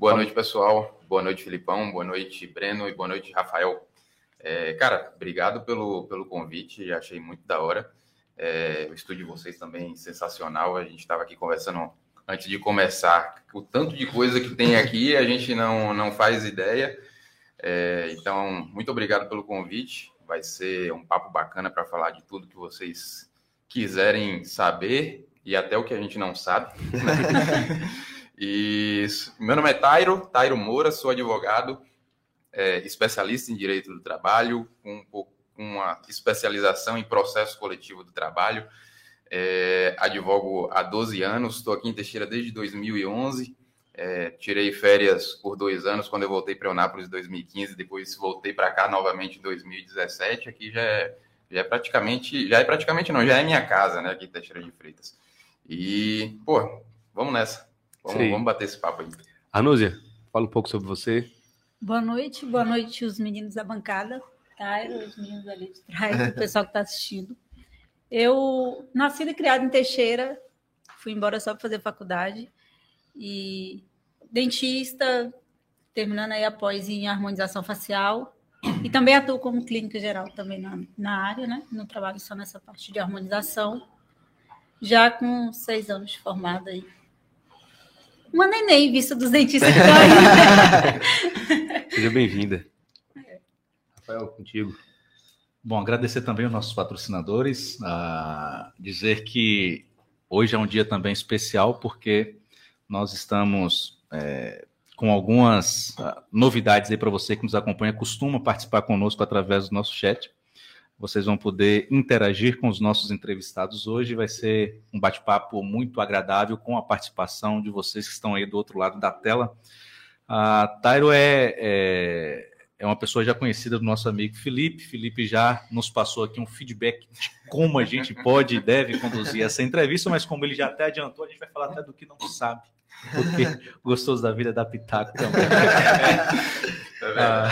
Boa noite, pessoal. Boa noite, Filipão. Boa noite, Breno. E boa noite, Rafael. É, cara, obrigado pelo, pelo convite. Achei muito da hora. É, o estúdio de vocês também sensacional. A gente estava aqui conversando antes de começar. O tanto de coisa que tem aqui, a gente não, não faz ideia. É, então, muito obrigado pelo convite. Vai ser um papo bacana para falar de tudo que vocês quiserem saber e até o que a gente não sabe. e meu nome é Tairo, Tairo Moura, sou advogado, é, especialista em direito do trabalho, com uma especialização em processo coletivo do trabalho. É, advogo há 12 anos, estou aqui em Teixeira desde 2011. É, tirei férias por dois anos quando eu voltei para Eunápolis em 2015, depois voltei para cá novamente em 2017. Aqui já é, já é praticamente, já é praticamente não, já é minha casa, né? Aqui em Teixeira de Freitas. E, pô, vamos nessa. Vamos, vamos bater esse papo aí. Anúzia, fala um pouco sobre você. Boa noite, boa noite, os meninos da bancada, Tairo, os meninos ali de trás, o pessoal que está assistindo. Eu nasci e criada em Teixeira, fui embora só para fazer faculdade e dentista, terminando aí após em harmonização facial e também atuo como clínica geral também na, na área, né? Não trabalho só nessa parte de harmonização, já com seis anos de formada aí. Uma neném vista dos dentistas que estão aí. Seja bem-vinda. Rafael, contigo. Bom, agradecer também aos nossos patrocinadores, a dizer que hoje é um dia também especial porque nós estamos é, com algumas uh, novidades aí para você que nos acompanha, costuma participar conosco através do nosso chat. Vocês vão poder interagir com os nossos entrevistados hoje. Vai ser um bate-papo muito agradável com a participação de vocês que estão aí do outro lado da tela. A Tairo é, é é uma pessoa já conhecida do nosso amigo Felipe. Felipe já nos passou aqui um feedback de como a gente pode e deve conduzir essa entrevista, mas como ele já até adiantou, a gente vai falar até do que não sabe, porque gostoso da vida é da pitaco também. ah,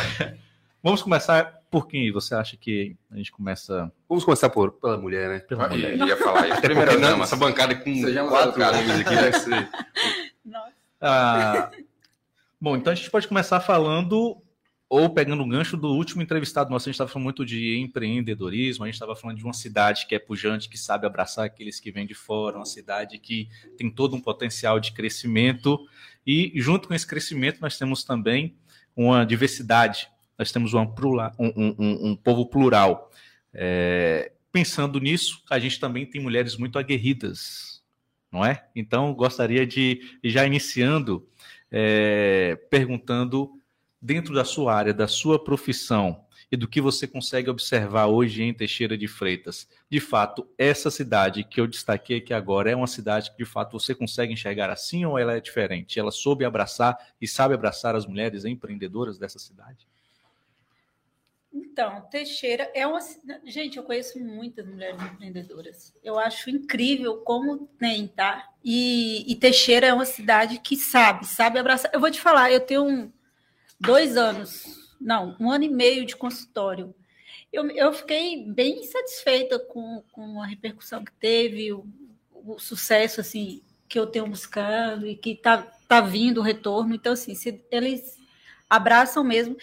vamos começar por quem você acha que a gente começa? Vamos começar por pela mulher, né? Pela mulher. Ia falar isso. Primeiro, não, essa bancada com quatro homens aqui vai ser. Ah, bom, então a gente pode começar falando ou pegando o gancho do último entrevistado nosso, a gente estava falando muito de empreendedorismo, a gente estava falando de uma cidade que é pujante, que sabe abraçar aqueles que vêm de fora, uma cidade que tem todo um potencial de crescimento, e junto com esse crescimento nós temos também uma diversidade, nós temos uma um, um, um, povo plural. É, pensando nisso, a gente também tem mulheres muito aguerridas, não é? Então, gostaria de, já iniciando, é, perguntando dentro da sua área, da sua profissão e do que você consegue observar hoje em Teixeira de Freitas, de fato, essa cidade que eu destaquei aqui agora é uma cidade que de fato você consegue enxergar assim ou ela é diferente? Ela soube abraçar e sabe abraçar as mulheres empreendedoras dessa cidade? Então, Teixeira é uma. Gente, eu conheço muitas mulheres empreendedoras. Eu acho incrível como tem, tá? E, e Teixeira é uma cidade que sabe, sabe abraçar. Eu vou te falar, eu tenho dois anos, não, um ano e meio de consultório. Eu, eu fiquei bem satisfeita com, com a repercussão que teve, o, o sucesso assim que eu tenho buscado e que está tá vindo o retorno. Então, assim, se eles abraçam mesmo.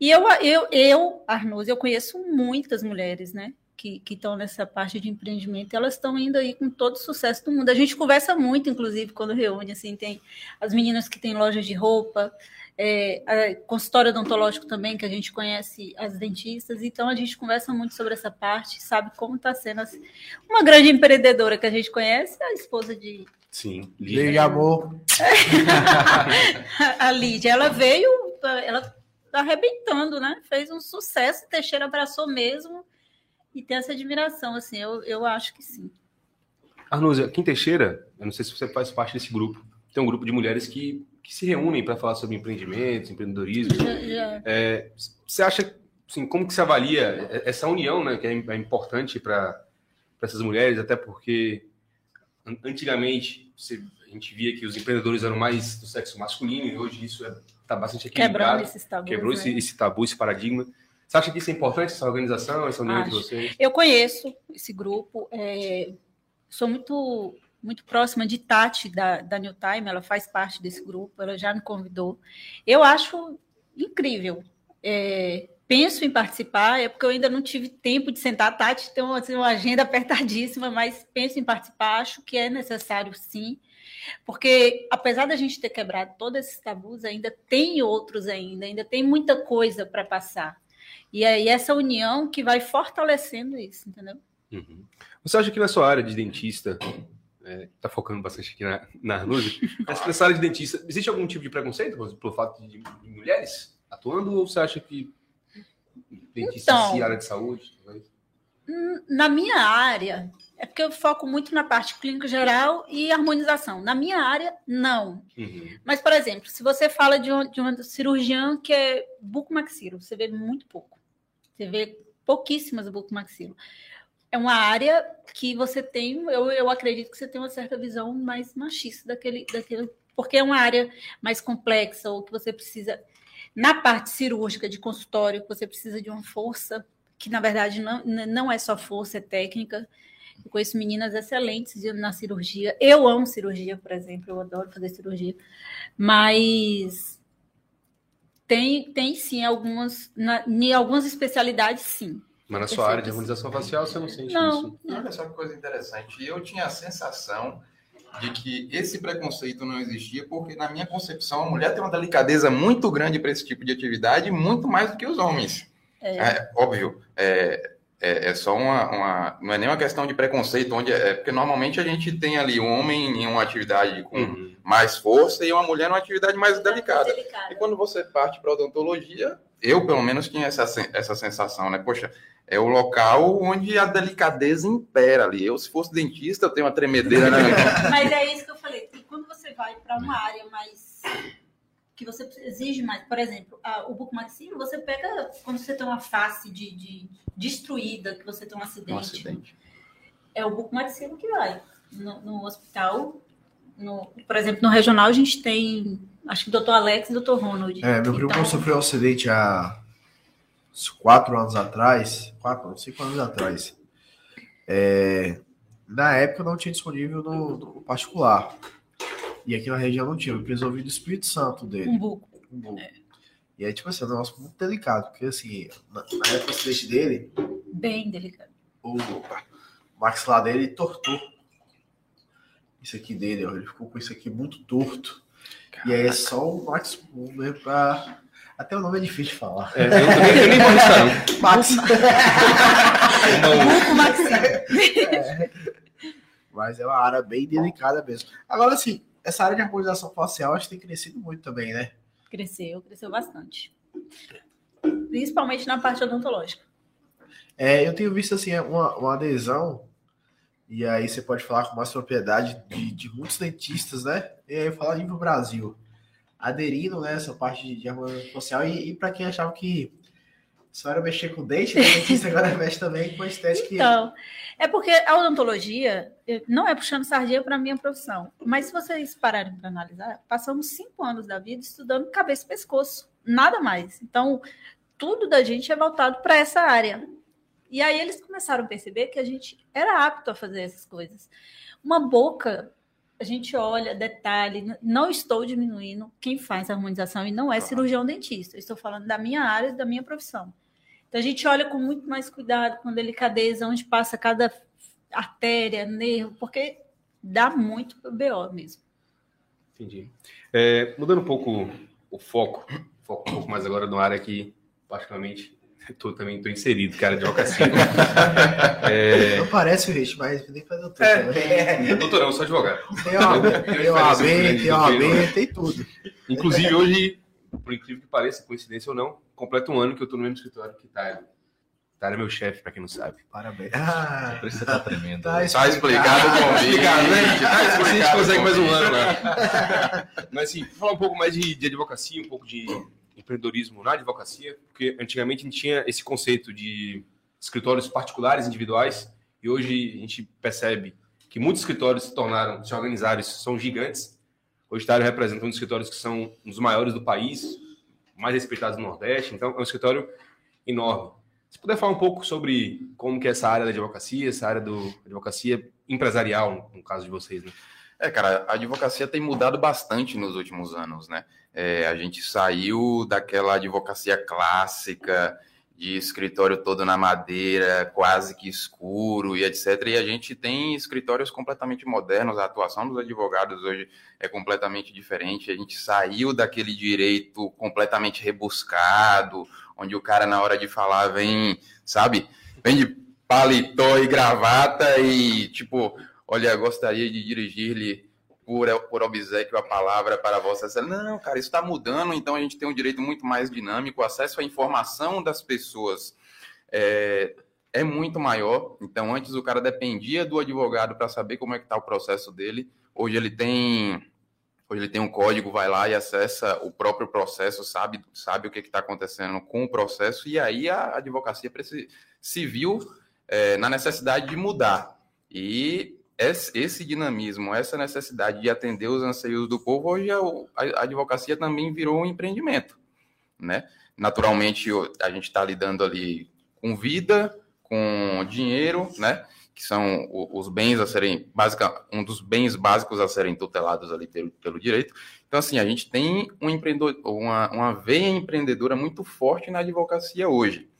E eu, eu, eu Arnuz, eu conheço muitas mulheres, né? Que estão nessa parte de empreendimento, elas estão indo aí com todo o sucesso do mundo. A gente conversa muito, inclusive, quando reúne, assim, tem as meninas que têm lojas de roupa, é, a consultório odontológico também, que a gente conhece as dentistas, então a gente conversa muito sobre essa parte, sabe como está sendo assim. uma grande empreendedora que a gente conhece, a esposa de. Sim, Lídia Amor. a Lídia, ela veio, ela tá arrebentando, né? Fez um sucesso, Teixeira abraçou mesmo e tem essa admiração, assim, eu, eu acho que sim. Arnúzia, aqui em Teixeira, eu não sei se você faz parte desse grupo, tem um grupo de mulheres que que se reúnem para falar sobre empreendimentos, empreendedorismo. É, você acha, assim, como que se avalia essa união, né, que é, é importante para essas mulheres, até porque antigamente você, a gente via que os empreendedores eram mais do sexo masculino e hoje isso está é, tá bastante equilibrado. Quebrou, tabus, quebrou esse, né? esse, tabu, esse paradigma. Você acha que isso é importante, essa organização, essa união entre vocês? Eu conheço esse grupo, é, sou muito muito próxima de Tati, da, da New Time, ela faz parte desse grupo, ela já me convidou. Eu acho incrível. É, penso em participar, é porque eu ainda não tive tempo de sentar. A Tati tem uma, assim, uma agenda apertadíssima, mas penso em participar, acho que é necessário sim. Porque apesar da gente ter quebrado todos esses tabus, ainda tem outros ainda, ainda tem muita coisa para passar. E aí essa união que vai fortalecendo isso, entendeu? Uhum. Você acha que na sua área de dentista, é, tá focando bastante aqui na, na luz, mas nessa área de dentista, existe algum tipo de preconceito pelo fato de, de mulheres atuando, ou você acha que dentista Então, em área de saúde? talvez? Na minha área, é porque eu foco muito na parte clínica geral e harmonização. Na minha área, não. Uhum. Mas, por exemplo, se você fala de uma, de uma cirurgiã que é bucomaxilo, você vê muito pouco. Você vê pouquíssimas bucomaxilo. É uma área que você tem, eu, eu acredito que você tem uma certa visão mais machista daquele, daquele, porque é uma área mais complexa, ou que você precisa, na parte cirúrgica de consultório, que você precisa de uma força, que na verdade não, não é só força, é técnica. Eu conheço meninas excelentes de- na cirurgia. Eu amo cirurgia, por exemplo, eu adoro fazer cirurgia. Mas tem, tem sim algumas, na, em algumas especialidades, sim. Mas na sua área de harmonização facial, você não sente Não, isso? E olha só que coisa interessante. Eu tinha a sensação de que esse preconceito não existia, porque na minha concepção a mulher tem uma delicadeza muito grande para esse tipo de atividade, muito mais do que os homens. É, óbvio, é, é, é só uma, uma- Não é nem uma questão de preconceito, onde é, porque normalmente a gente tem ali um homem em uma atividade com Uhum. mais força e uma mulher numa atividade mais delicada. E Delicada. quando você parte para odontologia, eu pelo menos tinha essa, essa sensação, né? Poxa, é o local onde a delicadeza impera ali. Eu, se fosse dentista, eu tenho uma tremedeira na Mas é isso que eu falei. E quando você vai para uma área mais que você exige mais, por exemplo, a- o bucomaxilo, você pega quando você tem uma face de, de- destruída, que você tem um acidente, um acidente. é o bucomaxilo que vai. No, no hospital, no- por exemplo, no regional a gente tem, acho que o doutor Alex e o doutor Ronald. É, meu primo Então, sofreu um acidente há quatro anos atrás, quatro, cinco anos atrás. É, na época não tinha disponível no, no particular. E aqui na região não tinha, eu resolvi do Espírito Santo dele. um buco. um buco. E aí, tipo assim, é um negócio muito delicado, porque assim, na, na época do acidente dele, Bem delicado. o maxilar dele tortou. Isso aqui dele, ó, ele ficou com isso aqui muito torto. E aí é só o Max mesmo pra. Até o nome é difícil de falar. É, eu, também- eu nem vou arriscar, não. Max. Uma- Bucomaxilo. Mas é uma área bem delicada mesmo. Agora, assim, essa área de harmonização facial acho que tem crescido muito também, né? Cresceu, cresceu bastante. Principalmente na parte odontológica. É, eu tenho visto assim uma, uma adesão, e aí você pode falar com mais propriedade de, de muitos dentistas, né? E aí eu falar nível Brasil, aderindo nessa parte de, de harmonização facial, e, e para quem achava que só era mexer com dente, né? o dentista agora mexe também com estética. Então, é porque a odontologia eh, não é puxando sardinha para a minha profissão, mas se vocês pararem para analisar, passamos cinco anos da vida estudando cabeça e pescoço, nada mais. Então, tudo da gente é voltado para essa área. E aí eles começaram a perceber que a gente era apto a fazer essas coisas. Uma boca, a gente olha, detalhe, não estou diminuindo quem faz harmonização e não é cirurgião dentista. Eu estou falando da minha área, e da minha profissão. Então a gente olha com muito mais cuidado, com delicadeza, onde passa cada artéria, nervo, porque dá muito BO mesmo. Entendi. É, mudando um pouco o foco, foco um pouco mais agora numa área que, particularmente, eu também estou inserido, cara, de advocacia. é, Não parece o Rich, mas nem fazer o tudo. É. né? doutor, eu sou advogado. Tem OAB, tem OAB, tem tudo. Inclusive, hoje, por incrível que pareça, coincidência ou não, completa um ano que eu estou no mesmo escritório que Tyler. Tyler é meu chefe, para quem não sabe. Parabéns. Ah, Por isso você tá tremendo. Tá Tá explicado o convite. Obrigado, né? Tá A gente explicado consegue mais um ano lá. Mas assim, falar um pouco mais de, de advocacia, um pouco de empreendedorismo na advocacia, porque antigamente a gente tinha esse conceito de escritórios particulares, individuais, e hoje a gente percebe que muitos escritórios se tornaram, se organizaram, e são gigantes. Hoje Tário representa um dos escritórios que são um dos maiores do país, mais respeitados do Nordeste, então é um escritório enorme. Se puder falar um pouco sobre como que é essa área da advocacia, essa área do advocacia empresarial, no caso de vocês, né? É, cara, a advocacia tem mudado bastante nos últimos anos, né? É, a gente saiu daquela advocacia clássica de escritório todo na madeira, quase que escuro e etc. E a gente tem escritórios completamente modernos, a atuação dos advogados hoje é completamente diferente. A gente saiu daquele direito completamente rebuscado, onde o cara, na hora de falar, vem, sabe, vem de paletó e gravata e, tipo, olha, gostaria de dirigir-lhe por, por obsequio a palavra para Vossa Excelência. Não, cara, isso está mudando, então a gente tem um direito muito mais dinâmico, o acesso à informação das pessoas é, é muito maior. Então, antes o cara dependia do advogado para saber como é que está o processo dele. Hoje ele tem hoje ele tem um código, vai lá e acessa o próprio processo, sabe, sabe o que está acontecendo com o processo, e aí a advocacia se viu é, na necessidade de mudar. E esse dinamismo, essa necessidade de atender os anseios do povo, hoje a, advocacia também virou um empreendimento, né? Naturalmente, a gente está lidando ali com vida, com dinheiro, né? Que são os bens a serem, básica, um dos bens básicos a serem tutelados ali pelo, pelo direito. Então, assim, a gente tem um empreendedor, uma, uma veia empreendedora muito forte na advocacia hoje.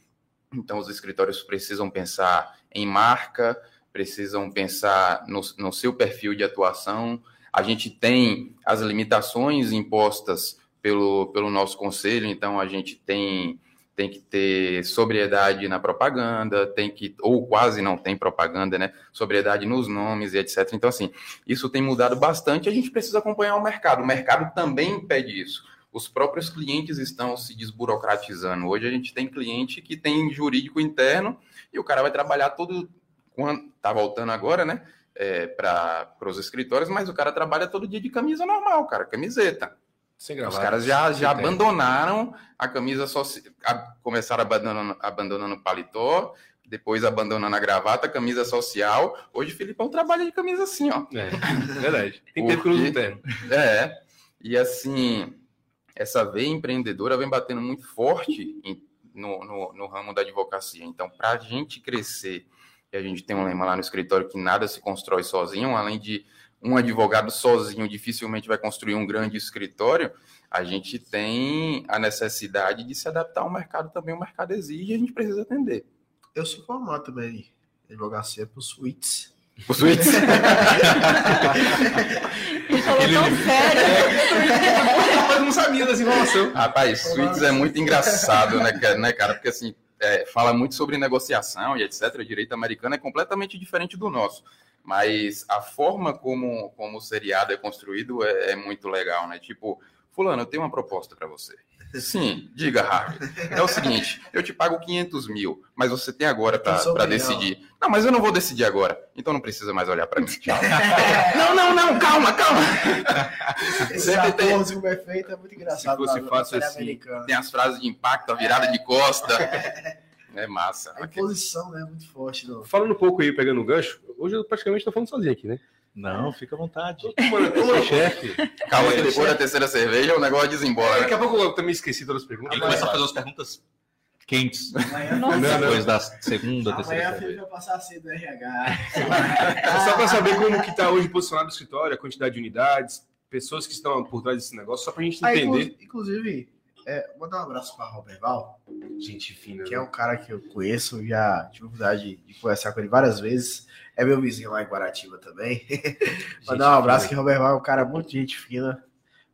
Então, os escritórios precisam pensar em marca, precisam pensar no, no seu perfil de atuação. A gente tem as limitações impostas pelo, pelo nosso conselho, então a gente tem, tem que ter sobriedade na propaganda, tem que, ou quase não tem propaganda, né? Sobriedade nos nomes e etc. Então, assim, isso tem mudado bastante, a gente precisa acompanhar o mercado. O mercado também pede isso. Os próprios clientes estão se desburocratizando. Hoje a gente tem cliente que tem jurídico interno e o cara vai trabalhar todo, quando tá voltando agora, né? É, para os escritórios, mas o cara trabalha todo dia de camisa normal, cara, camiseta. Os caras já, já abandonaram a camisa social, começaram abandonando, abandonando o paletó, depois abandonando a gravata, camisa social. Hoje o Filipão trabalha de camisa assim, ó. É, verdade. Tem tempo que não tem. É. E assim, essa veia empreendedora vem batendo muito forte em, no, no, no ramo da advocacia. Então, para a gente crescer e a gente tem um lema lá no escritório que nada se constrói sozinho, além de um advogado sozinho dificilmente vai construir um grande escritório, a gente tem a necessidade de se adaptar ao mercado também, o mercado exige e a gente precisa atender. Eu sou formado também em advocacia por suítes. Por suítes? Ele falou tão sério. Eu não sabia dessa informação. Rapaz, suítes é muito engraçado, né, né, cara? Porque assim, é, fala muito sobre negociação e etc. O direito americano é completamente diferente do nosso. Mas a forma como, como o seriado é construído é, é muito legal, né? Tipo, Fulano, eu tenho uma proposta para você. Sim, diga, Harvey. É o seguinte, eu te pago 500 mil, mas você tem agora para decidir. Não, mas eu não vou decidir agora, então não precisa mais olhar para mim. Tchau. não, não, não, calma, calma. Esse Sempre tem... como é feito é muito engraçado. Se fosse fácil assim, tem as frases de impacto, a virada de costa. É massa. A imposição, né? Muito forte. Não. Falando um pouco aí, pegando o gancho, hoje eu praticamente estou falando sozinho aqui, né? Não, fica à vontade. Como é chefe? Calma que depois da terceira cerveja o negócio desembola. É, daqui a pouco eu também esqueci todas as perguntas. Ele começa a fazer as perguntas quentes. Amanhã, não, Depois da segunda, terceira Amanhã cerveja. vai passar cedo do RH. só para saber como que está hoje posicionado o escritório, a quantidade de unidades, pessoas que estão por trás desse negócio, só para a gente entender. Ah, inclusive, é, mandar um abraço para Robert Val. Gente fina. Que é né? um cara que eu conheço, já tive a oportunidade de conversar com ele várias vezes. É meu vizinho lá em Guaratiba também. mandar um abraço, que Robert Val é um cara muito gente fina,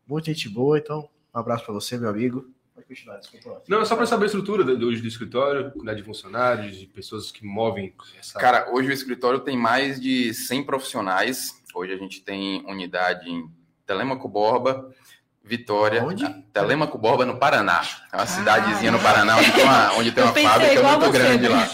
muito gente boa. Então, um abraço para você, meu amigo. Pode continuar, desculpa. Não, só para saber a estrutura hoje do escritório, quantidade de funcionários, de pessoas que movem essa. Cara, hoje o escritório tem mais de 100 profissionais. Hoje a gente tem unidade em Telemaco Borba, Vitória, Onde? Telemaco Borba, no Paraná. É uma ah, cidadezinha no Paraná onde tem uma, onde tem uma fábrica muito você, grande lá.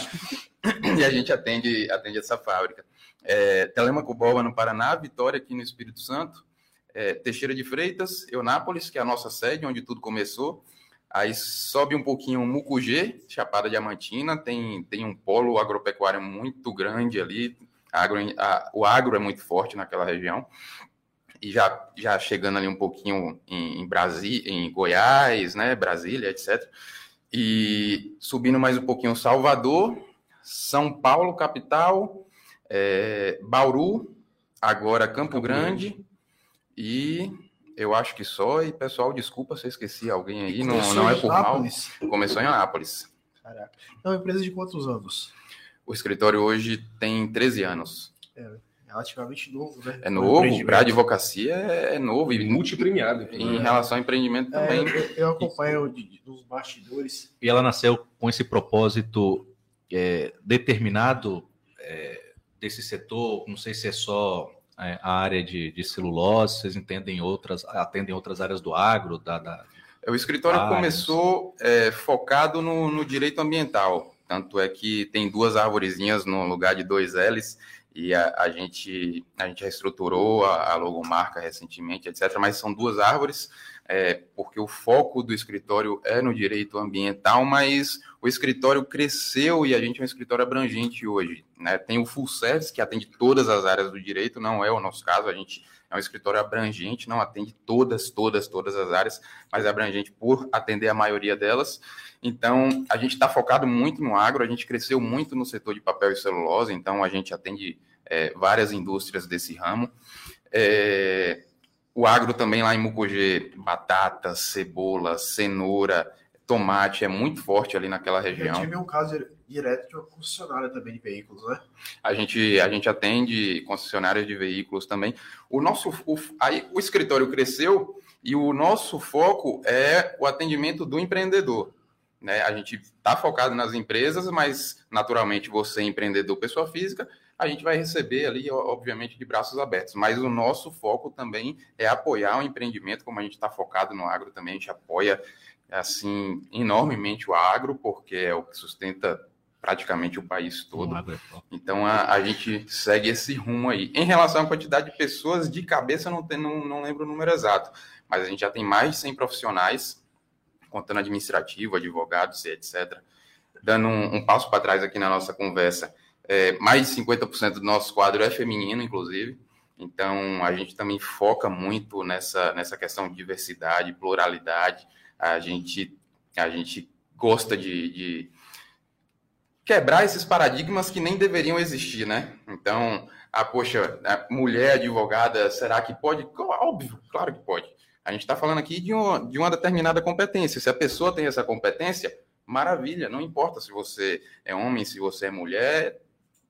E a gente atende, atende essa fábrica. É, Telemaco Borba, no Paraná, Vitória, aqui no Espírito Santo, é, Teixeira de Freitas, Eunápolis, que é a nossa sede, onde tudo começou. Aí sobe um pouquinho Mucugê, Chapada Diamantina, tem, tem um polo agropecuário muito grande ali. Agro, a, o agro é muito forte naquela região e já, já chegando ali um pouquinho em, em Brasília, em Goiás, né, Brasília, etc. E subindo mais um pouquinho, Salvador, São Paulo, capital, é, Bauru, agora Campo, Campo Grande, Grande, e eu acho que só. E pessoal, desculpa se eu esqueci alguém aí, não, não é por mal. Começou em Anápolis. Caraca. É uma empresa de quantos anos? O escritório hoje tem 13 anos. É, relativamente novo, né? É novo, para advocacia é, é novo e multipremiado. Em relação ao empreendimento é, também. Eu, eu acompanho nos bastidores. E ela nasceu com esse propósito é, determinado é, desse setor, não sei se é só é, a área de, de celulose, vocês entendem outras, atendem outras áreas do agro, da, da... É, o escritório áreas. começou é, focado no, no, direito ambiental, tanto é que tem duas árvorezinhas no lugar de dois L's, e a, a gente, a gente reestruturou a, a logomarca recentemente, etc., mas são duas árvores, é, porque o foco do escritório é no direito ambiental, mas o escritório cresceu e a gente é um escritório abrangente hoje. Né? Tem o full service, que atende todas as áreas do direito, não é o nosso caso, a gente é um escritório abrangente, não atende todas, todas, todas as áreas, mas é abrangente por atender a maioria delas. Então, a gente está focado muito no agro, a gente cresceu muito no setor de papel e celulose, então a gente atende é, várias indústrias desse ramo. É, o agro também lá em Mucugê, batata, cebola, cenoura, tomate, é muito forte ali naquela região. Eu tive um caso direto de uma concessionária também de veículos, né? A gente, a gente atende concessionárias de veículos também. O nosso o, aí, o escritório cresceu e o nosso foco é o atendimento do empreendedor. Né? A gente está focado nas empresas, mas naturalmente você, empreendedor, pessoa física, a gente vai receber ali, obviamente, de braços abertos. Mas o nosso foco também é apoiar o empreendimento, como a gente está focado no agro também, a gente apoia assim enormemente o agro, porque é o que sustenta praticamente o país todo. É então a, a, gente segue esse rumo aí. Em relação à quantidade de pessoas, de cabeça não, tem, não, não lembro o número exato, mas a gente já tem mais de 100 profissionais, contando administrativo, advogados e etc. Dando um, um passo para trás aqui na nossa conversa, é, mais de 50% do nosso quadro é feminino, inclusive. Então, a gente também foca muito nessa, nessa questão de diversidade, pluralidade. A gente, a gente gosta de, de quebrar esses paradigmas que nem deveriam existir, né? Então, a ah, poxa, a mulher advogada, será que pode? Óbvio, claro que pode. A gente está falando aqui de uma, de uma determinada competência. Se a pessoa tem essa competência, maravilha, não importa se você é homem, se você é mulher,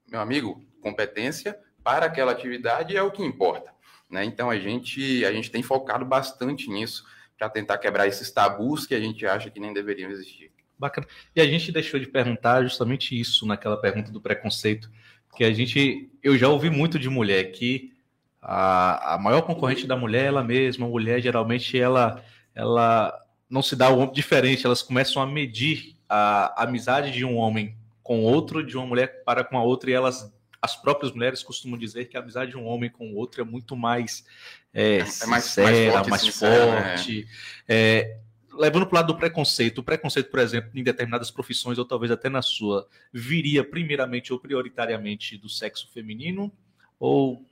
meu amigo, competência para aquela atividade é o que importa. Né? Então a gente, a gente tem focado bastante nisso para tentar quebrar esses tabus que a gente acha que nem deveriam existir. Bacana. E a gente deixou de perguntar justamente isso naquela pergunta do preconceito, que a gente, eu já ouvi muito de mulher que a, a maior concorrente da mulher é ela mesma. A mulher geralmente ela, ela não se dá o diferente. Elas começam a medir a amizade de um homem com outro, de uma mulher para com a outra, e elas, as próprias mulheres costumam dizer que a amizade de um homem com o outro é muito mais é, é mais, sincera, mais forte, mais sincera, forte né? é, levando para o lado do preconceito, o preconceito, por exemplo, em determinadas profissões, ou talvez até na sua, viria primeiramente ou prioritariamente do sexo feminino, ou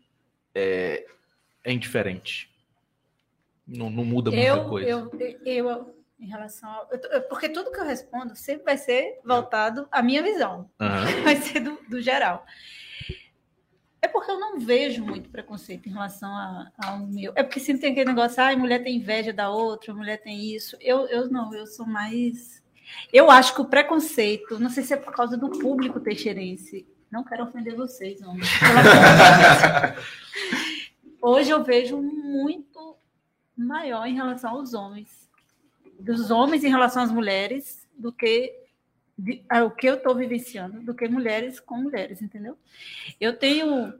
é, é indiferente? Não, não muda muita eu, coisa. Eu, eu, em relação ao. Porque tudo que eu respondo sempre vai ser voltado à minha visão. Uhum. Vai ser do, do, geral. É porque eu não vejo muito preconceito em relação ao meu. É porque sempre tem aquele negócio, ah, a mulher tem inveja da outra, mulher tem isso. Eu, eu não, eu sou mais. Eu acho que o preconceito, não sei se é por causa do público teixeirense, não quero ofender vocês, não. Hoje eu vejo muito maior em relação aos homens dos homens em relação às mulheres do que de, o que eu estou vivenciando, do que mulheres com mulheres, entendeu? Eu tenho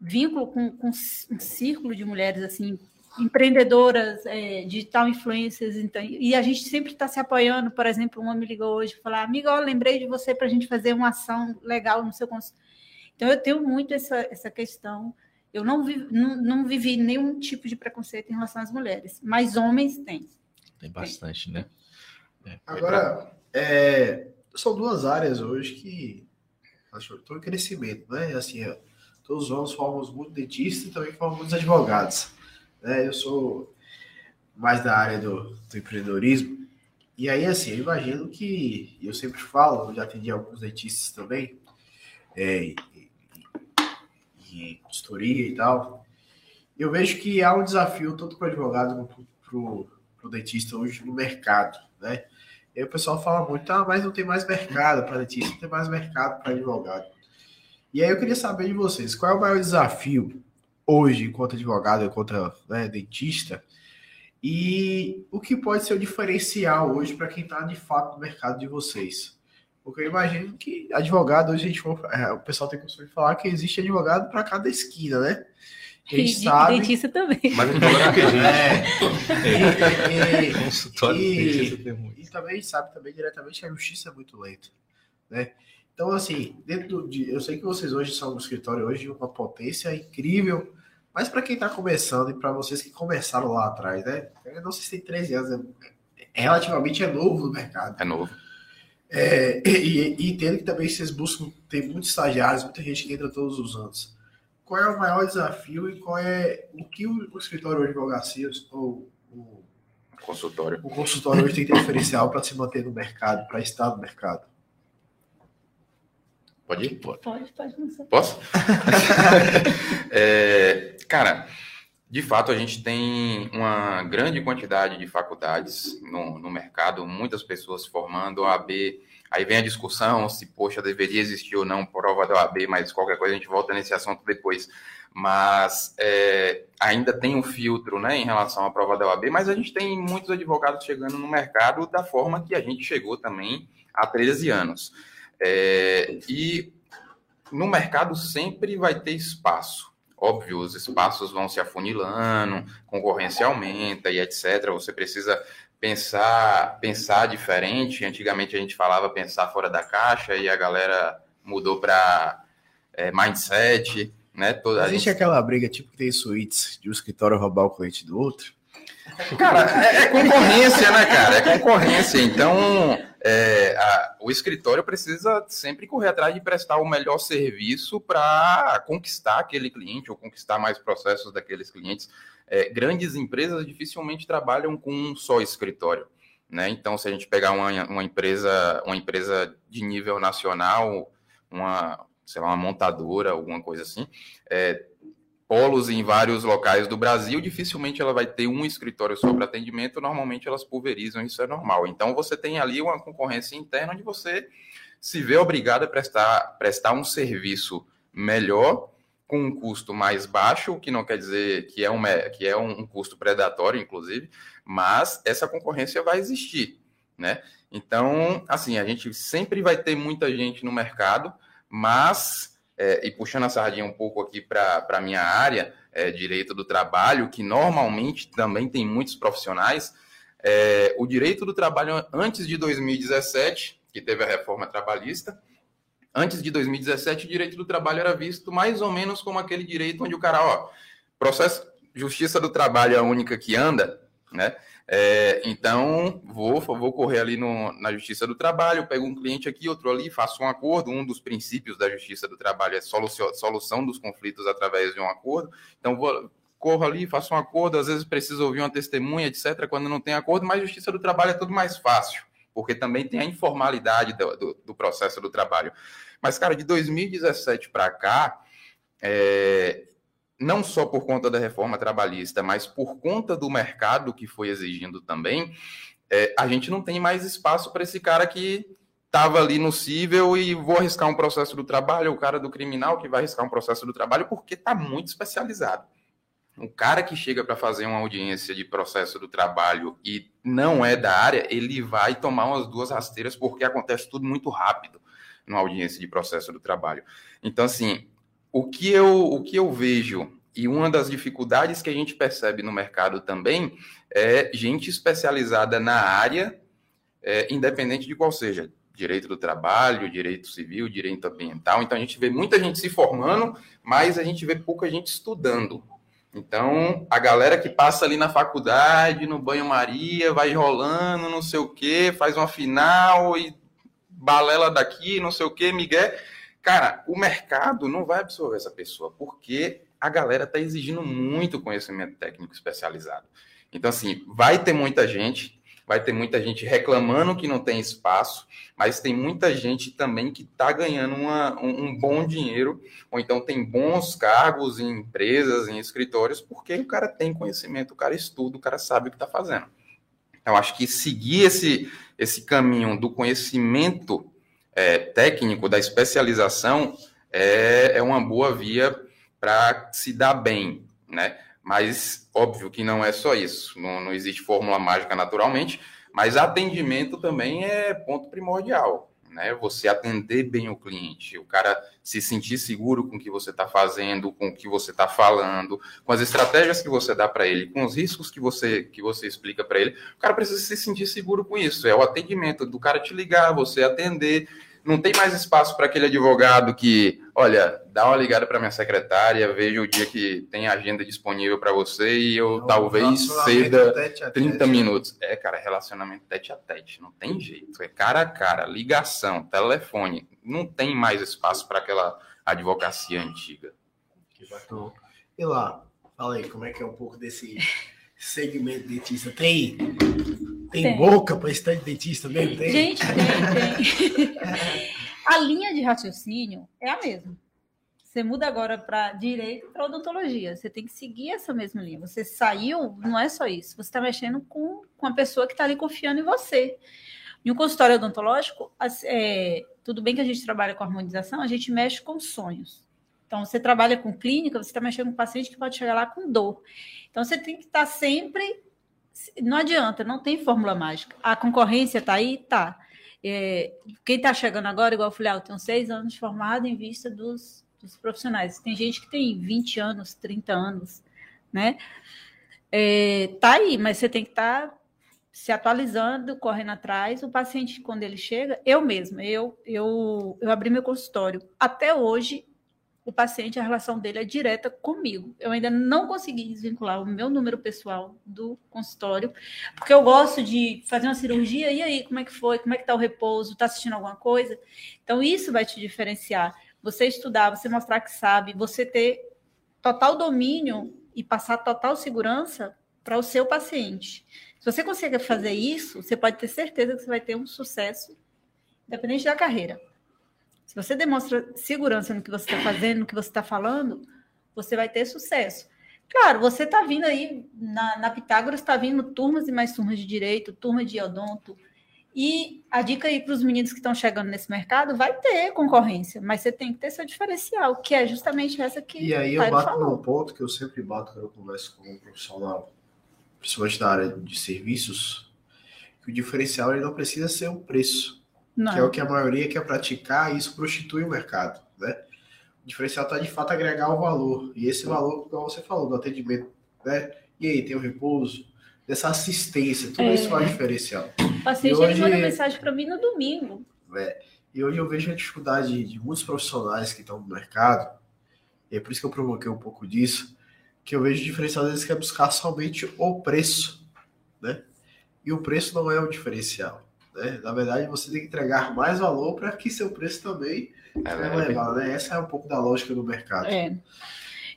vínculo com, com um círculo de mulheres assim empreendedoras, é, digital influencers, então, e a gente sempre está se apoiando. Por exemplo, uma me ligou hoje e falou: Amiga, lembrei de você para a gente fazer uma ação legal no seu consultório. Então, eu tenho muito essa, essa questão. Eu não, vi, não, não vivi nenhum tipo de preconceito em relação às mulheres, mas homens têm. Tem bastante, né? É. Agora, é, são duas áreas hoje que estão em crescimento, né? Assim, é, todos nós formamos muito dentistas e também formamos muitos advogados. Né? Eu sou mais da área do, do empreendedorismo e aí, assim, eu imagino que, eu sempre falo, eu já atendi alguns dentistas também, é, e, consultoria e tal, eu vejo que há um desafio tanto para o advogado quanto para o dentista hoje no mercado, né? E aí o pessoal fala muito, ah, mas não tem mais mercado para dentista, não tem mais mercado para advogado. E aí eu queria saber de vocês, qual é o maior desafio hoje, enquanto advogado, enquanto né, dentista, e o que pode ser o diferencial hoje para quem está de fato no mercado de vocês? Porque eu imagino que advogado, hoje a gente é, o pessoal tem costume de falar que existe advogado para cada esquina, né? Gente e sabe. dentista também. Mas advogado que é. E, Consultório e, e, também sabe também diretamente que a justiça é muito lenta, né? Então, assim, dentro de. Eu sei que vocês hoje são um escritório hoje de uma potência incrível, mas para quem está começando e para vocês que começaram lá atrás, né? Eu não sei se tem 13 anos, é, relativamente é novo no mercado. É novo. É, e, e entendo que também vocês buscam, tem muitos estagiários, muita gente que entra todos os anos. Qual é o maior desafio e qual é o que o, o escritório de advocacia ou o consultório, o consultório hoje tem que diferencial para se manter no mercado, para estar no mercado? Pode ir? Pode, pode, pode Posso? é, cara, de fato, a gente tem uma grande quantidade de faculdades no, no mercado, muitas pessoas formando a AB. Aí vem a discussão se, poxa, deveria existir ou não prova da OAB, mas qualquer coisa a gente volta nesse assunto depois. Mas é, ainda tem um filtro né, em relação à prova da OAB, mas a gente tem muitos advogados chegando no mercado da forma que a gente chegou também há 13 anos. É, e no mercado sempre vai ter espaço. Óbvio, os espaços vão se afunilando, concorrência aumenta e etc. Você precisa pensar, pensar diferente. Antigamente a gente falava pensar fora da caixa e a galera mudou para é, mindset, né? Toda Existe gente... aquela briga tipo que tem suítes de um escritório roubar o cliente do outro? Cara, é, é concorrência, né, cara? É concorrência. Então, é, a, o escritório precisa sempre correr atrás de prestar o melhor serviço para conquistar aquele cliente ou conquistar mais processos daqueles clientes. É, grandes empresas dificilmente trabalham com um só escritório. Né? Então, se a gente pegar uma, uma, empresa, uma empresa de nível nacional, uma, sei lá, uma montadora, alguma coisa assim, é, polos em vários locais do Brasil, dificilmente ela vai ter um escritório só para atendimento, normalmente elas pulverizam, isso é normal. Então você tem ali uma concorrência interna onde você se vê obrigado a prestar, prestar um serviço melhor com um custo mais baixo, o que não quer dizer que é, um, que é um custo predatório, inclusive, mas essa concorrência vai existir, né? Então, assim, a gente sempre vai ter muita gente no mercado, mas é, e puxando a sardinha um pouco aqui para a minha área, é, direito do trabalho, que normalmente também tem muitos profissionais, é, o direito do trabalho antes de 2017, que teve a reforma trabalhista, antes de 2017, o direito do trabalho era visto mais ou menos como aquele direito onde o cara, ó, processo, justiça do trabalho é a única que anda, né? É, então, vou, vou correr ali no, na Justiça do Trabalho, pego um cliente aqui, outro ali, faço um acordo. Um dos princípios da Justiça do Trabalho é solução, solução dos conflitos através de um acordo. Então, vou, corro ali, faço um acordo, às vezes preciso ouvir uma testemunha, etc., quando não tem acordo, mas Justiça do Trabalho é tudo mais fácil, porque também tem a informalidade do, do, do processo do trabalho. Mas, cara, de 2017 para cá, é, não só por conta da reforma trabalhista, mas por conta do mercado que foi exigindo também, é, a gente não tem mais espaço para esse cara que estava ali no cível e vou arriscar um processo do trabalho, o cara do criminal que vai arriscar um processo do trabalho, porque está muito especializado. O cara que chega para fazer uma audiência de processo do trabalho e não é da área, ele vai tomar umas duas rasteiras, porque acontece tudo muito rápido numa audiência de processo do trabalho. Então, assim, o que eu, o que eu vejo e uma das dificuldades que a gente percebe no mercado também é gente especializada na área, é, independente de qual seja, direito do trabalho, direito civil, direito ambiental. Então a gente vê muita gente se formando, mas a gente vê pouca gente estudando. Então, a galera que passa ali na faculdade, no banho-maria, vai rolando, não sei o quê, faz uma final e balela daqui, não sei o quê, Miguel Cara, o mercado não vai absorver essa pessoa, porque a galera está exigindo muito conhecimento técnico especializado. Então, assim, vai ter muita gente, vai ter muita gente reclamando que não tem espaço, mas tem muita gente também que está ganhando uma, um, um, bom dinheiro, ou então tem bons cargos em empresas, em escritórios, porque o cara tem conhecimento, o cara estuda, o cara sabe o que está fazendo. Então, acho que seguir esse, esse caminho do conhecimento é, técnico, da especialização, é, é uma boa via para se dar bem, né? Mas, óbvio que não é só isso, não, não existe fórmula mágica naturalmente, mas atendimento também é ponto primordial, né? Você atender bem o cliente, o cara se sentir seguro com o que você está fazendo, com o que você está falando, com as estratégias que você dá para ele, com os riscos que você que você explica para ele, o cara precisa se sentir seguro com isso. É o atendimento do cara te ligar, você atender não tem mais espaço para aquele advogado que, olha, dá uma ligada para minha secretária, veja o dia que tem agenda disponível para você e eu não, talvez ceda 30 minutos. É, cara, relacionamento tete a tete, não tem jeito. É cara a cara, ligação, telefone. Não tem mais espaço para aquela advocacia antiga. Que bacana. E lá, fala aí, como é que é um pouco desse segmento dentista? Tem tem, tem. boca para estar de dentista mesmo? Tem? Gente, tem, tem. a linha de raciocínio é a mesma. Você muda agora para direito para odontologia. Você tem que seguir essa mesma linha. Você saiu, não é só isso. Você está mexendo com, com a pessoa que está ali confiando em você. Em um consultório odontológico, é, tudo bem que a gente trabalha com harmonização, a gente mexe com sonhos. Então, você trabalha com clínica, você está mexendo com um paciente que pode chegar lá com dor. Então, você tem que estar tá sempre não adianta, não tem fórmula mágica. A concorrência está aí? Tá. É, quem está chegando agora, igual eu falei, ah, eu tenho seis anos formado em vista dos, dos, profissionais. Tem gente que tem 20 anos, 30 anos, né? É, tá aí, mas você tem que estar tá se atualizando, correndo atrás. O paciente, quando ele chega, eu mesma, eu, eu, eu abri meu consultório. Até hoje, o paciente, a relação dele é direta comigo. Eu ainda não consegui desvincular o meu número pessoal do consultório, porque eu gosto de fazer uma cirurgia, e aí, como é que foi? Como é que tá o repouso? Tá assistindo alguma coisa? Então, isso vai te diferenciar. Você estudar, você mostrar que sabe, você ter total domínio e passar total segurança para o seu paciente. Se você conseguir fazer isso, você pode ter certeza que você vai ter um sucesso, independente da carreira. Se você demonstra segurança no que você está fazendo, no que você está falando, você vai ter sucesso. Claro, você está vindo aí, na, na Pitágoras está vindo turmas e mais turmas de direito, turma de odonto. E a dica aí para os meninos que estão chegando nesse mercado, vai ter concorrência, mas você tem que ter seu diferencial, que é justamente essa que E aí eu bato falou. num ponto que eu sempre bato quando eu converso com um profissional, principalmente da área de serviços, que o diferencial ele não precisa ser o preço. Não. que é o que a maioria quer praticar, e isso prostitui o mercado, né? O diferencial está de fato agregar o valor, e esse valor, como você falou, do atendimento, né? E aí, tem o repouso, dessa assistência, tudo é. isso faz diferencial. O paciente hoje, manda mensagem para mim no domingo. É, e hoje eu vejo a dificuldade de muitos profissionais que estão no mercado, e é por isso que eu provoquei um pouco disso, que eu vejo o diferencial deles que é buscar somente o preço, né? E o preço não é o diferencial. Né? Na verdade, você tem que entregar mais valor para que seu preço também é elevado. Né? Essa é um pouco da lógica do mercado. É.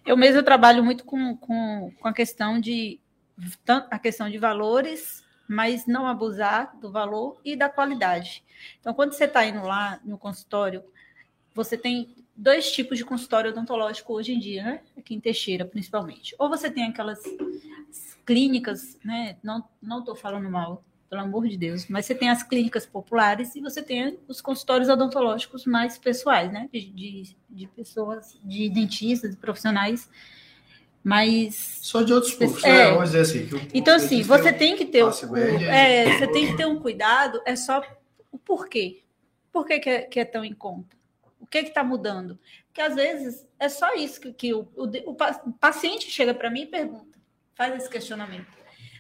Eu mesmo trabalho muito com, com, com a questão de a questão de valores, mas não abusar do valor e da qualidade. Então, quando você está indo lá no consultório, você tem dois tipos de consultório odontológico hoje em dia, né? Aqui em Teixeira, principalmente. Ou você tem aquelas clínicas, né? Não estou falando mal, pelo amor de Deus. Mas você tem as clínicas populares e você tem os consultórios odontológicos mais pessoais, né? De, de, de pessoas, de dentistas, de profissionais mais. Só de outros né? é. né? Vamos dizer assim. então, assim, você tem que ter. Um, é, você tem que ter um cuidado, é só o porquê. Por que, que, é, que é tão em conta? O que está mudando? Porque às vezes é só isso que, que o, o, o paciente chega para mim e pergunta, faz esse questionamento.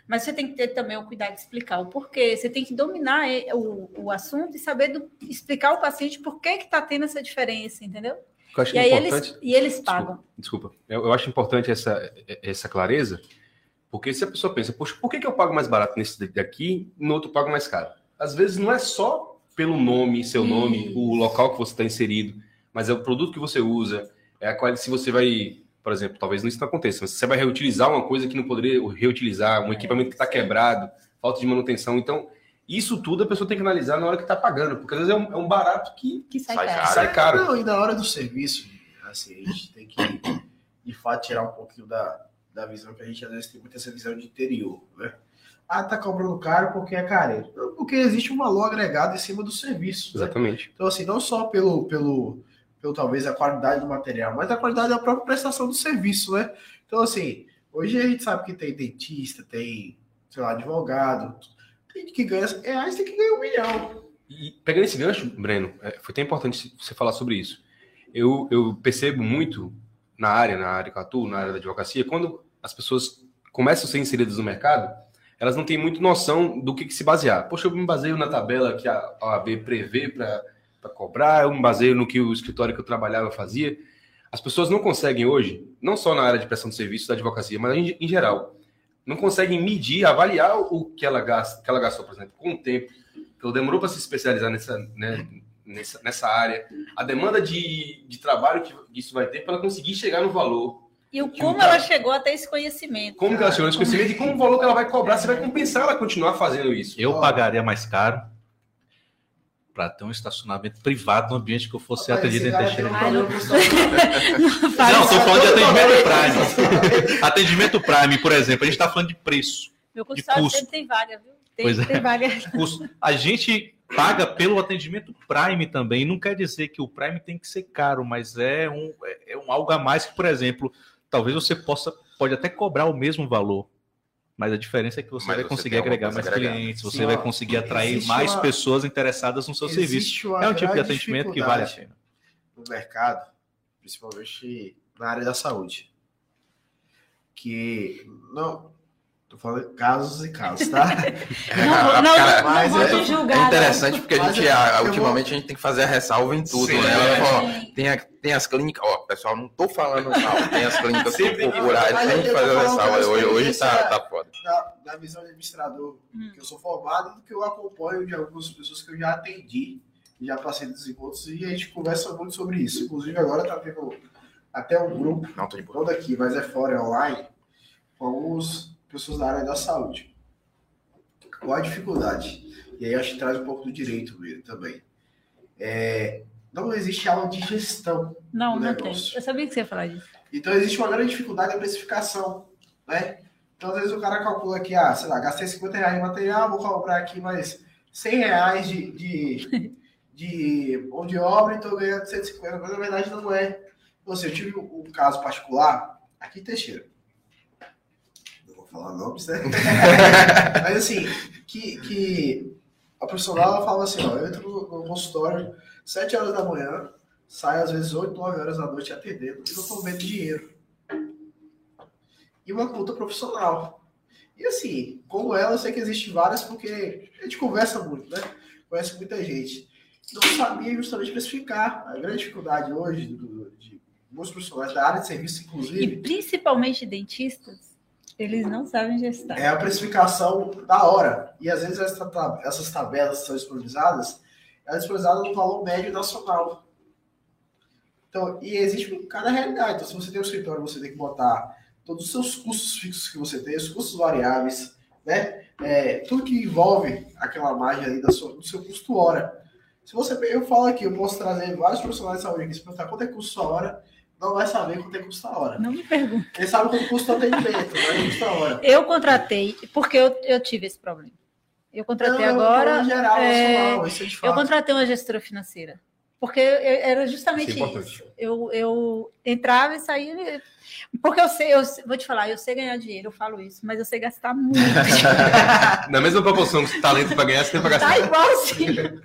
Mas você tem que ter também o cuidado de explicar o porquê. Você tem que dominar o, o assunto e saber do, explicar ao paciente por que está tendo essa diferença, entendeu? Eu acho e aí importante... eles, e eles pagam. Desculpa, desculpa. Eu, eu, acho importante essa, essa clareza, porque se a pessoa pensa, poxa, por que, que eu pago mais barato nesse daqui e no outro pago mais caro? Às vezes não é só pelo nome, seu nome, o local que você está inserido, mas é o produto que você usa, é a qualidade, se você vai por exemplo, talvez isso não aconteça, mas você vai reutilizar uma coisa que não poderia reutilizar, um é, equipamento que está quebrado, falta de manutenção. Então, isso tudo a pessoa tem que analisar na hora que está pagando, porque às vezes é um, é um barato que, Que sai, Sai caro. sai caro. Não, e na hora do serviço, assim, a gente tem que, de fato, tirar um pouquinho da, da visão que a gente às vezes tem muito essa visão de interior, né? Ah, tá cobrando caro porque é careiro. Porque existe um valor agregado em cima do serviço. né? Exatamente. Então, assim, não só pelo, pelo, pelo talvez a qualidade do material, mas a qualidade da própria prestação do serviço, né? Então, assim, hoje a gente sabe que tem dentista, tem, sei lá, advogado, tem que ganha reais, tem que ganhar um milhão. E pegando esse gancho, Breno, é, foi até importante você falar sobre isso. Eu, eu percebo muito na área, na área que eu atuo, na área da advocacia, quando as pessoas começam a ser inseridas no mercado, elas não têm muito noção do que, que se basear. Poxa, eu me baseio na tabela que a OAB prevê para cobrar, eu me baseio no que o escritório que eu trabalhava fazia. As pessoas não conseguem hoje, não só na área de prestação de serviço da advocacia, mas em, em geral, não conseguem medir, avaliar o que ela, gasta, que ela gastou, por exemplo, com o tempo. Ela demorou para se especializar nessa, né, nessa, nessa área. A demanda de, de trabalho que isso vai ter para ela conseguir chegar no valor. E o Que como ela chegou até esse conhecimento. Como que ela chegou nesse conhecimento e como o valor que ela vai cobrar, você vai compensar ela continuar fazendo isso. Eu Ó. pagaria mais caro para ter um estacionamento privado no ambiente que eu fosse Rapaz, atendido em Teixeira. Ai, não- Não, tô falando de atendimento Prime. Atendimento Prime, por exemplo, a gente está falando de preço. Meu de consultório custo. sempre tem vaga, viu? Tem, Pois é. tem vaga. custo. A gente paga pelo atendimento Prime também. Não quer dizer que o Prime tem que ser caro, mas é um, é é um algo a mais que, por exemplo, talvez você possa pode até cobrar o mesmo valor. Mas a diferença é que você Mas vai você conseguir agregar mais agregada. clientes, você Sim, vai conseguir atrair mais uma- pessoas interessadas no seu serviço. É um tipo de atendimento que vale a pena. no mercado, principalmente na área da saúde. Que não. Tô falando casos e casos, tá? Não, não, Cara, não, mas vou é- te É julgar. interessante porque a gente, a- eu vou- ultimamente, a gente tem que fazer a ressalva em tudo, Sim, né? é. Ó, não. tem, a- tem as clínicas, ó, pessoal, não tô falando mal, tem as clínicas tem que- populares, Mas tem que fazer a ressalva. Hoje, hoje tá, tá. Da, visão de administrador Hum. que eu sou formado, do que eu acompanho de algumas pessoas que eu já atendi, e já passei dos encontros, e a gente conversa muito sobre isso. Inclusive, agora tá tendo até um grupo, Não, não daqui, mas é fora, é online, com algumas pessoas da área da saúde. Qual a dificuldade? E aí acho que traz um pouco do direito mesmo também. É, não existe aula de gestão Não, não tem. Eu sabia que você ia falar disso. Então existe uma grande dificuldade na precificação, né? Então às vezes o cara calcula aqui, ah, sei lá, gastei 50 reais em material, vou cobrar aqui mais 100 reais de, de, de mão de obra, então eu ganho 150, mas na verdade não é. Então, assim, eu tive um caso particular aqui em Teixeira. Não vou falar nomes, né? mas assim, que, que a profissional ela fala assim, ó, eu entro no, no consultório 7 horas da manhã, saio às vezes 8, 9 horas da noite atendendo e não estou vendo dinheiro. E uma conta profissional. E assim, como ela, eu sei que existe várias, porque a gente conversa muito, né? Conhece muita gente. Não sabia justamente precificar. A grande dificuldade hoje do- de muitos profissionais da área de serviço, E inclusive, principalmente dentistas, eles não sabem gestar. é a precificação da hora. E às vezes essas tabelas são disponibilizadas, elas são disponibilizadas no valor médio nacional. Então, e existe cada realidade. Então, se você tem um escritório, você tem que botar todos os seus custos fixos que você tem, os custos variáveis, né? É, tudo que envolve aquela margem ali da sua, do seu custo hora. Se você, eu falo aqui, eu posso trazer vários profissionais de saúde aqui, se perguntar quanto é custo a hora, não vai saber quanto é custo a hora. Não me pergunte. Ele sabe quanto custa o atendimento, mas custa a hora. Eu contratei, porque eu, eu tive esse problema. Eu contratei Não, agora. geral, é, é Eu fato. contratei uma gestora financeira. Porque eu- era justamente Isso é isso. Eu, eu entrava e saía. Porque eu sei, eu vou te falar, eu sei ganhar dinheiro, eu falo isso, mas eu sei gastar muito. Na mesma proporção que talento para ganhar, você tem para gastar. tá igualzinho.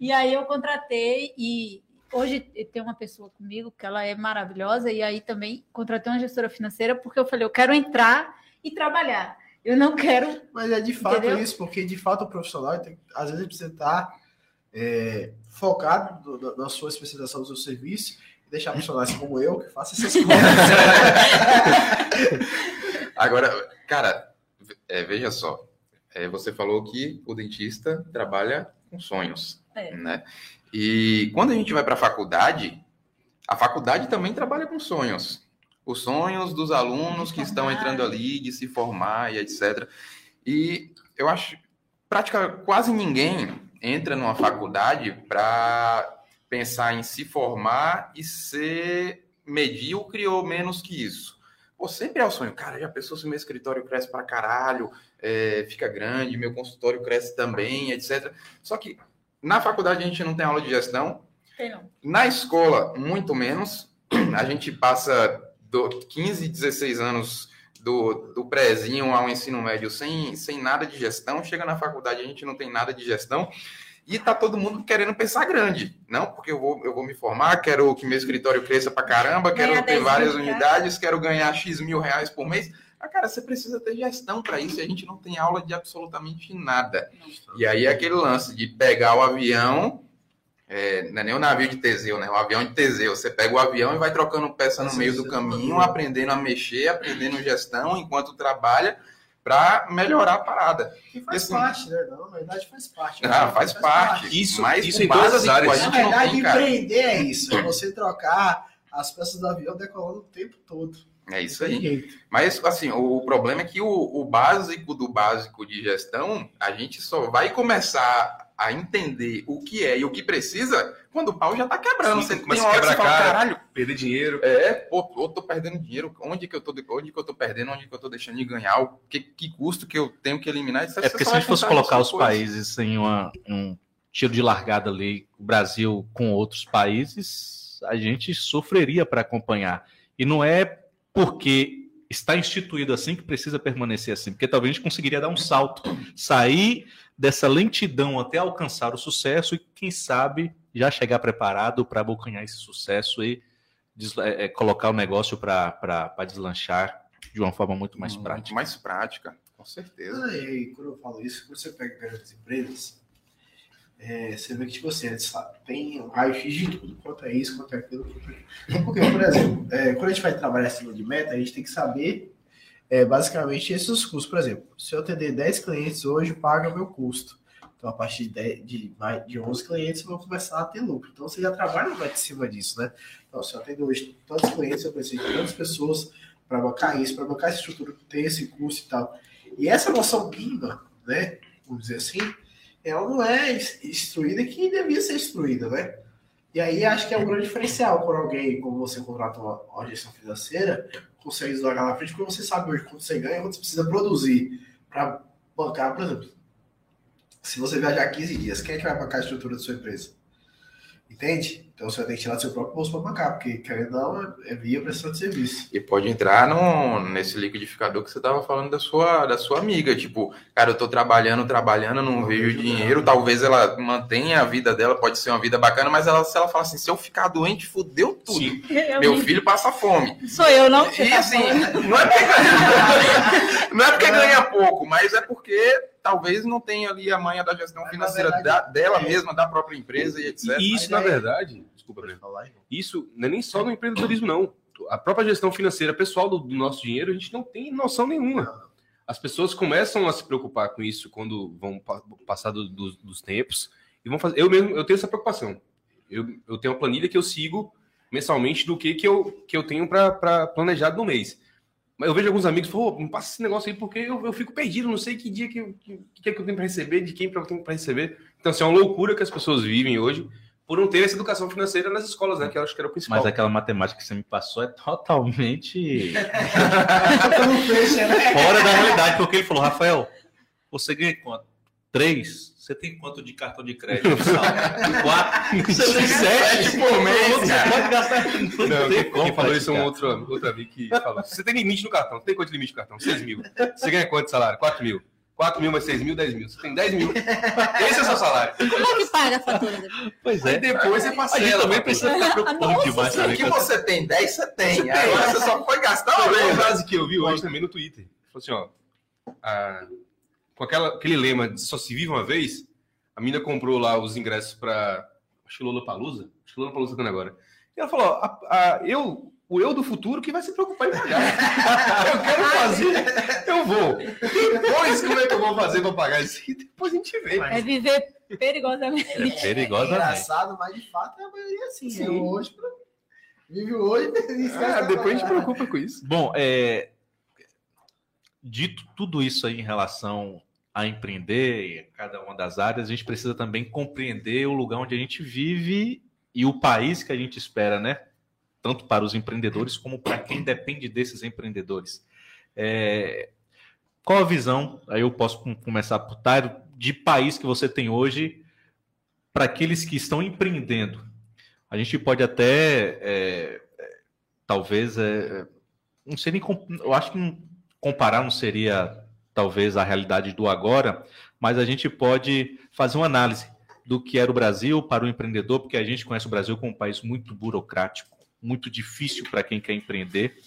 E aí eu contratei e hoje tem uma pessoa comigo que ela é maravilhosa e aí também contratei uma gestora financeira porque eu falei, eu quero entrar e trabalhar. Eu não quero. Mas é de fato Entendeu? isso, porque de fato o profissional, tem- às vezes, precisa estar é, focado do- do- na sua especialização do seu serviço e deixar profissionais como eu que façam essas coisas. Agora, cara, é, veja só. É, você falou que o dentista trabalha com sonhos, É. né? E quando a gente vai para a faculdade, a faculdade também trabalha com sonhos. Os sonhos dos alunos que estão entrando ali, de se formar e etc. E eu acho, praticamente quase ninguém entra numa faculdade para pensar em se formar e ser medíocre ou menos que isso. Pô, sempre é o sonho. Cara, já pensou se meu escritório cresce para caralho, é, fica grande, meu consultório cresce também, etc. Só que na faculdade a gente não tem aula de gestão. Tem não. Na escola, muito menos. A gente passa do 15, 16 anos do, do prézinho ao ensino médio sem, sem nada de gestão. Chega na faculdade, a gente não tem nada de gestão. E tá todo mundo querendo pensar grande. Não, porque eu vou, eu vou me formar, quero que meu escritório cresça pra caramba, quero Ganhar ter 10 várias mil unidades, quero ganhar X mil reais por mês. Ah, cara, você precisa ter gestão para isso e a gente não tem aula de absolutamente nada. E aí é aquele lance de pegar o avião, é, não é nem o navio de Teseu, né? O avião de Teseu. Você pega o avião e vai trocando peça no meio do caminho, aprendendo a mexer, aprendendo gestão enquanto trabalha para melhorar a parada. Que faz Assim- parte, né? Não, na verdade faz parte. né? Ah, faz parte. Isso- mas isso o em todas as áreas. A Na verdade, tem, empreender é isso. É você trocar as peças do avião decolando o tempo todo. É isso aí. jeito. Mas, assim, o, o problema é que o, o básico do básico de gestão, a gente só vai começar a entender o que é e o que precisa quando o pau já tá quebrando. Sim, Você começa tem a quebrar fala, cara. caralho, Perder dinheiro. é, pô, eu tô perdendo dinheiro, onde que eu tô, onde que eu tô perdendo, onde que eu tô deixando de ganhar, o que, que custo que eu tenho que eliminar, etc. É porque Você se a gente fosse colocar os isso países em uma- um tiro de largada ali, o Brasil com outros países, a gente sofreria para acompanhar. E não é porque está instituído assim que precisa permanecer assim, porque talvez a gente conseguiria dar um salto, sair dessa lentidão até alcançar o sucesso e, quem sabe, já chegar preparado para abocanhar esse sucesso e é, é, colocar o negócio para deslanchar de uma forma muito mais Muito prática. mais prática, com certeza. E aí, quando eu falo isso, quando você pega grandes empresas, é, você vê que, tipo assim, eles um raio-x de tudo, quanto é isso, quanto é aquilo. Quanto é... aquilo. Porque, por exemplo, é, quando a gente vai trabalhar acima de meta, a gente tem que saber é, basicamente esses custos. Por exemplo, se eu atender 10 clientes hoje, paga o meu custo. Então, a partir de, 10, de, de 11 clientes, vou começar a ter lucro. Então, você já trabalha mais em cima disso, né? Então, se eu atendo hoje tantos clientes, eu preciso de tantas pessoas para bancar isso, para bancar essa estrutura tem esse custo e tal. E essa noção mínima, né, vamos dizer assim, ela não é ins- instruída que devia ser instruída, né? E aí acho que é um grande diferencial quando alguém, como você contrata uma, uma gestão financeira, consegue jogar na frente, porque você sabe hoje quanto você ganha, quanto você precisa produzir para bancar, por exemplo. Se você viajar 15 dias, quem é que vai bancar a estrutura da sua empresa? Entende? Então você vai ter que tirar do seu próprio bolso para bancar, porque querendo ou não, é via prestação de serviço. E pode entrar no, nesse liquidificador que você estava falando da sua, da sua amiga. Tipo, cara, eu tô trabalhando, trabalhando, não vejo dinheiro. Talvez ela mantenha a vida dela, pode ser uma vida bacana, mas ela, se ela fala assim, se eu ficar doente, fudeu tudo. Sim. Eu Meu me- filho passa fome. Sou eu, não? E assim, não é não é porque ganha pouco, mas é porque talvez não tenha ali a manha da gestão Mas, na financeira verdade, da- dela é. mesma, da própria empresa e etc. E isso, na Mas aí- verdade, desculpa, Falar, isso não é nem só no empreendedorismo, não. A própria gestão financeira pessoal do, do nosso dinheiro, a gente não tem noção nenhuma. As pessoas começam a se preocupar com isso quando vão pa- passar do- dos- dos tempos e vão fazer. Eu mesmo, eu tenho essa preocupação. Eu, eu tenho uma planilha que eu sigo mensalmente do que, que, eu, que eu tenho para planejado no mês. Mas eu vejo alguns amigos falam, "Ô, me passa esse negócio aí porque eu, eu fico perdido, não sei que dia que, eu- que, que é que eu tenho para receber, de quem que eu tenho para receber. Então, assim, é uma loucura que as pessoas vivem hoje por não ter essa educação financeira nas escolas, né? Que eu acho que era o principal. Mas aquela matemática que você me passou é totalmente fora da realidade, porque ele falou, Rafael, você ganha quanto? Três? Você tem quanto de cartão de crédito? Quatro? Você tem sete por mês, Você cara. pode gastar. Não, Não, tem quem, como falou isso é um outro, outro amigo que falou. Você tem limite no cartão. Tem quanto limite no cartão? 6 mil. Você ganha quanto de salário? 4 mil. 4 mil mais 6 mil, 10 mil. Você tem 10 mil. Esse é o seu salário. Como é que paga a fatura depois? Pois Aí é. depois você A gente parcela. também precisa ficar preocupado Nossa, demais Se o que você tem 10, você tem. Você tem. Agora você só foi gastar uma vez. frase que eu vi hoje também no Twitter. Falou assim, ó. ah, com aquela, aquele lema de só se vive uma vez, a mina comprou lá os ingressos para acho que Lula Palusa. Acho que tá agora. E ela falou, ó, a- a- eu, o eu do futuro que vai se preocupar em pagar. eu quero fazer, eu vou. Depois, como é que eu vou fazer para pagar isso? E depois a gente vê. É viver perigosamente. É É perigosamente. engraçado, mas de fato é a maioria assim. Sim. É hoje, pra- vive hoje, Ah, depois a gente preocupa com isso. Bom, é, dito tudo isso aí em relação a empreender em cada uma das áreas, a gente precisa também compreender o lugar onde a gente vive e o país que a gente espera, né? Tanto para os empreendedores como para quem depende desses empreendedores. É... Qual a visão? Aí eu posso começar por Tairo, de país que você tem hoje para aqueles que estão empreendendo. A gente pode até, é, talvez, é, não sei nem, eu acho que comparar não seria talvez a realidade do agora, mas a gente pode fazer uma análise do que era o Brasil para o empreendedor, porque a gente conhece o Brasil como um país muito burocrático, muito difícil para quem quer empreender.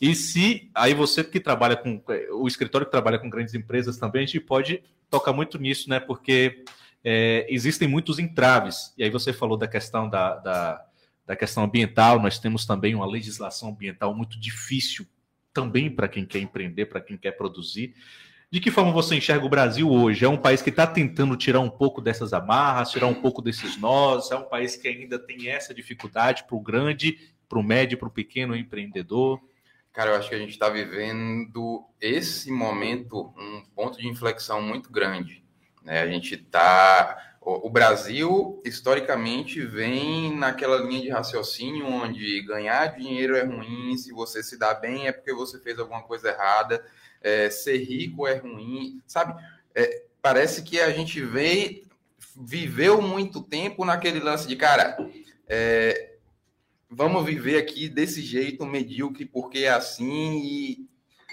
E se aí você que trabalha com o escritório que trabalha com grandes empresas também, a gente pode tocar muito nisso, né? Porque é, existem muitos entraves. E aí você falou da questão da, da, da questão ambiental, nós temos também uma legislação ambiental muito difícil também para quem quer empreender, para quem quer produzir. De que forma você enxerga o Brasil hoje? É um país que está tentando tirar um pouco dessas amarras, tirar um pouco desses nós? É um país que ainda tem essa dificuldade para o grande, para o médio, para o pequeno empreendedor? Cara, eu acho que a gente está vivendo esse momento um ponto de inflexão muito grande. Né? A gente está. O Brasil, historicamente, vem naquela linha de raciocínio onde ganhar dinheiro é ruim, se você se dá bem é porque você fez alguma coisa errada, é, ser rico é ruim, sabe? É, parece que a gente veio, viveu muito tempo naquele lance de, cara, é, vamos viver aqui desse jeito medíocre porque é assim e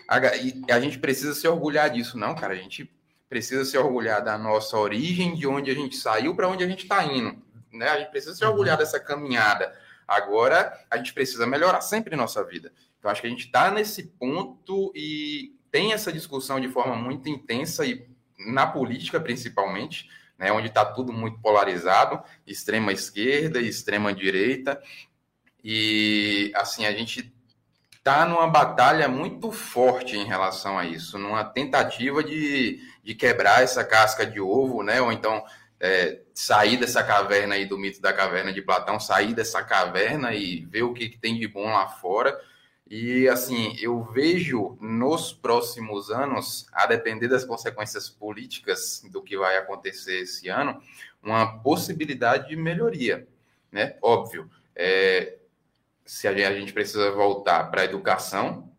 a, e a gente precisa se orgulhar disso. Não, cara, a gente precisa se orgulhar da nossa origem, de onde a gente saiu para onde a gente está indo. Né? A gente precisa se orgulhar dessa caminhada. Agora, a gente precisa melhorar sempre nossa vida. Então, acho que a gente está nesse ponto e tem essa discussão de forma muito intensa e na política, principalmente, né, onde está tudo muito polarizado, extrema esquerda e extrema direita. E, assim, a gente está numa batalha muito forte em relação a isso, numa tentativa de, de quebrar essa casca de ovo, né? Ou então é, sair dessa caverna aí do mito da caverna de Platão, sair dessa caverna e ver o que, que tem de bom lá fora. E assim, eu vejo nos próximos anos, a depender das consequências políticas do que vai acontecer esse ano, uma possibilidade de melhoria, né? Óbvio. É, se a gente precisa voltar para a educação,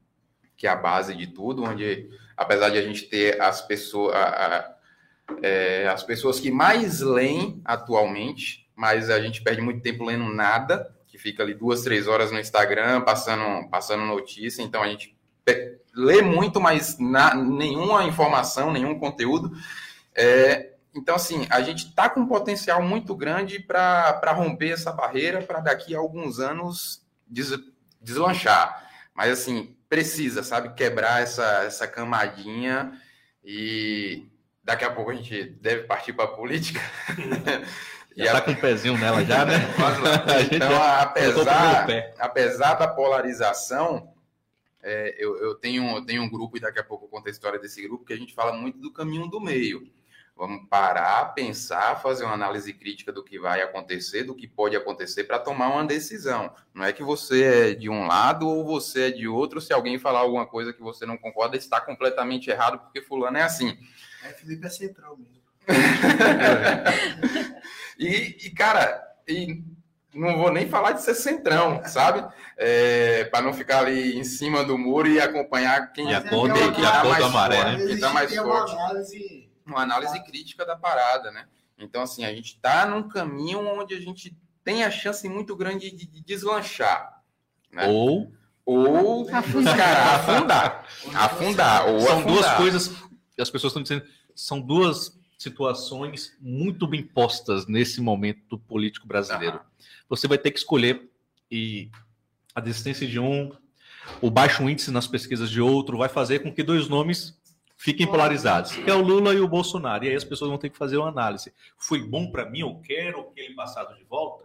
que é a base de tudo, onde, apesar de a gente ter as pessoas, a, a, é, as pessoas que mais leem atualmente, mas a gente perde muito tempo lendo nada, que fica ali duas, três horas no Instagram, passando, passando notícia, então a gente lê muito, mas na, nenhuma informação, nenhum conteúdo. É, então, assim, a gente está com um potencial muito grande para romper essa barreira, para daqui a alguns anos des, deslanchar. Mas, assim, precisa, sabe, quebrar essa, essa camadinha e daqui a pouco a gente deve partir para a política. Já está com o um pezinho nela já, né? então, apesar, apesar da polarização, é, eu, eu, tenho, eu tenho um grupo, e daqui a pouco eu conto a história desse grupo, que a gente fala muito do caminho do meio. Vamos parar, pensar, fazer uma análise crítica do que vai acontecer, do que pode acontecer para tomar uma decisão. Não é que você é de um lado ou você é de outro. Se alguém falar alguma coisa que você não concorda, está completamente errado, porque fulano é assim. É, Felipe é central mesmo. e, e, cara, e não vou nem falar de ser centrão, sabe? É, para não ficar ali em cima do muro e acompanhar quem e a cor, é que tá mais amarelo, né? Quem tá mais forte. Análise uma análise crítica da parada, né? Então, assim, a gente está num caminho onde a gente tem a chance muito grande de, de deslanchar. Né? Ou. Ou afundar. Cara, afundar. afundar. Ou são afundar. duas coisas que as pessoas estão dizendo. São duas situações muito bem postas nesse momento político brasileiro. Uhum. Você vai ter que escolher e a desistência de um, o baixo índice nas pesquisas de outro, vai fazer com que dois nomes fiquem polarizados, que é o Lula e o Bolsonaro. E aí as pessoas vão ter que fazer uma análise. Foi bom para mim? Eu quero aquele passado de volta?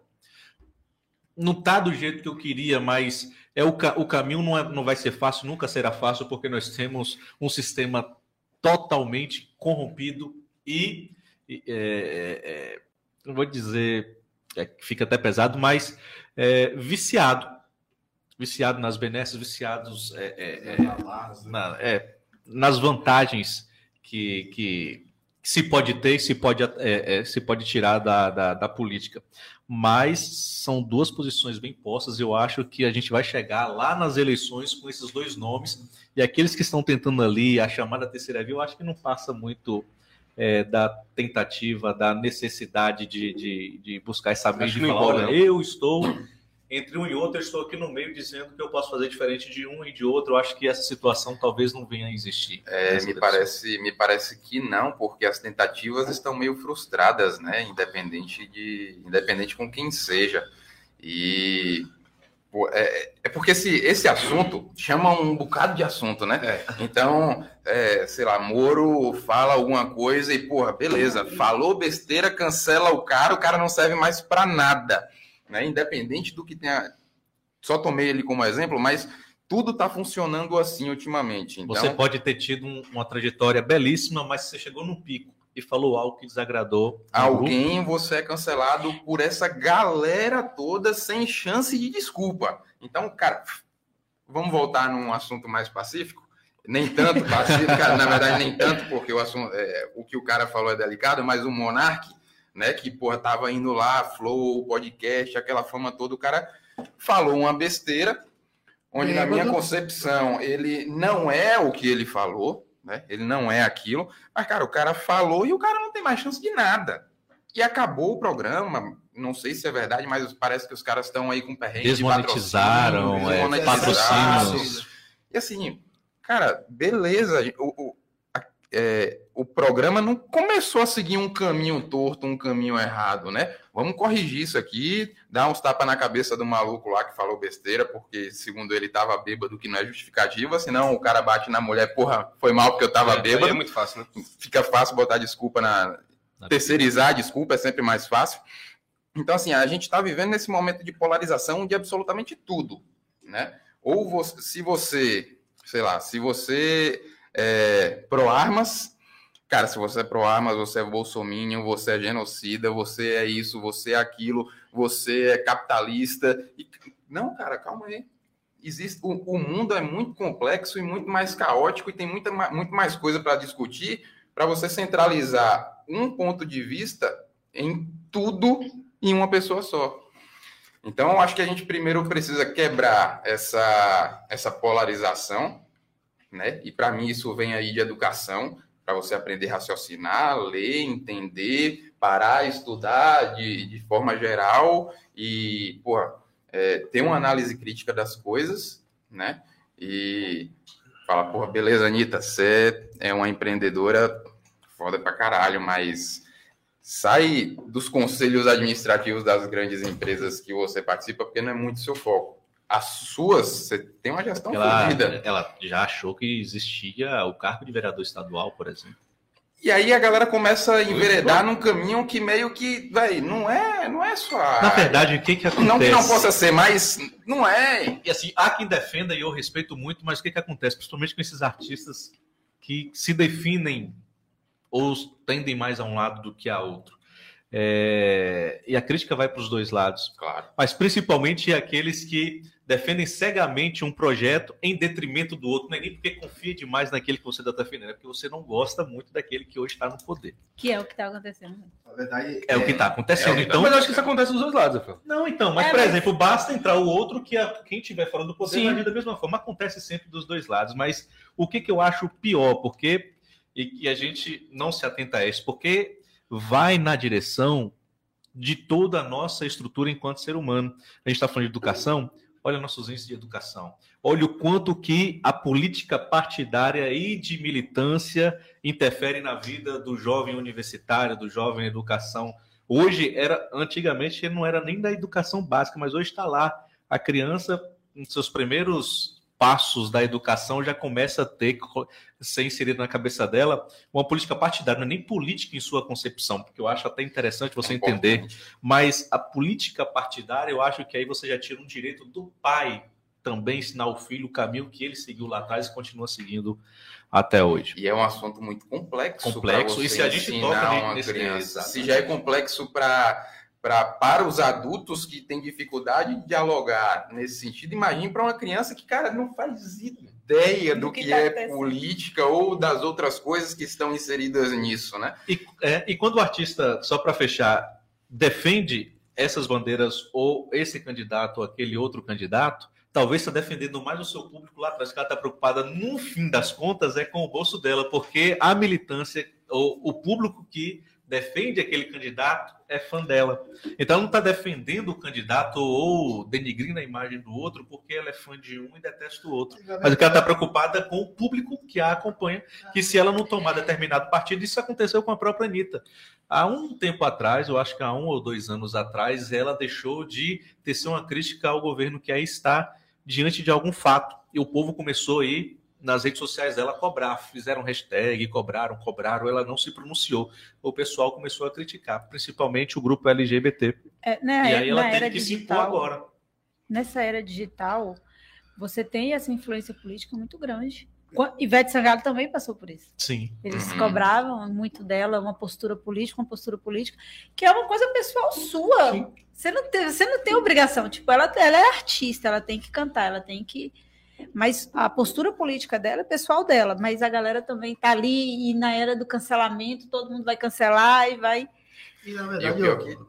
Não tá do jeito que eu queria, mas é o, o caminho não, é, não vai ser fácil, nunca será fácil, porque nós temos um sistema totalmente corrompido e, e é, é, é não vou dizer, é, fica até pesado, mas é, viciado. Viciado nas benesses, viciados é, na, é, nas vantagens que, que, que se pode ter e se pode, é, é, se pode tirar da, da, da, política. Mas são duas posições bem postas. Eu acho que a gente vai chegar lá nas eleições com esses dois nomes. E aqueles que estão tentando ali a chamada terceira via, eu acho que não passa muito é, da tentativa, da necessidade de, de, de buscar essa mente de falar: olha, eu estou entre um e outro, eu estou aqui no meio dizendo que eu posso fazer diferente de um e de outro. Eu acho que essa situação talvez não venha a existir. É, me, parece, me parece que não, porque as tentativas estão meio frustradas, né? Independente de independente com quem seja. E é, é, porque esse, esse assunto chama um bocado de assunto, né? É. Então, é, sei lá, Moro fala alguma coisa e, porra, beleza, falou besteira, cancela o cara, o cara não serve mais para nada né? Independente do que tenha. Só tomei ele como exemplo, mas tudo está funcionando assim ultimamente. Então... Você pode ter tido um, uma trajetória belíssima, mas você chegou no pico e falou algo que desagradou. Alguém, você é cancelado por essa galera toda sem chance de desculpa. Então, cara, vamos voltar num assunto mais pacífico? Nem tanto pacífico, cara, na verdade, nem tanto, porque o, assunto, é, o que o cara falou é delicado, mas o Monark né? Que, porra, tava indo lá, Flow, podcast, aquela fama toda, o cara falou uma besteira, onde, na minha concepção, ele não é o que ele falou, né? Ele não é aquilo, mas, cara, o cara falou e o cara não tem mais chance de nada. E acabou o programa, não sei se é verdade, mas parece que os caras estão aí com perrengue Desmonetizaram, de é, E assim, cara, beleza, o, o é, o programa não começou a seguir um caminho torto, um caminho errado, né? Vamos corrigir isso aqui, dar uns tapas na cabeça do maluco lá que falou besteira, porque segundo ele estava bêbado, que não é justificativa, senão o cara bate na mulher, porra, foi mal porque eu estava é, bêbado. É muito fácil, né? Fica fácil botar desculpa na. Terceirizar a desculpa é sempre mais fácil. Então, assim, a gente está vivendo nesse momento de polarização de absolutamente tudo, né? Ou você, se você, sei lá, se você é, pro-armas. Cara, se você é pro-armas, você é bolsominion, você é genocida, você é isso, você é aquilo, você é capitalista. E, não, cara, calma aí. Existe, o, o mundo é muito complexo e muito mais caótico e tem muita, muito mais coisa para discutir para você centralizar um ponto de vista em tudo em uma pessoa só. Então, acho que a gente primeiro precisa quebrar essa, essa polarização né? E para mim isso vem aí de educação, para você aprender a raciocinar, ler, entender, parar, estudar de, de forma geral e, porra, é, ter uma análise crítica das coisas, né? E falar, porra, beleza, Anitta, você é uma empreendedora foda pra caralho, mas sai dos conselhos administrativos das grandes empresas que você participa, porque não é muito seu foco as suas, você tem uma gestão ela, fodida. Ela já achou que existia o cargo de vereador estadual, por exemplo. E aí a galera começa a enveredar num caminho que meio que, velho, não é, não é só. Na verdade, o que que acontece? Não que não possa ser, mas não é. E assim, há quem defenda e eu respeito muito, mas o que que acontece, principalmente com esses artistas que se definem ou tendem mais a um lado do que a outro. É... E a crítica vai para os dois lados. Claro. Mas principalmente aqueles que defendem cegamente um projeto em detrimento do outro, não é nem porque confia demais naquele que você está defendendo, é porque você não gosta muito daquele que hoje está no poder. Que é o que está acontecendo. Na verdade, é, é, o que está acontecendo. É então, mas eu acho que isso acontece dos dois lados. Rafael. Não, então, mas, é, por mas... exemplo, basta entrar o outro que a, quem estiver falando do poder Sim. vai da mesma forma. Acontece sempre dos dois lados, mas o que, que eu acho pior, porque, e, e a gente não se atenta a isso, porque vai na direção de toda a nossa estrutura enquanto ser humano. A gente está falando de educação, olha nossos índices de educação, olha o quanto que a política partidária e de militância interfere na vida do jovem universitário, do jovem educação. Hoje era, antigamente não era nem da educação básica, mas hoje está lá a criança em seus primeiros passos da educação já começa a ter ser inserido na cabeça dela uma política partidária, não é nem política em sua concepção, porque eu acho até interessante você é entender, mas a política partidária, eu acho que aí você já tira um direito do pai também ensinar o filho o caminho que ele seguiu lá atrás e continua seguindo até hoje. E é um assunto muito complexo. Complexo. E se a gente toca nesse criança, se já é complexo para pra, para os adultos que têm dificuldade de dialogar nesse sentido, imagine para uma criança que, cara, não faz ideia do, do que, que tá é política ou das outras coisas que estão inseridas nisso, né? E, é, e quando o artista, só para fechar, defende essas bandeiras ou esse candidato ou aquele outro candidato, talvez está defendendo mais o seu público lá atrás, que ela está preocupada, no fim das contas, é com o bolso dela, porque a militância, ou o público que defende aquele candidato é fã dela. Então ela não está defendendo o candidato ou denigrindo a imagem do outro porque ela é fã de um e detesta o outro. Mas o que ela está preocupada é com o público que a acompanha, que se ela não tomar determinado partido, isso aconteceu com a própria Anitta. Há um tempo atrás, eu acho que há um ou dois anos atrás, ela deixou de tecer uma crítica ao governo que aí está diante de algum fato. E o povo começou aí nas redes sociais dela cobrar, fizeram hashtag, cobraram, cobraram, ela não se pronunciou. O pessoal começou a criticar, principalmente o grupo LGBT. É, né, e aí ela teve que digital, se impor agora. Nessa era digital, você tem essa influência política muito grande. Ivete Sangalo também passou por isso. Sim. Eles uhum. cobravam muito dela, uma postura política, uma postura política, que é uma coisa pessoal sua. Sim. Você não tem, você não tem obrigação. Tipo, ela, ela é artista, ela tem que cantar, ela tem que. Mas a postura política dela é pessoal dela, mas a galera também tá ali e na era do cancelamento, todo mundo vai cancelar e vai. E na verdade, eu, eu,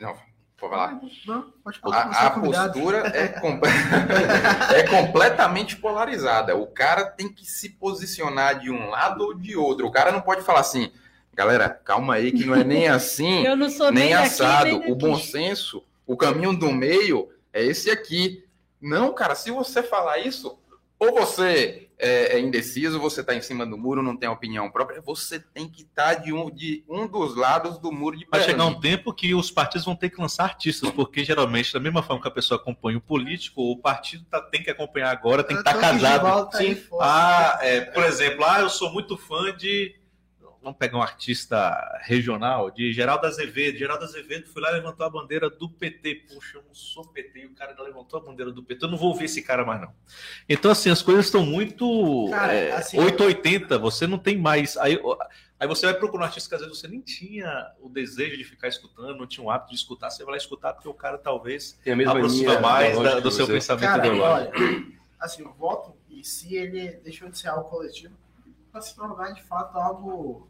não, Pode falar. Não, pode falar. A, a postura é, com... é completamente polarizada. O cara tem que se posicionar de um lado ou de outro. O cara não pode falar assim, galera, calma aí, que não é nem assim, nem, nem assado. Aqui, nem o bom senso, o caminho do meio é esse aqui. Não, cara, se você falar isso, ou você é, é indeciso, você está em cima do muro, não tem opinião própria, você tem que estar tá de, um, de um dos lados do muro de Vai chegar um tempo que os partidos vão ter que lançar artistas, porque geralmente, da mesma forma que a pessoa acompanha o político, o partido tá, tem que acompanhar agora, tem que estar tá casado. Sim. Ah, é, por exemplo, ah, eu sou muito fã de vamos pegar um artista regional, de Geraldo Azevedo. Geraldo Azevedo foi lá e levantou a bandeira do PT. Poxa, eu não sou PT, e o cara levantou a bandeira do PT. Eu não vou ouvir esse cara mais, não. Então, assim, as coisas estão muito cara, é, assim, 880, você não tem mais. Aí, aí você vai procurar um artista que às vezes você nem tinha o desejo de ficar escutando, não tinha o hábito de escutar, você vai lá escutar porque o cara talvez tem a mesma aproxima linha, mais da, do seu pensamento. Cara, olha, assim, o voto em si, ele deixou de ser algo coletivo para se tornar de fato algo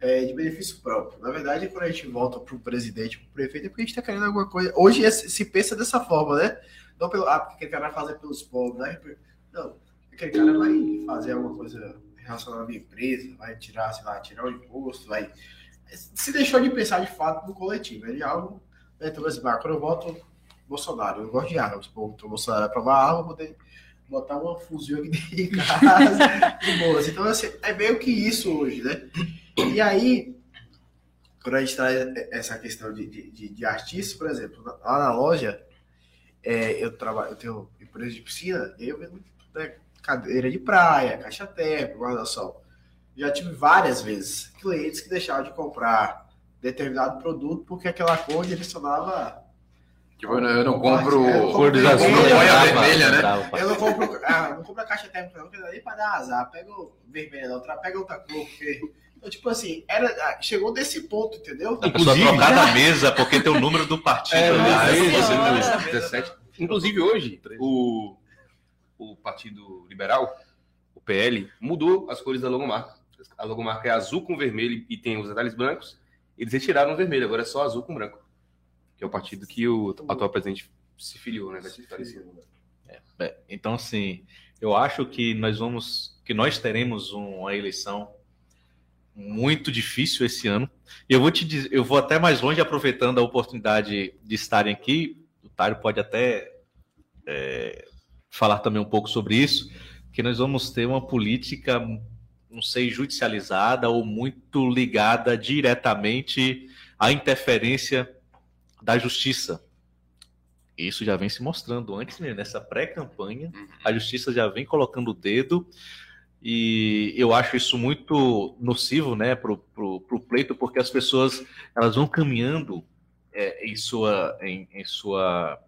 é, de benefício próprio. Na verdade, quando a gente volta para o presidente, para o prefeito, é porque a gente está querendo alguma coisa. Hoje é, se pensa dessa forma, né? Não pelo. Ah, porque aquele cara vai fazer pelos povos, né? Não. Aquele cara vai fazer alguma coisa relacionada à minha empresa, vai tirar, sei lá, tirar o imposto, vai. Se deixou de pensar de fato no coletivo. É de algo. Né? Então, assim, quando eu voto Bolsonaro, eu gosto de armas. Pô, o Bolsonaro aprovar arma, vou poder botar uma fuzil aqui dentro de casa de boas. Então, assim, é meio que isso hoje, né? E aí, quando a gente traz essa questão de, de, de artistas, por exemplo, lá na loja, é, eu trabalho, eu tenho empresa de piscina, eu vendo né, cadeira de praia, caixa térmica, guarda-sol. Já tive várias vezes clientes que deixaram de comprar determinado produto porque aquela cor direcionava Tipo, eu não, eu não compro cor dos azul, vermelha, né? Eu não compro, ah, não compro a caixa térmica, não, que dá nem pra dar azar. Pega o vermelho, não, pega outra cor, porque então, tipo assim, era, ah, chegou desse ponto, entendeu? Inclusive, trocar da mesa, porque tem o número do partido. É, ali, 17. Inclusive, hoje, o, o Partido Liberal, o PL, mudou as cores da logomarca. A logomarca é azul com vermelho e tem os detalhes brancos. Eles retiraram o vermelho, agora é só azul com branco. Que é o partido que o atual presidente se filiou, né? É, é, então, assim, eu acho que nós vamos, que nós teremos uma eleição muito difícil esse ano. Eu vou te dizer, eu vou até mais longe aproveitando a oportunidade de estarem aqui. O Tário pode até é, falar também um pouco sobre isso, que nós vamos ter uma política, não sei, judicializada ou muito ligada diretamente à interferência da justiça. Isso já vem se mostrando antes mesmo, nessa pré-campanha, a justiça já vem colocando o dedo e eu acho isso muito nocivo né, para o pleito, porque as pessoas elas vão caminhando é, em, sua, em, em, sua,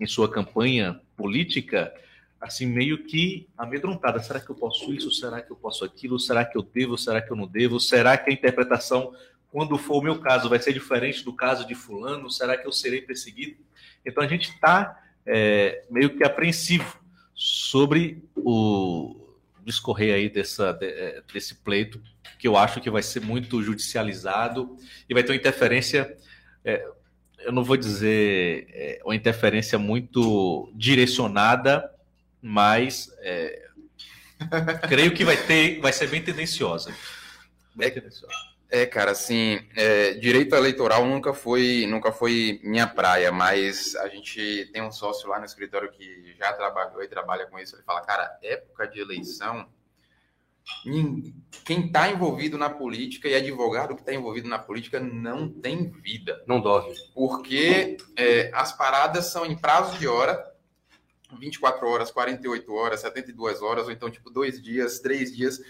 em sua campanha política assim meio que amedrontada. Será que eu posso isso? Será que eu posso aquilo? Será que eu devo? Será que eu não devo? Será que a interpretação, quando for o meu caso, vai ser diferente do caso de fulano? Será que eu serei perseguido? Então a gente está é, meio que apreensivo sobre o discorrer aí dessa, é, desse pleito, que eu acho que vai ser muito judicializado e vai ter uma interferência, é, eu não vou dizer é, uma interferência muito direcionada, mas é, creio que vai ter, vai ser bem tendenciosa. Bem tendenciosa. É, cara, assim, é, direito eleitoral nunca foi, nunca foi minha praia, mas a gente tem um sócio lá no escritório que já trabalhou e trabalha com isso. Ele fala, cara, época de eleição, quem está envolvido na política e advogado que está envolvido na política não tem vida. Não dorme. Porque é, as paradas são em prazo de hora, 24 horas, 48 horas, 72 horas, ou então, tipo, dois dias, três dias,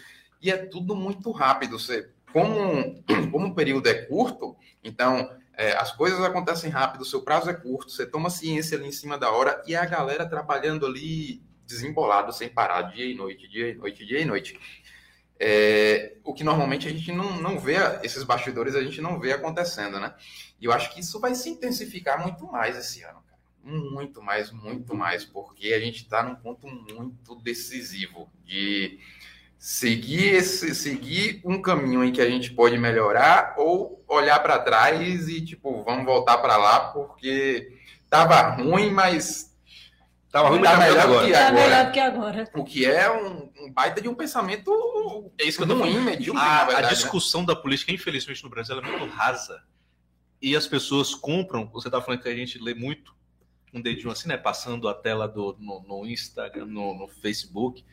e é tudo muito rápido. Você como, como o período é curto, então é, as coisas acontecem rápido, o seu prazo é curto, você toma ciência ali em cima da hora e a galera trabalhando ali desembolado, sem parar, dia e noite, dia e noite, dia e noite. É, o que normalmente a gente não, não vê, esses bastidores a gente não vê acontecendo, né? E eu acho que isso vai se intensificar muito mais esse ano, cara. Muito mais, muito mais, porque a gente está num ponto muito decisivo de seguir esse seguir um caminho em que a gente pode melhorar ou olhar para trás e tipo vamos voltar para lá porque tava ruim mas tava ruim tá melhor agora. que tá agora. melhor que agora o que é um, um, baita de um pensamento é isso que eu tô ruim medíocre, a, verdade, a né? discussão né? da política infelizmente no Brasil é muito rasa e as pessoas compram você tá falando que a gente lê muito um dedinho assim né passando a tela do no, no Instagram no, no Facebook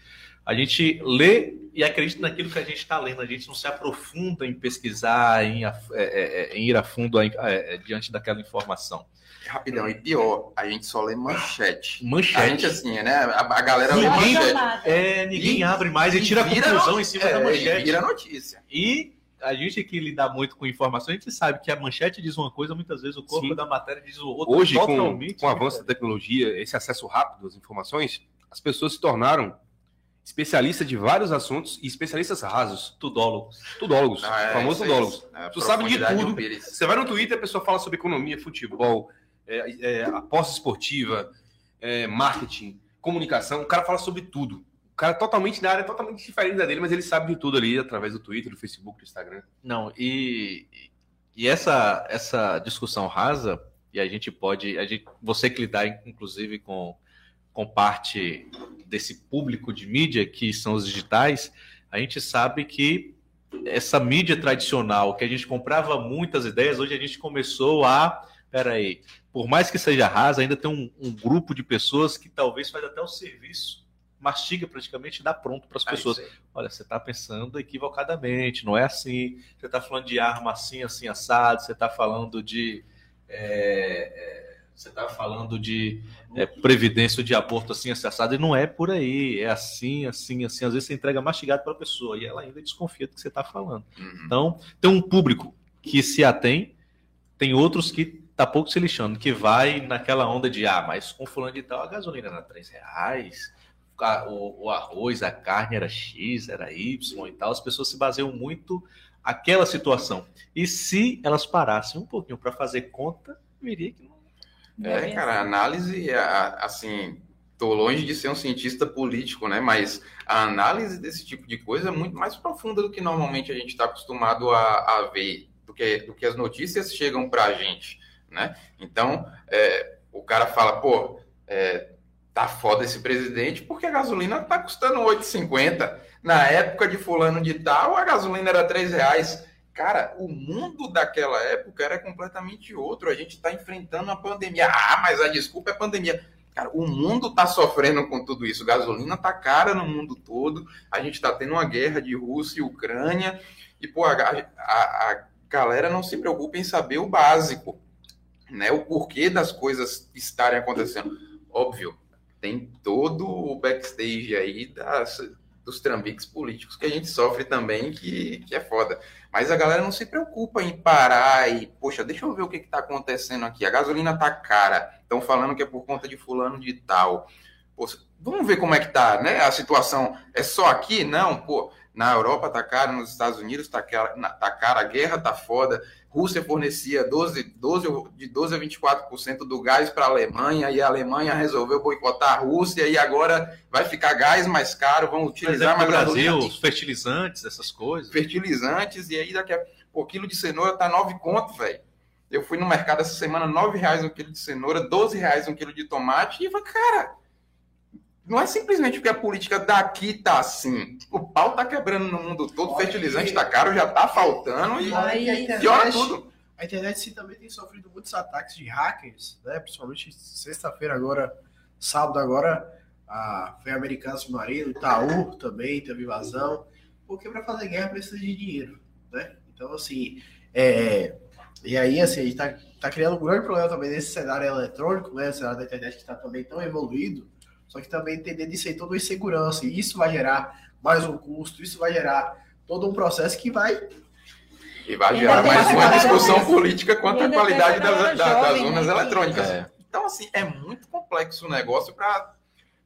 a gente lê e acredita naquilo que a gente está lendo, a gente não se aprofunda em pesquisar, em, é, é, é, em ir a fundo é, diante daquela informação. Rapidão, e pior, a gente só lê manchete. Manchete. A gente, assim, né? A, a galera ninguém, lê manchete. É, ninguém e, abre mais e, e tira conclusão no... em cima da manchete. E vira notícia. E a gente que lida muito com informação, a gente sabe que a manchete diz uma coisa, muitas vezes o corpo Sim. da matéria diz o outro. Hoje, com, com o avanço da tecnologia, esse acesso rápido às informações, as pessoas se tornaram especialista de vários assuntos e especialistas rasos. Tudólogos. Tudólogos. Ah, é, famosos tudólogos. É, tu sabe de tudo. Você vai no Twitter, a pessoa fala sobre economia, futebol, é, é, aposta esportiva, é, marketing, comunicação. O cara fala sobre tudo. O cara é totalmente na área, totalmente diferente da dele, mas ele sabe de tudo ali através do Twitter, do Facebook, do Instagram. Não, e, e essa, essa discussão rasa, e a gente pode. A gente, você que lidar, inclusive, com com parte desse público de mídia, que são os digitais, a gente sabe que essa mídia tradicional, que a gente comprava muitas ideias, hoje a gente começou a. Peraí, por mais que seja rasa, ainda tem um, um grupo de pessoas que talvez faz até o serviço, mastiga praticamente e dá pronto para as é pessoas. Olha, você está pensando equivocadamente, não é assim. Você está falando de arma assim, assim, assado, você está falando de. É, é, você está falando de é, previdência de aborto assim, acessado, e não é por aí, é assim, assim, assim. Às vezes você entrega mastigado para a pessoa e ela ainda desconfia do que você está falando. Uhum. Então, tem um público que se atém, tem outros que tá pouco se lixando, que vai naquela onda de, ah, mas com fulano de tal, a gasolina era 3 reais, o, o arroz, a carne era X, era Y e tal. As pessoas se baseiam muito aquela situação. E se elas parassem um pouquinho para fazer conta, viria que não é, cara, a análise, assim, tô longe de ser um cientista político, né? Mas a análise desse tipo de coisa é muito mais profunda do que normalmente a gente está acostumado a, a, ver, do que, do que as notícias chegam para a gente, né? Então, é, o cara fala, pô, é, tá foda esse presidente porque a gasolina tá custando 8,50. Na época de fulano de tal, a gasolina era 3 reais. Cara, o mundo daquela época era completamente outro. A gente está enfrentando uma pandemia. Ah, mas a desculpa é pandemia. Cara, o mundo está sofrendo com tudo isso. Gasolina está cara no mundo todo. A gente está tendo uma guerra de Rússia e Ucrânia. E, pô, a, a, a galera não se preocupa em saber o básico, né? O porquê das coisas estarem acontecendo. Óbvio, tem todo o backstage aí das, dos trambiques políticos que a gente sofre também, que, que é foda. Mas a galera não se preocupa em parar e, poxa, deixa eu ver o que está acontecendo aqui. A gasolina tá cara, estão falando que é por conta de fulano de tal. Vamos ver como é que tá, né? A situação é só aqui? Não, pô. Na Europa tá caro, nos Estados Unidos tá caro, na- tá caro, a guerra tá foda. Rússia fornecia 12, 12, de 12 a 24% do gás para a Alemanha e a Alemanha resolveu boicotar a Rússia e agora vai ficar gás mais caro, vão utilizar mais Brasil, os fertilizantes, essas coisas. fertilizantes, e aí daqui a o quilo de cenoura tá 9 conto, velho. Eu fui no mercado essa semana, 9 reais um quilo de cenoura, 12 reais um quilo de tomate, e eu falei, cara, não é simplesmente porque a política daqui tá assim. O pau tá quebrando no mundo todo, o fertilizante tá caro, já tá faltando, e internet- piora tudo. A internet sim também tem sofrido muitos ataques de hackers, né? Principalmente sexta-feira agora, sábado agora, a foi a Americana Submarino, Itaú também teve invasão, porque para fazer guerra precisa de dinheiro, né? Então assim, é, e aí assim a gente tá, tá criando um grande problema também nesse cenário eletrônico, né? O cenário da internet que está também tão evoluído, só que também entender disso aí toda uma insegurança e isso vai gerar mais um custo, isso vai gerar todo um processo que vai E vai E gerar mais uma discussão política quanto à qualidade das, da- das jovem, urnas né, eletrônicas. É. Então, assim, é muito complexo o negócio para.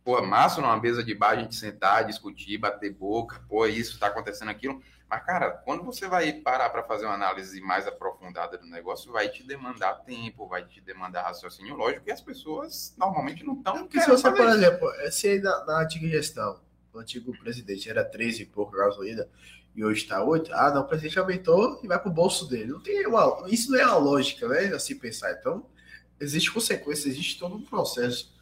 Pô, massa numa mesa de bar a gente sentar, discutir, bater boca, pô, isso tá acontecendo aquilo. Mas, cara, quando você vai parar para fazer uma análise mais aprofundada do negócio, vai te demandar tempo, vai te demandar raciocínio lógico, e as pessoas normalmente não estão. Porque se você, por exemplo, se aí na, na antiga gestão, o antigo presidente era 13 e pouco a gasolina e hoje está 8, ah, não, o presidente aumentou e vai pro bolso dele. Não tem uma, isso não é uma lógica, né? Assim pensar. Então, existe consequência, existe todo um processo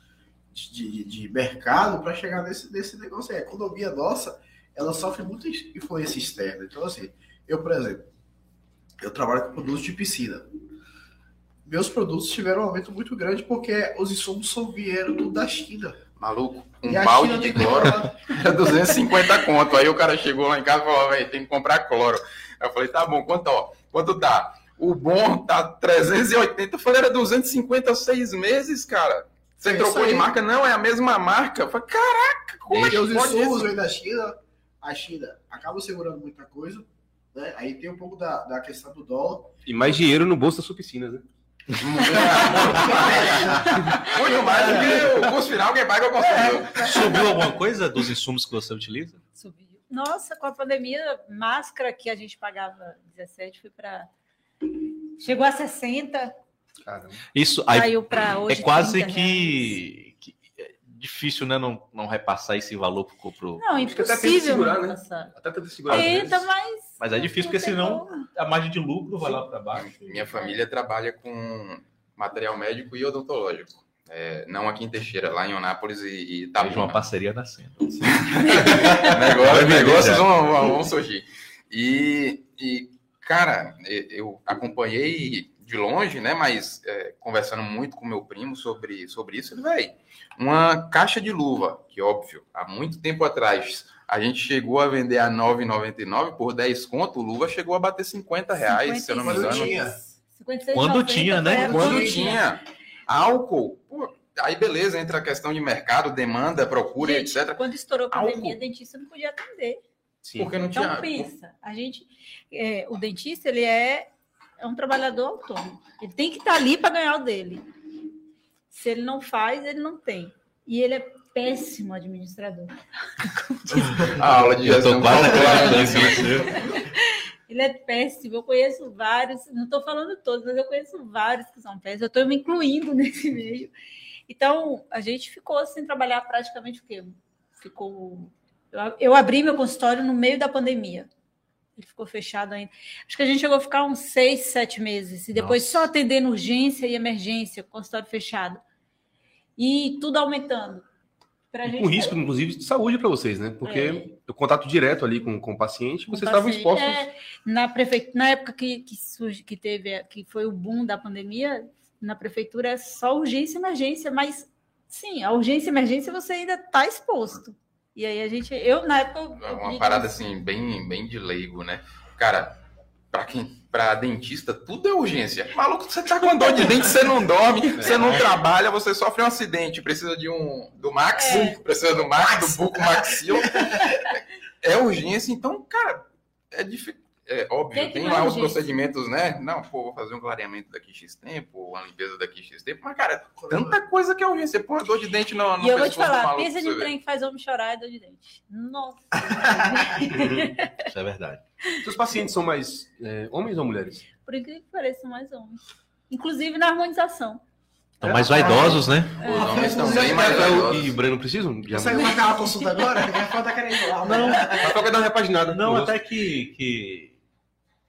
de, de, de mercado para chegar nesse, nesse negócio aí. A economia nossa, ela sofre muita influência externa. Então, assim, eu, por exemplo, eu trabalho com produtos de piscina meus produtos tiveram um aumento muito grande porque os insumos só vieram tudo da China. Maluco, um balde de cloro era 250 conto. Aí o cara chegou lá em casa e falou, velho, tem que comprar cloro. Aí eu falei, tá bom, quanto, ó, quanto tá? O bom tá 380. Eu falei, era 250 seis meses, cara. Você É trocou de marca? Não, é a mesma marca. Eu falei, caraca, como é que os pode insumos vêm da China, a China acaba segurando muita coisa, né? Aí tem um pouco da, da questão do dólar. E mais dinheiro no bolso das suas piscinas, né? Muito mais do que o custo final que paga o consumidor. Subiu alguma coisa dos insumos que você utiliza? Subiu. Nossa, com a pandemia, máscara que a gente pagava 17 foi para. Chegou a 60, Caramba. Isso aí caiu para é hoje. quase 30 reais. É difícil, né? Não, não repassar esse valor pro, pro... Não, que até tenta impossível segurar, né? passar. Até tenta segurar. Tenta, mas. Mas é difícil, porque senão como. a margem de lucro vai lá para baixo. Minha família trabalha com material médico e odontológico. É, não aqui em Teixeira, lá em Onápolis e, e Tá uma parceria nascendo. Negócio- negócios vão, vão- vão surgir. E, e, cara, eu acompanhei de longe, né? Mas é, conversando muito com meu primo sobre, sobre isso, ele, velho, uma caixa de luva, que óbvio, há muito tempo atrás a gente chegou a vender a R$ 9,99 por 10 conto, luva chegou a bater 50 reais, se eu não me 56, engano. tinha. 56, Quando 90 tinha, né? Quando pandemia. tinha álcool, pô, aí beleza, entra a questão de mercado, demanda, procura, Gente, etc. Quando estourou a pandemia, Álcool. dentista não podia atender. Sim. Porque não tinha. Então, pensa, a gente, é, o dentista, ele é, é um trabalhador autônomo. Ele tem que estar ali para ganhar o dele. Se ele não faz, ele não tem. E ele é péssimo administrador. A aula de gestão quase nisso. nisso. Ele é péssimo. Eu conheço vários, não estou falando todos, mas eu conheço vários que são péssimos. Eu estou me incluindo nesse meio. Então, a gente ficou sem trabalhar praticamente o quê? Ficou. Eu abri meu consultório no meio da pandemia. Ele ficou fechado ainda. Acho que a gente chegou a ficar uns seis, sete meses. E depois Nossa. só atendendo urgência e emergência, consultório fechado. E tudo aumentando. Pra E gente- com risco, inclusive, de saúde para vocês, né? Porque É. o contato direto ali com, com o paciente, com vocês estavam paciente. expostos. É, na, prefe... na época que, que, surge, que teve, que foi o boom da pandemia, na prefeitura é só urgência e emergência, mas sim, a urgência e emergência você ainda está exposto. E aí a gente, eu na época. eu- É eu uma parada assim, bem, bem de leigo, né? Cara, pra quem. Pra dentista, tudo é urgência. Maluco, você tá com dor de dente, você não dorme, você não trabalha, você sofre um acidente, precisa de um. do Max, É. precisa do Max, do Buco Maxil. É urgência, então, cara, é difícil. É óbvio, é que tem manda lá os procedimentos, né? Não, pô, vou fazer um clareamento daqui X tempo, uma limpeza daqui X tempo. Mas, cara, tanta coisa que é põe uma dor de dente no, no E eu vou te falar, pra de trem que faz homem chorar e dor de dente. Nossa. Isso é verdade. Seus pacientes são mais é, homens ou mulheres? Por incrível que pareça, são mais homens. Inclusive na harmonização. Estão mais vaidosos, né? Os homens também, mas Rafael é e Breno precisam? Já... Marcar uma consulta agora? Tá lá. Não, Rafael quer dar uma repaginada. não até que, que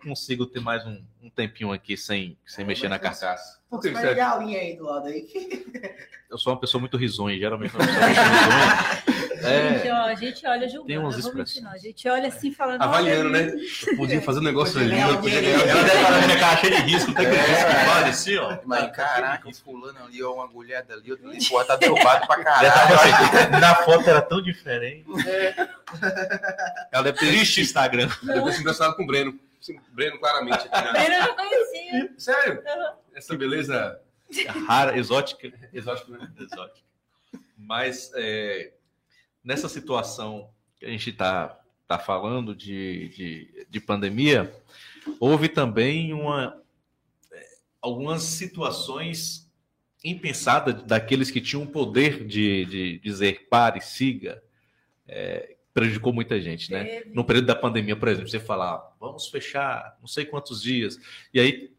consigo ter mais um, um tempinho aqui sem, sem mexer na carcaça. Sérgio? ligar a linha aí do lado aí. Eu sou uma pessoa muito risonha, geralmente uma pessoa muito risonha. Gente, É, ó, a gente olha julgando. Tem umas mentir, expressões. não. A gente olha assim falando. Avaliando, né? Eu podia fazer um negócio ali, eu podia ela deve estar na minha cara cheia de risco, tem que É. risco que vale assim, ó. Mas, caraca, o fulano ali, ó, uma mulher dali, outro ali, pô, tá derrubado pra Já caralho. assim, na foto era tão diferente. Ela deve ter triste Instagram. Eu tô se impressionado com o Breno. Sim, Breno, claramente. Aqui, né? Breno eu já conhecia. Sério? Uhum. Essa beleza Rara, exótica. exótica, né? exótica. Mas é, nessa situação que a gente está tá falando de, de, de pandemia, houve também uma, é, algumas situações impensadas daqueles que tinham o poder de, de dizer pare, siga, é, prejudicou muita gente, né? Teve. No período da pandemia, por exemplo, você falar, vamos fechar não sei quantos dias, e aí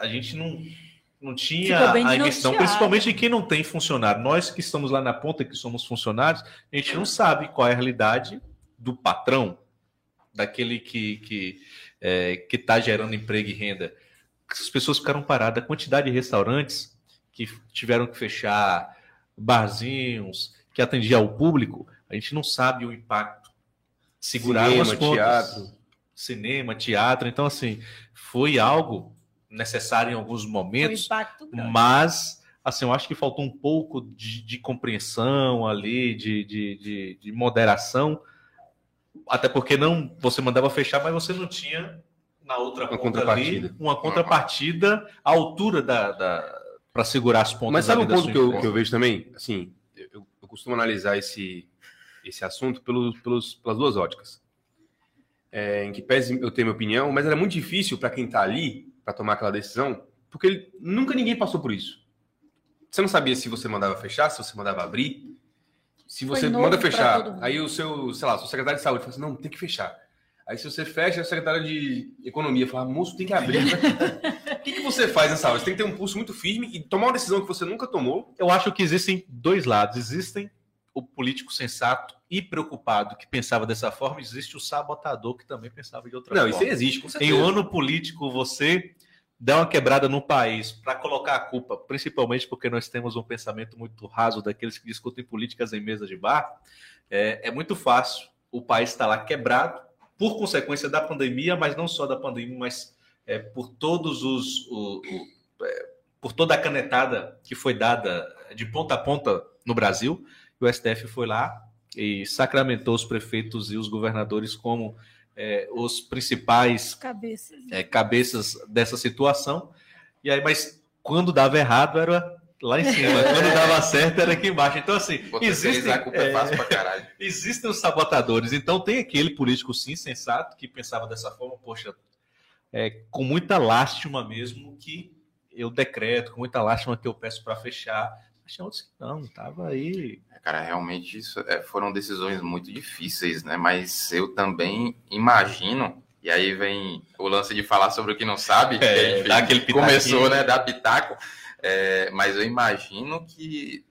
a gente não, não tinha a desnorteado. principalmente de quem não tem funcionário. Nós que estamos lá na ponta, que somos funcionários, a gente não sabe qual é a realidade do patrão, daquele que que é, que está gerando emprego e renda. As pessoas ficaram paradas, a quantidade de restaurantes que tiveram que fechar, barzinhos que atendiam ao público, a gente não sabe o impacto. Segurar Cinema, as pontas. teatro. Cinema, teatro. Então, assim, foi algo necessário em alguns um momentos, impacto grande. mas assim, eu acho que faltou um pouco de, de compreensão ali, de, de, de, de moderação, até porque não você mandava fechar, mas você não tinha na outra Uma contrapartida. ali uma contrapartida à altura da, da para segurar as pontas. Mas sabe um ponto que eu, que eu vejo também? Assim, eu, eu costumo analisar esse, esse assunto pelos, pelos, pelas duas óticas. É, em que pese eu tenho minha opinião, mas era muito difícil para quem está ali para tomar aquela decisão, porque ele- nunca ninguém passou por isso. Você não sabia se você mandava fechar, se você mandava abrir. Se você manda fechar, aí o seu, sei lá, seu secretário de saúde fala assim, não, tem que fechar. Aí se você fecha, o secretário de economia fala, moço, tem que abrir. O que, que você faz nessa hora? Você tem que ter um pulso muito firme e tomar uma decisão que você nunca tomou. Eu acho que existem dois lados. Existem o político sensato e preocupado que pensava dessa forma, existe o sabotador que também pensava de outra Não, forma. isso aí existe, com certeza. Em um ano político, você dá uma quebrada no país para colocar a culpa, principalmente porque nós temos um pensamento muito raso daqueles que discutem políticas em mesa de bar, é, é muito fácil o país estar lá quebrado por consequência da pandemia, mas não só da pandemia, mas é, por todos os o- o- é, por toda a canetada que foi dada de ponta a ponta no Brasil, o STF foi lá e sacramentou os prefeitos e os governadores como é, os principais Cabeças. é, cabeças dessa situação. E aí, mas quando dava errado era lá em cima, quando dava certo era aqui embaixo. Então, assim, existem, existem, a culpa é é, fácil pra caralho. existem os sabotadores. Então, tem aquele político, sim, sensato, que pensava dessa forma, poxa, é, com muita lástima mesmo que eu decreto, com muita lástima que eu peço para fechar. Tinha outros que não, tava aí. Cara, realmente isso é, foram decisões muito difíceis, né? Mas eu também imagino, e aí vem o lance de falar sobre o que não sabe, que a É, gente dá aquele pitaquinho. começou, né? Dar pitaco. É, mas eu imagino que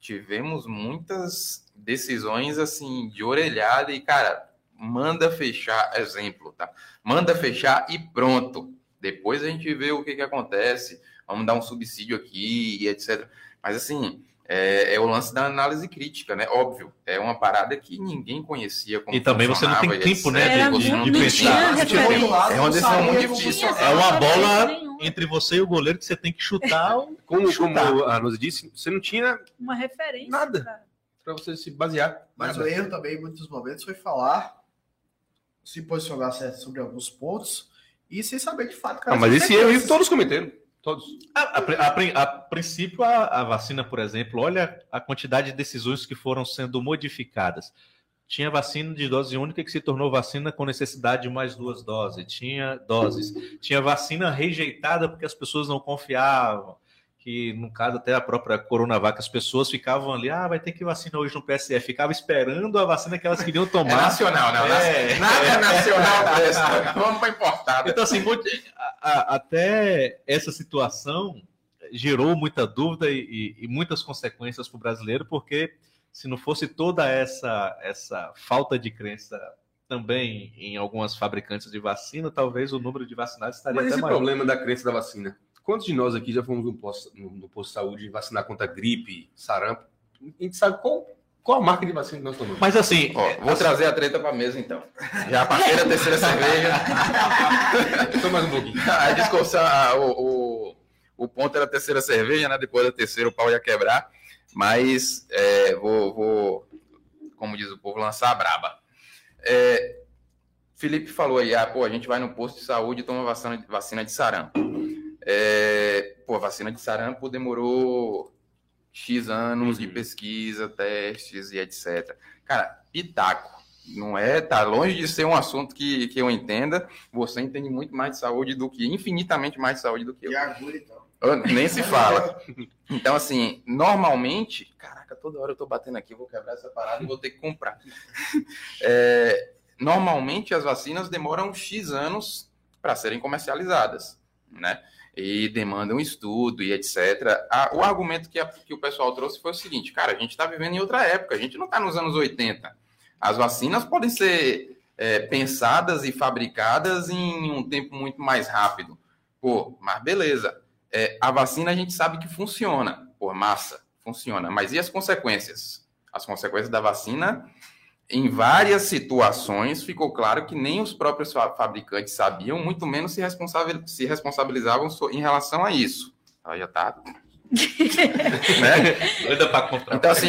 tivemos muitas decisões assim de orelhada e, cara, manda fechar, exemplo, tá? Manda fechar e pronto. Depois a gente vê o que, que acontece, vamos dar um subsídio aqui e etc. Mas assim, é, é o lance da análise crítica, né? Óbvio, é uma parada que ninguém conhecia como E também você não tem e tempo, né, tempo. referência. outro lado, É uma decisão muito como difícil. É uma bola entre você e o goleiro que você tem que chutar. Como, como Chutar. a Rosa disse, você não tinha Uma referência. Nada. cara. para você se basear. Mas Nada. o erro também, em muitos momentos, foi falar, se posicionar certo sobre alguns pontos e sem saber de fato. Ah, mas esse erro todos cometeram. Todos. A, a, a a princípio, a, a vacina, por exemplo, olha a quantidade de decisões que foram sendo modificadas. tinha vacina de dose única que se tornou vacina com necessidade de mais duas doses. Tinha doses. Tinha vacina rejeitada porque as pessoas não confiavam. Que, no caso, até a própria Coronavac, as pessoas ficavam ali, ah, vai ter que vacina hoje no PSF, ficava esperando a vacina que elas queriam tomar. É nacional, não. É, nada é nacional presta. Vamos para importada. Então, assim, a, a, até essa situação gerou muita dúvida e, e, e muitas consequências para o brasileiro, porque se não fosse toda essa, essa falta de crença também em algumas fabricantes de vacina, talvez o número de vacinados estaria Mas até esse maior. problema da crença da vacina, quantos de nós aqui já fomos no posto, no, posto de saúde vacinar contra gripe, sarampo? A gente sabe qual, qual a marca de vacina que nós tomamos. Mas assim, Ó, vou trazer a treta para mesa então. Já passei a terceira cerveja. Só mais um pouquinho. a discussão, a- o, o, o ponto era a terceira cerveja, né? Depois da terceira o pau ia quebrar. Mas é, vou, vou, como diz o povo, lançar a braba. É, Felipe falou aí, ah, pô, a gente vai no posto de saúde e toma vacina, vacina de sarampo. É, pô, a vacina de sarampo demorou X anos de pesquisa, testes e etc. Cara, pitaco. Não é, tá longe de ser um assunto que, que eu entenda. Você entende muito mais de saúde do que, infinitamente mais de saúde do que eu. E agulha e. Eu- Nem se fala. Então, assim, normalmente. Caraca, toda hora eu tô batendo aqui, vou quebrar essa parada e vou ter que comprar. É, normalmente as vacinas demoram X anos para serem comercializadas, né? E demandam estudo e etc. A- o argumento que, a- que o pessoal trouxe foi o seguinte, cara, a gente está vivendo em outra época, a gente não está nos anos 80. As vacinas podem ser é, pensadas e fabricadas em um tempo muito mais rápido. Pô, mas beleza. É, a vacina a gente sabe que funciona. Pô, massa, funciona. Mas e as consequências? As consequências da vacina, em várias situações, ficou claro que nem os próprios fa- fabricantes sabiam, muito menos se, se responsabilizavam em relação a isso. Aí já tá. né? pra comprar. Então, assim,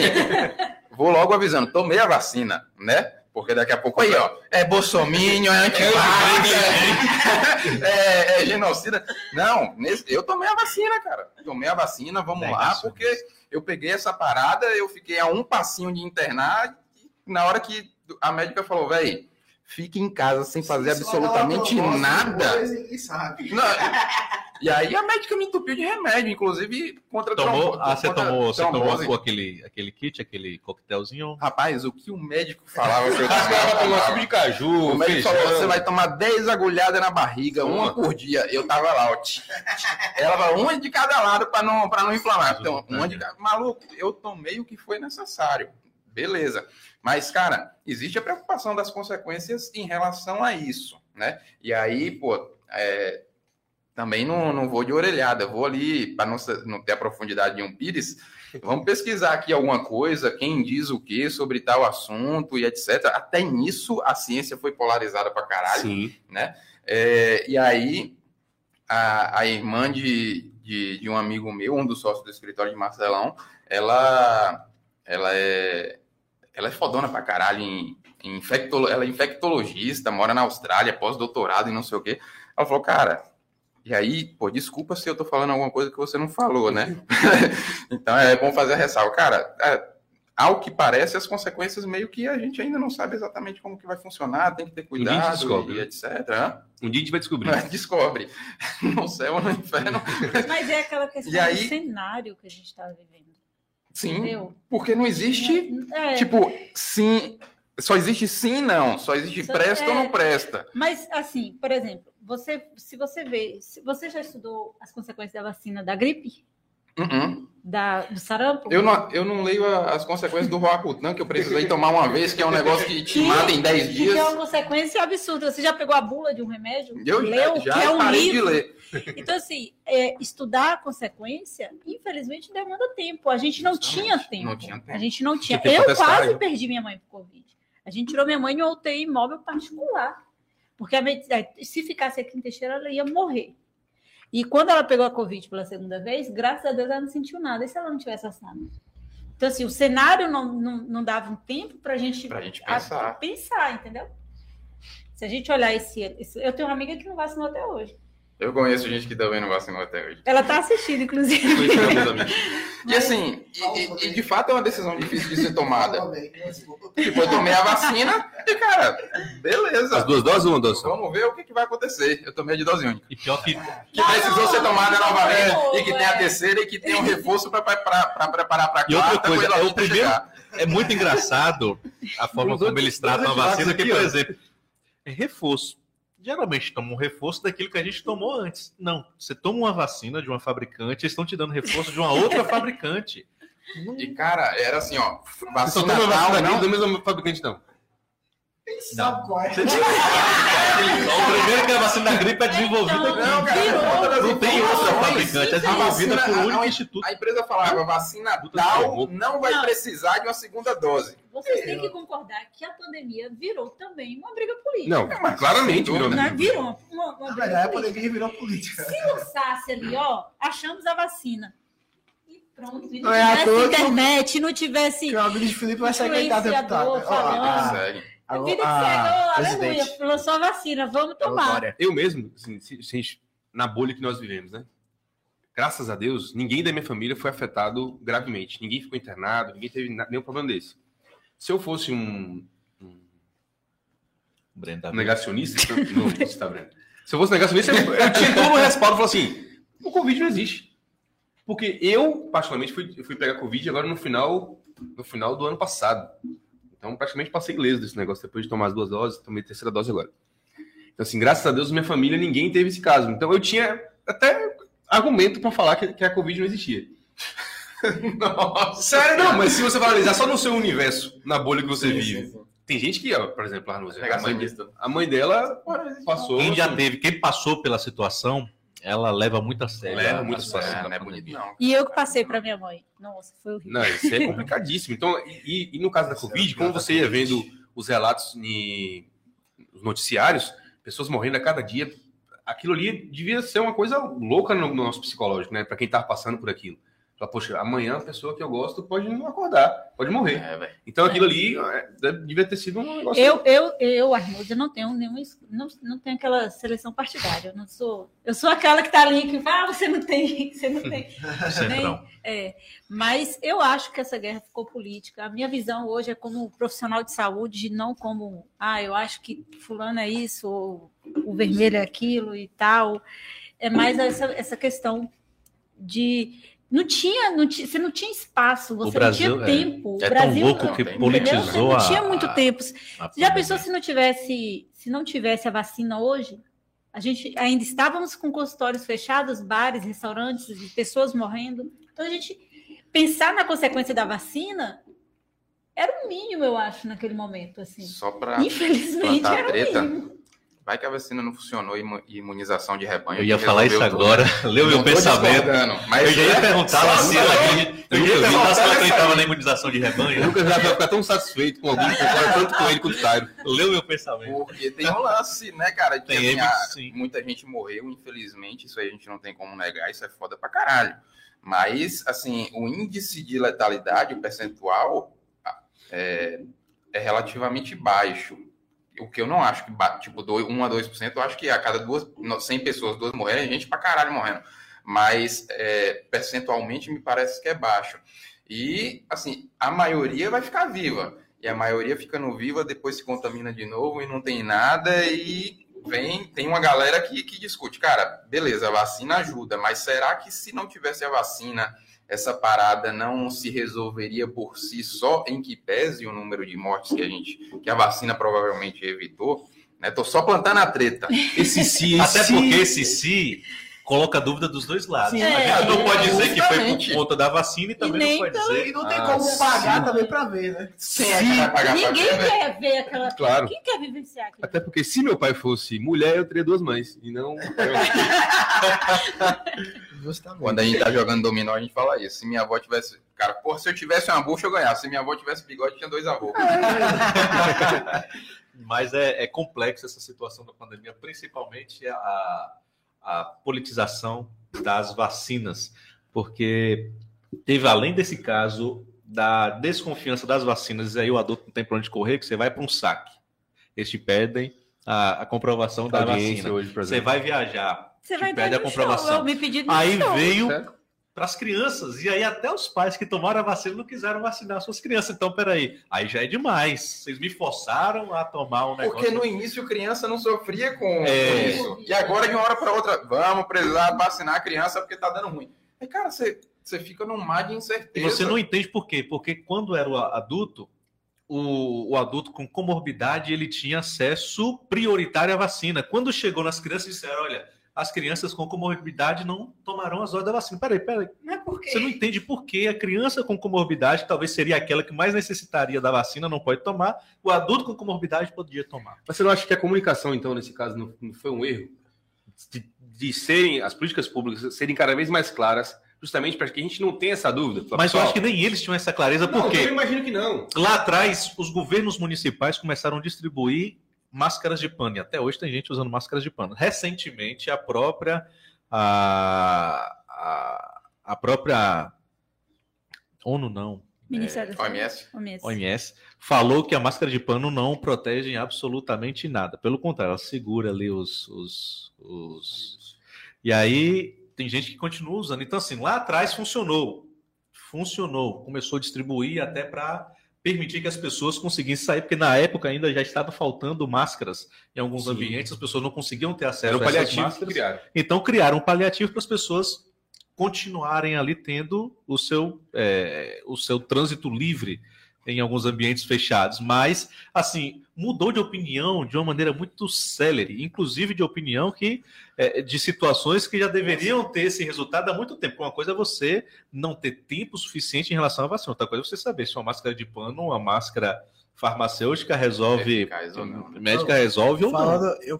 vou logo avisando, tomei a vacina, né? Porque daqui a pouco aí, ó, é bolsominion, é antivax, é, é genocida. Não, nesse- eu tomei a vacina, cara. Tomei a vacina, vamos lá, porque eu peguei essa parada, eu fiquei a um passinho de internar, na hora que a médica falou, velho, fique em casa sem fazer Só absolutamente nada. E. Não, e aí a médica me entupiu de remédio, inclusive contra Tomou, trombo- ah, você contra tomou, você tomou aquele, aquele kit, aquele coquetelzinho? Rapaz, o que o médico falava que eu suco de caju, O médico falou, feijão. você vai tomar 10 agulhadas na barriga, uma Uma. por dia. Eu tava lá, ó. Ela falou, uma de cada lado para não, pra não inflamar. Então, uma de cada... Maluco, eu tomei o que foi necessário. Beleza. Mas, cara, existe a preocupação das consequências em relação a isso, né? E aí, pô, é, também não, não vou de orelhada, vou ali, para não, não ter a profundidade de um pires, vamos pesquisar aqui alguma coisa, quem diz o que sobre tal assunto e etc. Até nisso a ciência foi polarizada pra caralho, Sim. né? É, e aí a, a irmã de, de, de um amigo meu, um dos sócios do escritório de Marcelão, ela, ela é ela é fodona pra caralho em, em infectolo, ela é infectologista, mora na Austrália, pós-doutorado e não sei o quê. Ela falou, cara, e aí, pô, desculpa se eu tô falando alguma coisa que você não falou, né? então é bom fazer a ressalva. Cara, é, ao que parece, as consequências meio que a gente ainda não sabe exatamente como que vai funcionar, tem que ter cuidado descobre, e né? etc. Um dia a gente vai descobrir. Mas descobre. No céu ou no inferno. Mas é aquela questão E aí- do cenário que a gente está vivendo. Sim, Entendeu? porque não existe, É, tipo, sim, só existe sim e não, só existe Só- presta ou é. não presta. Mas, assim, por exemplo, você, se você vê, se você já estudou as consequências da vacina da gripe, Uh-uh. da, do sarampo? Eu não, eu não leio a- as consequências do Roacutan, que eu precisei tomar uma vez, que é um negócio que te Que- mata em 10 Que tem dias. uma consequência absurda. Você já pegou a bula de um remédio? Eu Leu? já, que é já um parei livro. de ler. Então, assim, é, estudar a consequência, infelizmente, demanda tempo. A gente não tinha tempo. não tinha tempo. A gente não tinha. Eu testar, quase perdi minha mãe por Covid. A gente tirou minha mãe em UTI imóvel particular. Porque a é, se ficasse aqui em Teixeira, ela ia morrer. E quando ela pegou a Covid pela segunda vez, graças a Deus ela não sentiu nada. E se ela não tivesse assinado? Então, assim, o cenário não, não, não dava um tempo para a gente Pra gente a- pensar. pensar, entendeu? Se a gente olhar esse, esse- Eu tenho uma amiga que não vacinou até hoje. Eu conheço gente que também não vacinou até hoje. Ela está assistindo, inclusive. E assim, e, e- de fato é uma decisão difícil de ser tomada. Tipo, eu tomei a vacina e, cara, beleza. As duas doses ou uma dose? Vamos ver o que, que vai acontecer. Eu tomei a de dose única. E pior que Que precisou ser tomada novamente e que tem a é. terceira e que tem um reforço para preparar para E outra coisa, é o tá primeiro- chegar. é muito engraçado a forma como eles tratam a vacina, que, aqui, por exemplo, é reforço. Geralmente toma um reforço daquilo que a gente tomou antes. Não, você toma uma vacina de uma fabricante, eles estão te dando reforço de uma outra fabricante. E, cara, era assim, ó. Vacina tal, não não, mesmo fabricante, não. Sabe qual é? o primeiro que a vacina da gripe é desenvolvida Então. Não, cara, Não tem outra fabricante, é a desenvolvida por um a- único a- instituto. A empresa falava, vacina tal não vai Não. precisar de uma segunda dose. Vocês têm que concordar que a pandemia virou também uma briga política. Não, mas claramente virou. Né? Virou uma, uma, uma Na briga verdade, a política. pandemia virou política. Se lançasse ali, ó, achamos a vacina. E pronto. E não Não é tivesse internet, não tivesse Que o amigo de Felipe vai ser candidato a deputado. Influenciador, Ó, falando. A- vida que chegou, aleluia, presidente. lançou a vacina, vamos tomar. Eu mesmo, assim, gente- na bolha que nós vivemos, né? Graças a Deus, ninguém da minha família foi afetado gravemente. Ninguém ficou internado, ninguém teve nenhum problema desse. Se eu fosse um, um Brenda, negacionista, não, não você tá vendo. Se eu fosse negacionista, eu, eu tinha todo o respaldo e falou assim: o Covid não existe. Porque eu, particularmente, fui, fui pegar Covid agora no final, no final do ano passado. Então, praticamente passei ileso desse negócio depois de tomar as duas doses, tomei a terceira dose agora. Então, assim, graças a Deus, minha família, ninguém teve esse caso. Então, eu tinha até argumento para falar que, que a Covid não existia. Nossa. Sério, não, mas se você analisar só no seu universo, na bolha que você vive, tem gente que, ó, por exemplo, a Arnuz, a mãe, Negacionista. a mãe dela passou. Quem já assim, teve, quem passou pela situação, ela leva muito a sério. Leva muito a sério, É, não é bonito, não. E eu que passei para minha mãe. Nossa, foi horrível. Não, isso é complicadíssimo. Então, e, e no caso da Covid, como você ia vendo os relatos nos noticiários, pessoas morrendo a cada dia, aquilo ali devia ser uma coisa louca no, no nosso psicológico, né? Para quem tá passando por aquilo. Fala, poxa, amanhã a pessoa que eu gosto pode não acordar, pode morrer. É. Então aquilo ali é, deve- devia ter sido um negócio. Eu, eu, eu, Arnoldo, eu não tenho nenhuma, não, não tenho aquela seleção partidária. Eu não sou, eu sou aquela que tá ali que fala, ah, você não tem, você não tem. Centrão. É, mas eu acho que essa guerra ficou política. A minha visão hoje é como profissional de saúde, não como, ah, eu acho que fulano é isso, ou o vermelho é aquilo e tal. É mais essa, essa questão de não tinha, não tinha, você não tinha espaço, você Brasil, não é- tinha tempo. É o tão Brasil, louco que entendeu? politizou Você não a. tinha muito a- tempo. a Já pensou se não tivesse, se não tivesse a vacina hoje? A gente ainda estávamos com consultórios fechados, bares, restaurantes, pessoas morrendo. Então a gente pensar na consequência da vacina era o mínimo, eu acho, naquele momento, assim. Só para Infelizmente era o treta. mínimo. Vai que a vacina não funcionou e imu- imunização de rebanho. Eu ia falar isso tudo. agora. Leu meu pensamento. Mas Eu já ia é- perguntar lá se eu ia se ela só- acreditava na imunização de rebanho. Lucas já vai ficar tão satisfeito com alguém que concorda tanto com ele quanto o Tairo. Leu meu pensamento. Porque tem um lance, né, cara? que, Tem, assim, a- sim. muita gente morreu, infelizmente, isso aí a gente não tem como negar, isso é foda pra caralho. Mas, assim, o índice de letalidade, o percentual, é, é relativamente baixo. O que eu não acho que, ba- tipo, 1 a 2%, eu acho que a cada duas, no- 100 pessoas, duas morrerem, gente pra caralho morrendo. Mas, é, percentualmente, me parece que é baixo. E, assim, a maioria vai ficar viva. E a maioria ficando viva, depois se contamina de novo e não tem nada. E vem, tem uma galera que, que discute, cara, beleza, a vacina ajuda, mas será que se não tivesse a vacina, essa parada não se resolveria por si só, em que pese o número de mortes que a gente, que a vacina provavelmente evitou? Né? Tô só plantando a treta. Esse sim, Até porque esse se coloca dúvida dos dois lados. Sim, a gente não é, pode dizer que foi por conta da vacina e também nem não pode pelo- dizer. E não tem Ah, como pagar sim. também pra ver, né? Quem é pagar pra Ninguém ver, velho? quer ver aquela. Claro. Quem quer vivenciar aquilo? Até porque se meu pai fosse mulher, eu teria duas mães. E não. Justamente. Quando a gente tá jogando dominó, a gente fala isso. Se minha avó tivesse. Cara, porra, se eu tivesse uma bucha, eu ganhava. Se minha avó tivesse bigode, tinha dois avós. Mas é, é complexo essa situação da pandemia, principalmente a, a politização das vacinas, porque teve, além desse caso, da desconfiança das vacinas, e aí o adulto não tem para onde correr, que você vai para um saque. Eles te pedem a, a comprovação da audiência vacina. hoje, Você vai viajar, Você te vai pede a comprovação. Show, me pedi aí show. veio Certo? Para as crianças. E aí até os pais que tomaram a vacina não quiseram vacinar suas crianças. Então, peraí, aí já é demais. Vocês me forçaram a tomar um negócio. Porque no início criança não sofria com é... isso. E agora, de uma hora para outra, vamos precisar vacinar a criança porque tá dando ruim. Aí, cara, você, você fica num mar de incerteza. E você não entende por quê? Porque quando era o adulto, o, o, adulto com comorbidade ele tinha acesso prioritário à vacina. Quando chegou nas crianças, disseram: olha, as crianças com comorbidade não tomarão as doses da vacina. Peraí, peraí. Não é porque... Você não entende por que a criança com comorbidade talvez seria aquela que mais necessitaria da vacina, não pode tomar, o adulto com comorbidade poderia tomar. Mas você não acha que a comunicação, então, nesse caso, não, não foi um erro? De, de serem, as políticas públicas serem cada vez mais claras justamente para que a gente não tenha essa dúvida. Mas eu acho que nem eles tinham essa clareza, porque eu imagino que não. Lá atrás, os governos municipais começaram a distribuir máscaras de pano, e até hoje tem gente usando máscaras de pano. Recentemente, a própria a, a, a própria ONU não, Ministério é, OMS. OMS. OMS falou que a máscara de pano não protege absolutamente nada. Pelo contrário, ela segura ali os, os, os... E aí tem gente que continua usando. Então, assim, lá atrás funcionou. Funcionou. Começou a distribuir até para permitir que as pessoas conseguissem sair, porque na época ainda já estava faltando máscaras em alguns Sim. ambientes, as pessoas não conseguiam ter acesso Era a essas máscaras. Criaram. Então criaram um paliativo para as pessoas continuarem ali tendo o seu, é, o seu trânsito livre em alguns ambientes fechados, mas assim mudou de opinião de uma maneira muito célere, inclusive de opinião que é, de situações que já deveriam ter esse resultado há muito tempo. Uma coisa é você não ter tempo suficiente em relação à vacina, outra coisa é você saber se uma máscara de pano, uma máscara farmacêutica resolve, médica resolve ou Falando, não. Eu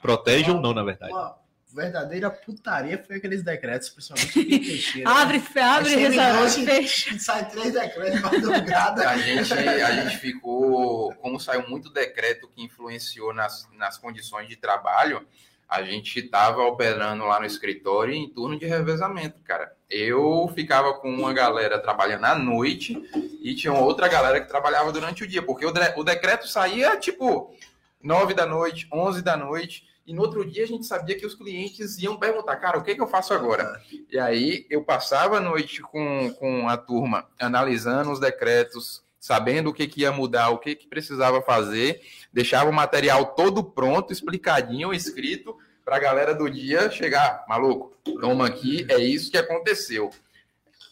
Protege ou não, na verdade. Uma verdadeira putaria foi aqueles decretos, principalmente o Teixeira. abre, abre, resolve, fecha. Sai três decretos madrugada. A gente, a gente ficou, como saiu muito decreto que influenciou nas, nas condições de trabalho, a gente estava operando lá no escritório em turno de revezamento, cara. Eu ficava com uma galera trabalhando à noite e tinha outra galera que trabalhava durante o dia, porque o, de, o decreto saía tipo nove da noite, onze da noite. E no outro dia a gente sabia que os clientes iam perguntar, cara, o que, que eu faço agora? E aí eu passava a noite com, com a turma analisando os decretos, sabendo o que, que ia mudar, o que, que precisava fazer, deixava o material todo pronto, explicadinho, escrito, para a galera do dia chegar, maluco, toma aqui, é isso que aconteceu.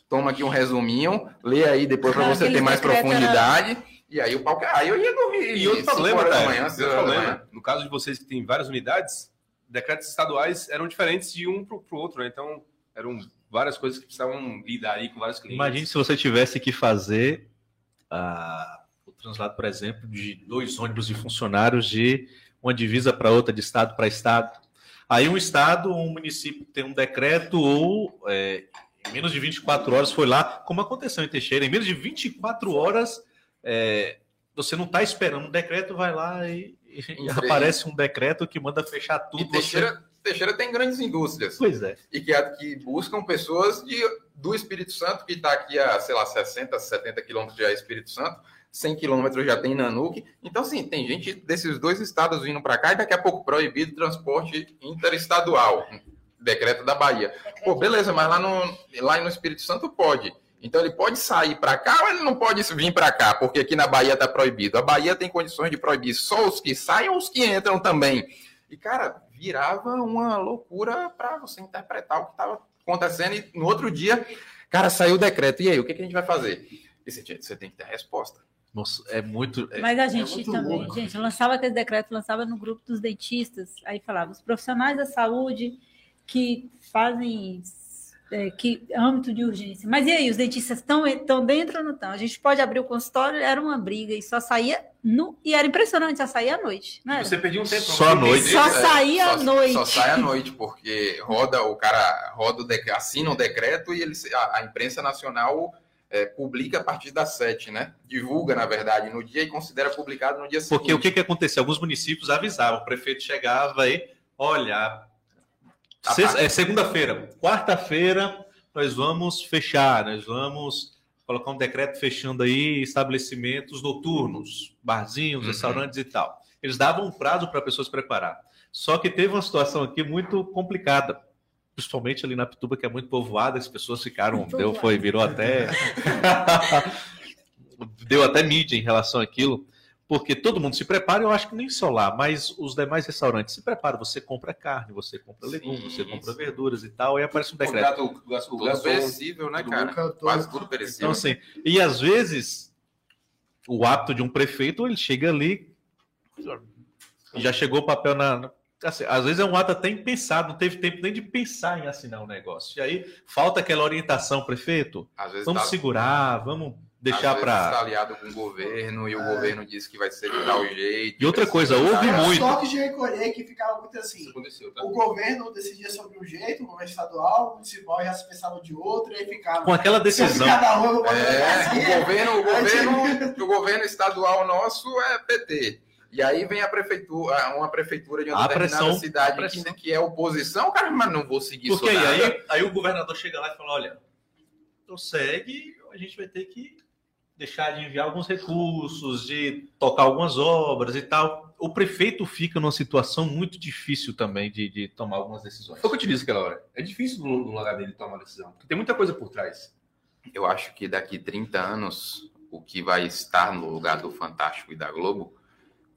Toma aqui um resuminho, lê aí depois para você ter mais profundidade. Era e aí o pau Aí eu ia dormir. E outro problema, tá? Manhã, outro problema. No caso de vocês que têm várias unidades, decretos estaduais eram diferentes de um para o outro, né? Então, eram várias coisas que precisavam lidar aí com vários clientes. Imagine se você tivesse que fazer uh, o translado, por exemplo, de dois ônibus de funcionários de uma divisa para outra, de estado para estado. Aí um estado, um município tem um decreto ou é, em menos de 24 horas foi lá, como aconteceu em Teixeira, em menos de 24 horas é, você não está esperando um decreto, vai lá e, e aparece um decreto que manda fechar tudo. E Teixeira, você... Teixeira tem grandes indústrias. Pois é. E que, que buscam pessoas de, do Espírito Santo, que está aqui a, sei lá, 60, 70 quilômetros já é Espírito Santo, 100 quilômetros já tem Nanuque. Então, sim, tem gente desses dois estados vindo para cá e daqui a pouco proibido transporte interestadual. Decreto da Bahia. Pô, beleza, mas lá no, lá no Espírito Santo pode. Então ele pode sair para cá ou ele não pode vir para cá, porque aqui na Bahia está proibido. A Bahia tem condições de proibir só os que saem ou os que entram também. E, cara, virava uma loucura para você interpretar o que estava acontecendo. E no outro dia, cara, saiu o decreto. E aí, o que, que a gente vai fazer? E você, você tem que ter a resposta. Nossa, é muito. É, Mas a gente é também, louco. gente, lançava aquele decreto, lançava no grupo dos dentistas, aí falava, os profissionais da saúde que fazem é, que âmbito de urgência. Mas e aí, os dentistas estão, estão dentro ou não estão? A gente pode abrir o consultório, era uma briga e só saía no. E era impressionante, só saía à noite. Não era? Você perdia um tempo. Só à noite. Só saía à noite. Só sai à noite, porque roda, o cara roda o decreto, assina o um decreto e ele, a, a imprensa nacional. É, publica a partir das sete, né? Divulga, na verdade, no dia e considera publicado no dia seguinte. Porque o que, que aconteceu? Alguns municípios avisavam, o prefeito chegava e, olha, é segunda-feira. Quarta-feira nós vamos fechar, nós vamos colocar um decreto fechando aí estabelecimentos noturnos, barzinhos, uhum. restaurantes e tal. Eles davam um prazo para a pessoa se preparar. Só que teve uma situação aqui muito complicada. principalmente ali na Pituba, que é muito povoada, as pessoas ficaram, deu, foi, virou até. deu até mídia em relação àquilo, porque todo mundo se prepara, eu acho que nem só lá, mas os demais restaurantes se preparam. Você compra carne, você compra legumes, você compra verduras e tal, e aparece um decreto. O gasto, tudo gasto, perecível, né, cara? Quase tudo perecível. Então, assim, e às vezes o ato de um prefeito, ele chega ali, já chegou o papel na, Assim, às vezes é um ato até impensado, não teve tempo nem de pensar em assinar um negócio. E aí falta aquela orientação, prefeito. vamos tá... segurar, vamos deixar para. Está aliado com o governo e é. o governo disse que vai ser de tal jeito. E outra coisa, houve muito. Só que de recolher que ficava muito assim. Tá? O governo decidia sobre um jeito, o governo estadual, o municipal já se pensava de outro, e aí ficava. Com aquela decisão. Cada um, é, assim, o governo, o governo, o governo estadual nosso é PT. E aí vem a prefeitura, uma prefeitura de uma a determinada pressão, cidade que, que, é oposição, cara, mas não vou seguir Porque isso. Porque aí, aí o governador chega lá e fala: olha, então segue, a gente vai ter que deixar de enviar alguns recursos, de tocar algumas obras e tal. O prefeito fica numa situação muito difícil também de, de tomar algumas decisões. Foi o que eu te disse aquela hora. É difícil no, no lugar dele tomar uma decisão, porque tem muita coisa por trás. Eu acho que daqui 30 anos, o que vai estar no lugar do Fantástico e da Globo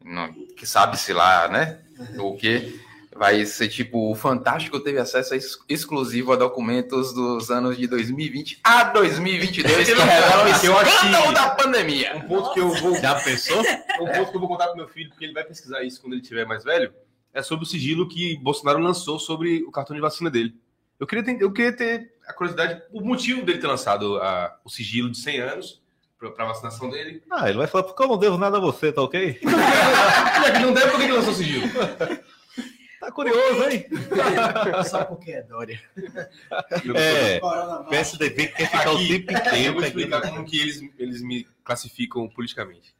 não, que sabe-se lá, né? O que vai ser tipo o Fantástico teve acesso ex exclusivo a documentos dos anos de 2020 a 2022 que revelam o escândalo da pandemia. Um ponto que eu vou já pensou? Um ponto que eu vou contar pro meu filho porque ele vai pesquisar isso quando ele tiver mais velho é sobre o sigilo que Bolsonaro lançou sobre o cartão de vacina dele. Eu queria ter, eu queria ter a curiosidade, o motivo dele ter lançado a, o sigilo de 100 anos para vacinação dele. Ah, ele vai falar, porque eu não devo nada a você, tá ok? Que não deve, por que ele lançou sigilo? Tá curioso, hein? Só porque é Dória. É, PSDB quer ficar Aqui, o tempo inteiro. Eu vou explicar como que eles, eles me classificam politicamente.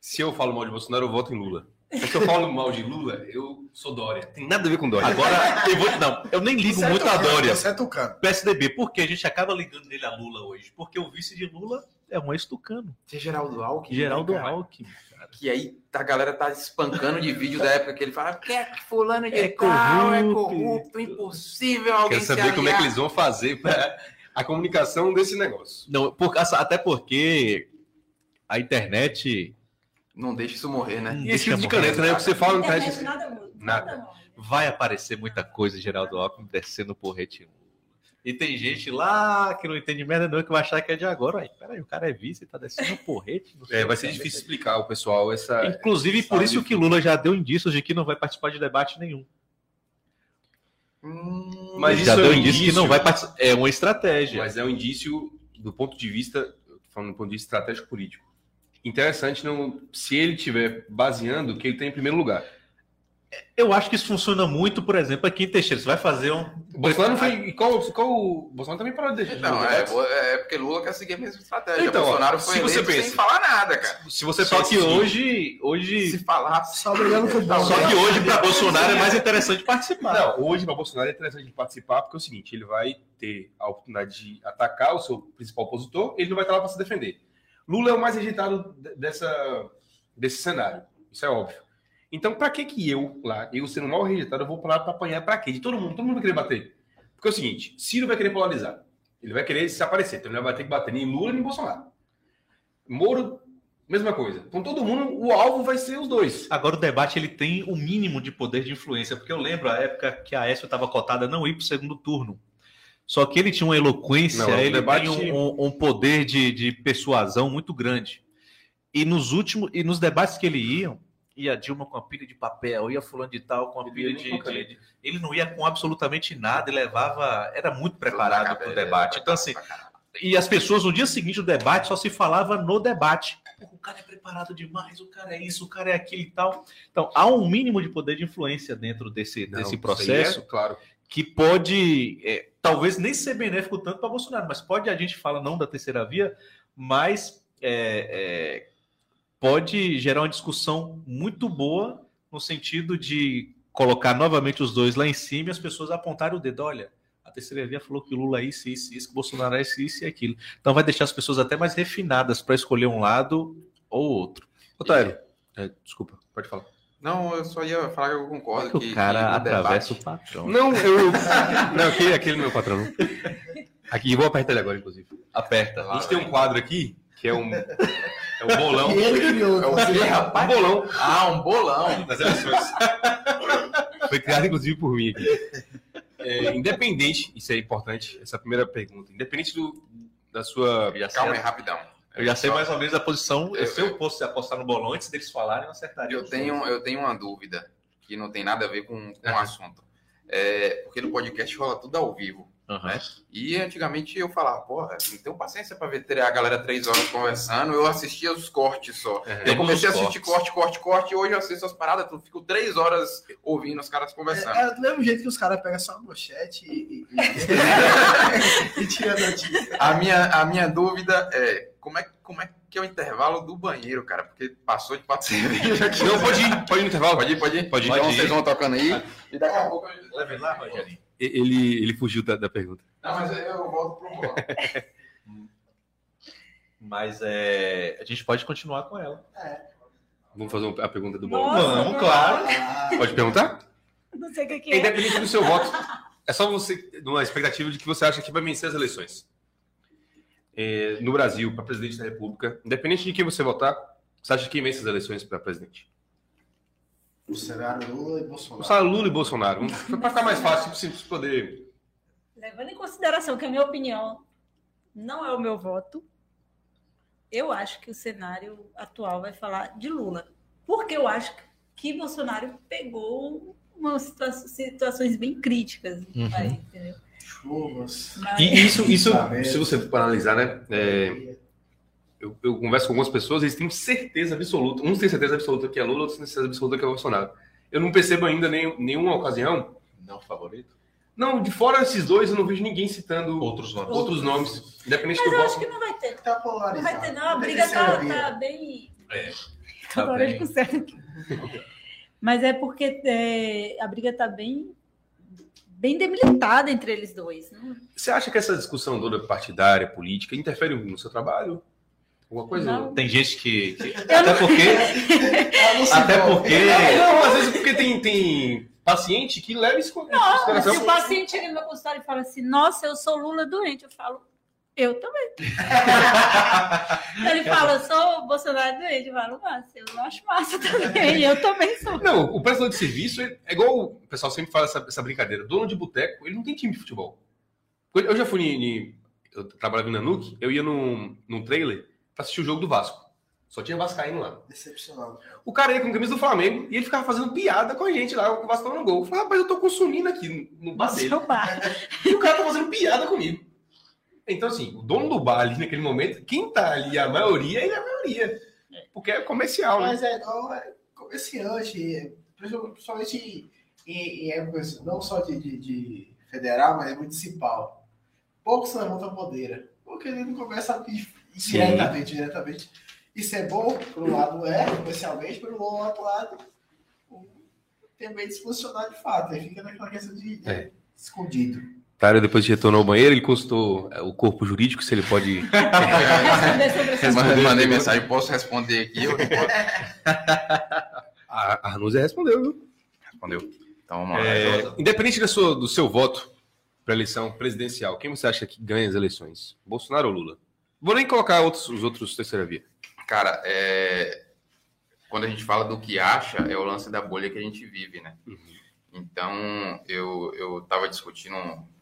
Se eu falo mal de Bolsonaro, eu voto em Lula. Se eu falo mal de Lula, eu sou Dória. Tem nada a ver com Dória. Agora, eu vou. Não, eu nem ligo muito a Dória. Você é tucano. PSDB, porque a gente acaba ligando nele a Lula hoje? Porque o vice de Lula é um ex-tucano. Você é Geraldo Alckmin? Geraldo né, Alckmin. Que aí a galera tá espancando de vídeo da época que ele fala que é que fulano de é tal, é corrupto, impossível alguém Quero saber como é que eles vão fazer para a comunicação desse negócio. Não, por, até porque a internet não deixa isso morrer, né? E esse tipo de caneta, né? O que você fala no teste. Nada, nada. Vai aparecer muita coisa, Geraldo Alckmin, descendo por retiro. E tem gente lá que não entende merda não, que vai achar que é de agora. Aí, peraí, o cara é vice, tá descendo porrete. É, vai ser difícil explicar ao pessoal essa. Inclusive, por isso que Lula já deu indícios de que não vai participar de debate nenhum. Hum, mas já deu é um indício que não vai participar. É uma estratégia. Mas é um indício do ponto de vista, falando do ponto de vista estratégico político. Interessante não, se ele estiver baseando que ele tem em primeiro lugar. Eu acho que isso funciona muito, por exemplo, aqui em Teixeira. Você vai fazer um. O Bolsonaro foi. Qual, qual, o Bolsonaro também parou de deixar. Não, é, é, porque Lula quer seguir a mesma estratégia. Então, o Bolsonaro foi se você pensa, sem falar nada, cara. Se você Só que hoje, hoje. Se falar. Só brigando com Só que hoje, para Bolsonaro, é mais interessante participar. Não, hoje, para Bolsonaro, é interessante participar, porque é o seguinte: ele vai ter a oportunidade de atacar o seu principal opositor, ele não vai estar lá para se defender. Lula é o mais rejeitado dessa, desse cenário. Isso é óbvio. Então, para que que eu lá, eu sendo mal rejeitado, eu vou lá para apanhar para quê? De todo mundo, todo mundo vai querer bater. Porque é o seguinte, Ciro vai querer polarizar. Ele vai querer se aparecer, então ele vai ter que bater nem Lula nem Bolsonaro. Moro, mesma coisa. Então todo mundo, o alvo vai ser os dois. Agora o debate ele tem o mínimo de poder de influência, porque eu lembro a época que a Aécio estava cotada não ir para o segundo turno. Só que ele tinha uma eloquência, não, ele debate... tem um, um poder de, de persuasão muito grande. E nos últimos, e nos debates que ele ia, ia Dilma com a pilha de papel, ia fulano de tal com a pilha de, de, de, Ele não ia com absolutamente nada e levava. Era muito preparado para o debate. Então, assim. E as pessoas, no dia seguinte do debate, só se falava no debate. O cara é preparado demais, o cara é isso, o cara é aquilo e tal. Então, há um mínimo de poder de influência dentro desse, não, desse processo. É, claro. Que pode, é, talvez nem ser benéfico tanto para Bolsonaro, mas pode, a gente fala não da terceira via, mas é, é pode gerar uma discussão muito boa no sentido de colocar novamente os dois lá em cima e as pessoas apontarem o dedo. Olha, a terceira via falou que Lula é isso, isso, isso, que Bolsonaro é isso, isso e aquilo. Então vai deixar as pessoas até mais refinadas para escolher um lado ou outro. Otário, é, desculpa, pode falar. Não, eu só ia falar que eu concordo. que, o cara no atravessa debate- o patrão. Não, eu. Não, aquele, aquele meu patrão. não. Aqui, vou apertar ele agora, inclusive. Aperta A lá. gente tem um quadro aqui, que é um. É um bolão. E ele criou. É o quê, Um rapaz? bolão Ah, um bolão. das eleições. Foi criado, inclusive, por mim aqui. É, independente, isso é importante, essa primeira pergunta. Independente do, da sua. Calma aí, rapidão. eu já sei mais ou menos a posição. Eu- se eu fosse apostar no bolão antes deles falarem, eu acertaria. Eu tenho, eu tenho uma dúvida que não tem nada a ver com, com o assunto. É, porque no podcast rola tudo ao vivo. Aham. E antigamente eu falava, porra, não tenho paciência pra ver a galera três horas conversando. Eu assistia os cortes só. Uhum. Eu comecei a assistir cortes. corte, corte, corte, e hoje eu assisto as paradas, eu fico três horas ouvindo os caras conversando. É, é do mesmo jeito que os caras pegam só a manchete e, e, e tira a notícia. A minha, a minha dúvida é como, é como é que é o intervalo do banheiro, cara? Porque passou de quatro cervejas aqui. Não, pode ir, pode ir no intervalo. Pode ir, pode ir? Pode ir. Então Pode ir. vocês vão tocando aí. E daqui a pouco eu... Leve lá, Rogerinho. Ele, ele fugiu da, da pergunta. Não, mas eu volto pro bolão. Mas é, a gente pode continuar com ela. Vamos fazer a pergunta do. Nossa, Vamos, claro. Ah, Pode perguntar? Não sei o que, que É é. independente do seu voto. É só você, numa expectativa de que você acha que vai vencer as eleições. É, no Brasil, para presidente da República, independente de quem você votar, você acha que quem vence as eleições para presidente? O cenário Lula e Bolsonaro. Lula e Bolsonaro. Para ficar mais fácil, para você poder. Levando em consideração que a minha opinião não é o meu voto, eu acho que o cenário atual vai falar de Lula. Porque eu acho que Bolsonaro pegou umas situa- situações bem críticas no Uhum. país, entendeu? Chuvas. Mas- E isso, isso se você for analisar, né? é, eu, eu converso com algumas pessoas, eles têm certeza absoluta. Uns têm certeza absoluta que é Lula, outros têm certeza absoluta que é Bolsonaro. Eu não percebo ainda nem, nenhuma ocasião. Não favorito. Não, de fora desses dois, eu não vejo ninguém citando Outros nomes. outros nomes. Independente Mas do eu acho voto. que não vai ter. Tá Não polarizado. vai ter, não. A briga tá, tá bem. É, Tá tá hora bem. de conserto aqui. Mas é porque é, a briga tá bem, bem demilitada entre eles dois. Não, Você acha que essa discussão toda partidária, política, interfere no seu trabalho? Alguma coisa? Não. Tem gente que. que- até não- porque. Ah, não Até porque. Não, às vezes porque tem, tem paciente que leva isso Não, consideração. se o paciente chega no meu consultório e fala assim, nossa, eu sou Lula doente, eu falo, eu também. Ele fala, eu sou Bolsonaro doente, eu falo, massa, eu acho massa também, eu também sou. Não, o prestador de serviço é é igual o pessoal sempre fala essa, essa brincadeira. Dono de boteco, ele não tem time de futebol. Eu já fui em. em- eu trabalhava em Nanuque, eu ia num, num trailer pra assistir o jogo do Vasco. Só tinha Vascaíno lá. Decepcionado. O cara ia com camisa do Flamengo e ele ficava fazendo piada com a gente lá, com o Vasco no gol. Eu falei, rapaz, eu tô consumindo aqui no bar dele. E o cara tá fazendo piada comigo. Então, assim, o dono do bar ali naquele momento, quem tá ali, a maioria, ele é a maioria. Porque é comercial, né? Mas é é, comerciante, principalmente em, em épocas não só de, de- de federal, mas municipal. Poucos levantam bandeira. Porque ele não começa a ir diretamente, diretamente. Isso é bom, por um lado é, comercialmente, por um outro lado, tem meio de se posicionar de fato. Aí fica naquela questão de, É. escondido. Tário, depois de retornar ao banheiro, ele consultou é, o corpo jurídico, se ele pode. Mandei, mandei mensagem, posso responder aqui? Eu. A Arnúzia respondeu, viu? Respondeu. Então vamos lá. É, independente da sua, do seu voto para eleição presidencial, quem você acha que ganha as eleições? Bolsonaro ou Lula? Vou nem colocar outros, os outros terceira via. Cara, é, quando a gente fala do que acha, é o lance da bolha que a gente vive, né? Então, eu, eu tava discutindo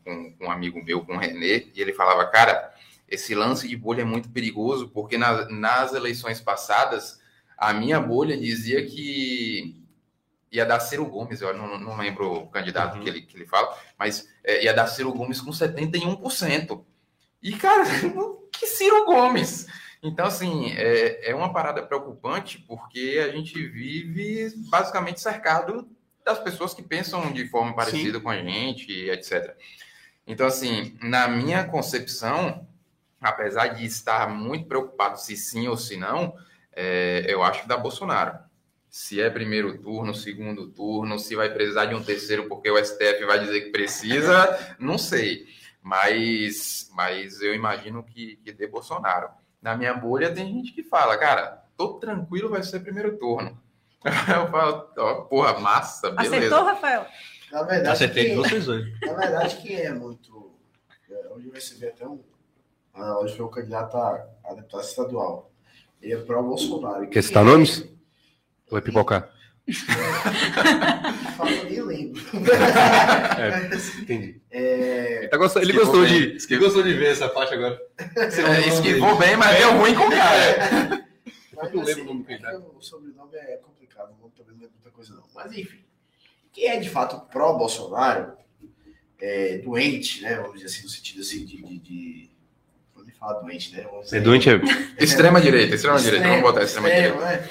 com, com um amigo meu, com o Renê, e ele falava, cara, esse lance de bolha é muito perigoso, porque na- nas eleições passadas, a minha bolha dizia que ia dar Ciro Gomes, eu não, não lembro o candidato Uhum. que, ele, que ele fala, mas é, ia dar Ciro Gomes com 71%. E, cara, que Ciro Gomes? Então, assim, é, é uma parada preocupante porque a gente vive basicamente cercado das pessoas que pensam de forma parecida com a gente, etc. Então, assim, na minha concepção, apesar de estar muito preocupado se sim ou se não, é, eu acho que dá Bolsonaro. Se é primeiro turno, segundo turno, se vai precisar de um terceiro porque o STF vai dizer que precisa, não sei. Mas, mas eu imagino que, que dê Bolsonaro. Na minha bolha tem gente que fala, cara, tô tranquilo, vai ser primeiro turno. Eu falo, ó, porra, massa, beleza. Acertou, Rafael? Na verdade, Acertei de quem, vocês dois. na verdade, quem é muito. é, Hoje eu recebi até um. ah, Hoje foi o candidato a, a deputado estadual. Ele é pró-Bolsonaro. Quer citar nomes? Ou é pipocar? Nem lembro. É, entendi. É, Ele, tá ele gostou bem, de, esquivou. ele gostou de ver essa parte agora. É, esquivou bem, mas deu ruim com o cara. Mas, Eu lembro assim, o nome do é que candidato. o sobrenome é complicado, não também não lembro muita coisa não. Mas enfim, quem é de fato pró-Bolsonaro, é, doente, né? Vamos dizer assim, no sentido assim de. de, de... Vou nem falar doente, né? Vamos dizer- É doente é. Extrema direita, extrema direita. Vamos botar extrema direita. né?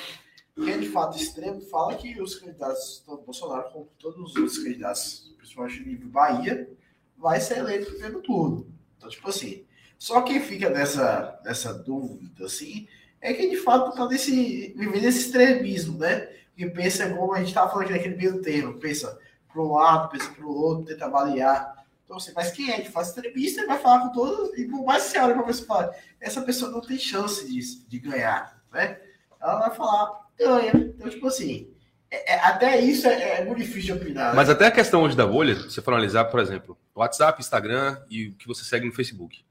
Quem é de fato extremo fala que os candidatos do Bolsonaro, como todos os outros candidatos, principalmente no nível Bahia, vai ser eleito no primeiro turno. Então, tipo assim, só quem fica nessa, nessa dúvida, assim, é quem de fato está nesse, vivendo esse extremismo, né? Que pensa como a gente estava falando aqui naquele meio termo, pensa para um lado, pensa para o outro, tenta avaliar. Então, assim, mas quem é de fato extremista vai falar com todos, e por mais que você olhe para a pessoa essa pessoa não tem chance de, de ganhar, né? Ela vai falar, ganha. Então, tipo assim, é- é- até isso é, é muito difícil de opinar. né? Mas até a questão hoje da bolha, se você for analisar, por exemplo, WhatsApp, Instagram e o que você segue no Facebook.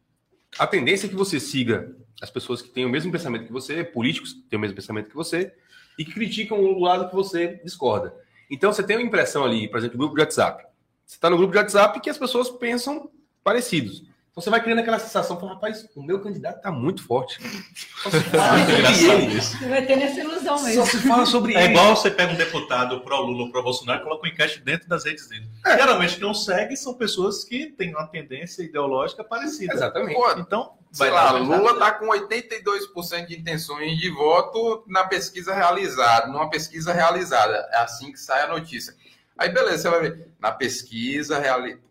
A tendência é que você siga as pessoas que têm o mesmo pensamento que você, políticos que têm o mesmo pensamento que você, e que criticam o lado que você discorda. Então você tem uma impressão ali, por exemplo, grupo de WhatsApp. Você está no grupo de WhatsApp que as pessoas pensam parecidos. Então você vai criando aquela sensação, fala, rapaz, o meu candidato está muito forte. Só se fala sobre Engraçado ele. isso. Você vai ter nessa ilusão Só mesmo. se fala sobre É ele. igual você pega um deputado pro Lula ou pro Bolsonaro e coloca um enquete dentro das redes dele. Geralmente quem o segue são pessoas que têm uma tendência ideológica parecida. Exatamente. Pô, Então, sei vai lá, Lula tá com 82% de intenções de voto na pesquisa realizada, numa pesquisa realizada. É assim que sai a notícia. Aí, beleza, você vai ver. Na pesquisa realizada.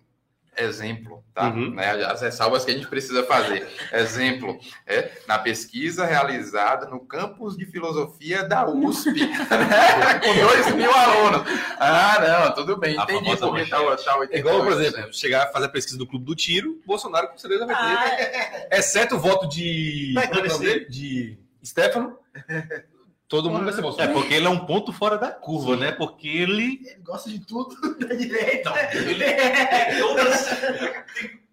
Exemplo, tá? Uhum. Né, as ressalvas que a gente precisa fazer. Exemplo, é na pesquisa realizada no campus de filosofia da USP, né, com 2 mil alunos. Ah, não, tudo bem, A entendi porque tá, tá 82%. É igual, por exemplo, chegar a fazer a pesquisa do Clube do Tiro, Bolsonaro com certeza vai ter. Ah, Exceto o voto de. Vai como é o nome crescer. dele? De Stefano. Todo mundo vai ser É, Bolsonaro. porque ele é um ponto fora da curva, né? Porque ele. Ele gosta de tudo da direita. Não, ele tem todas. tem-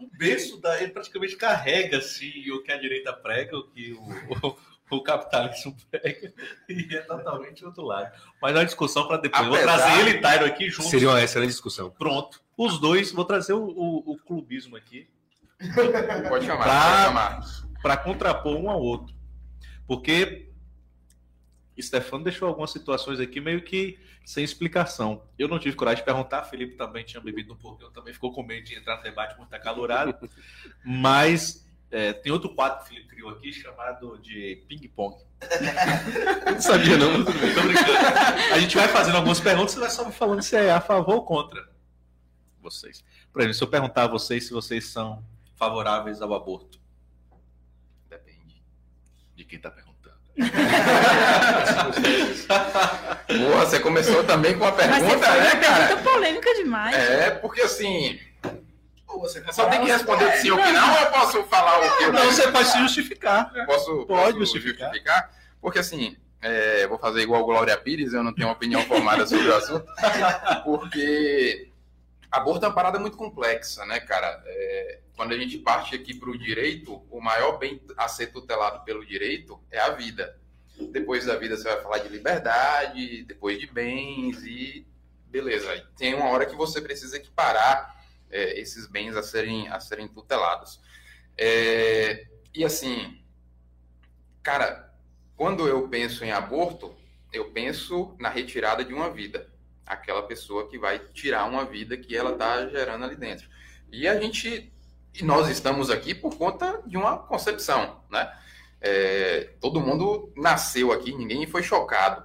O berço da, ele praticamente carrega assim, o que a direita prega, o que o, o, o capitalismo prega, e é totalmente outro lado. Mas é uma discussão para depois. Eu Vou Apesar- trazer ele e Tyro aqui juntos. Seria uma excelente discussão. Pronto. Os dois, vou trazer o, o- o clubismo aqui Pode chamar, Pra- pode chamar. para contrapor um ao outro. Porque Stefano deixou algumas situações aqui meio que sem explicação. Eu não tive coragem de perguntar, Felipe também tinha bebido um pouquinho, também ficou com medo de entrar no debate muito acalorado. Mas é, tem outro quadro que o Felipe criou aqui chamado de ping-pong. Não sabia, não. Tô brincando. A gente vai fazendo algumas perguntas, você vai só falando se é a favor ou contra vocês. Por exemplo, se eu perguntar a vocês se vocês são favoráveis ao aborto, Depende. de quem está perguntando. Porra, você começou também com uma mas você pergunta, né, cara? pergunta polêmica demais. É, porque assim, Pô, você eu só tem que responder sim ou que não, ou eu posso falar o que eu Não, você pode se justificar. posso, Pode posso justificar. Porque assim, é, vou fazer igual Glória Pires, eu não tenho uma opinião formada sobre o assunto, porque aborto é uma parada muito complexa, né, cara? É, quando a gente parte aqui para o direito, o maior bem a ser tutelado pelo direito é a vida. Depois da vida você vai falar de liberdade, depois de bens e beleza. Tem uma hora que você precisa equiparar é, esses bens a serem, a serem tutelados. É, e assim, cara, quando eu penso em aborto, eu penso na retirada de uma vida. Aquela pessoa que vai tirar uma vida que ela está gerando ali dentro. E a gente, e nós estamos aqui por conta de uma concepção, né? É, todo mundo nasceu aqui, ninguém foi chocado.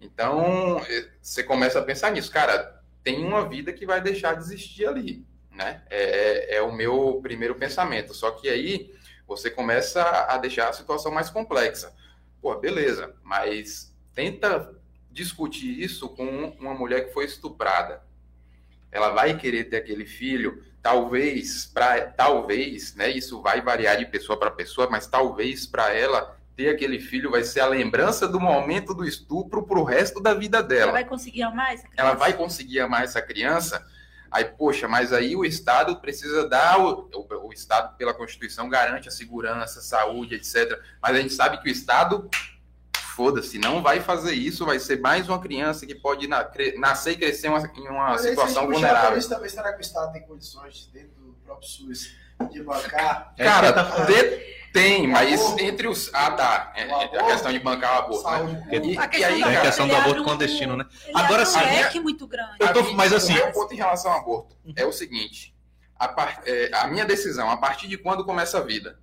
Então, é, você começa a pensar nisso, cara, tem uma vida que vai deixar de existir ali, né? É, é o meu primeiro pensamento. Só que aí você começa a deixar a situação mais complexa. Pô, beleza, mas tenta discutir isso com uma mulher que foi estuprada. Ela vai querer ter aquele filho, talvez para talvez, né, isso vai variar de pessoa para pessoa, mas talvez para ela ter aquele filho vai ser a lembrança do momento do estupro para o resto da vida dela. Ela vai conseguir amar essa criança? Ela vai conseguir amar essa criança? Aí, poxa, mas aí o Estado precisa dar, o, o, o Estado, pela Constituição, garante a segurança, saúde, etc. Mas a gente sabe que o Estado foda-se, não vai fazer isso, vai ser mais uma criança que pode na, cre, nascer e crescer uma, em uma Mas situação vulnerável. Também, será que o Estado tem condições, dentro do próprio SUS, de bancar? Cara, tá tem, mas entre os. Ah, tá. É, é a questão de bancar o aborto. Né? E, a questão, e aí, da, a questão do aborto clandestino, né? Agora sim. É muito grande. Eu tô, mas assim. O meu ponto em relação ao aborto é o seguinte: a, par, é, a minha decisão, a partir de quando começa a vida?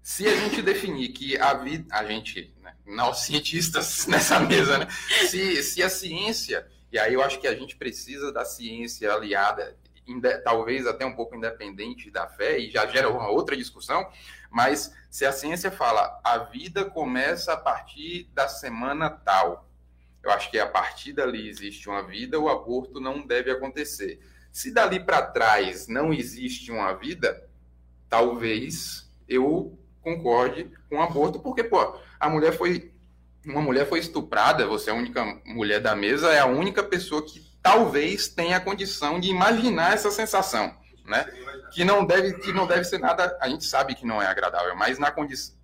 Se a gente definir que a vida. A gente, nós cientistas nessa mesa, né? Se, se a ciência. E aí eu acho que a gente precisa da ciência aliada, talvez até um pouco independente da fé, e já gera uma outra discussão mas se a ciência fala a vida começa a partir da semana tal, eu acho que a partir dali existe uma vida, o aborto não deve acontecer. Se dali para trás não existe uma vida, talvez eu concorde com o aborto, porque pô, a mulher foi uma mulher foi estuprada, você é a única mulher da mesa, é a única pessoa que talvez tenha a condição de imaginar essa sensação, né? que não deve que não deve ser nada. A gente sabe que não é agradável, mas na condição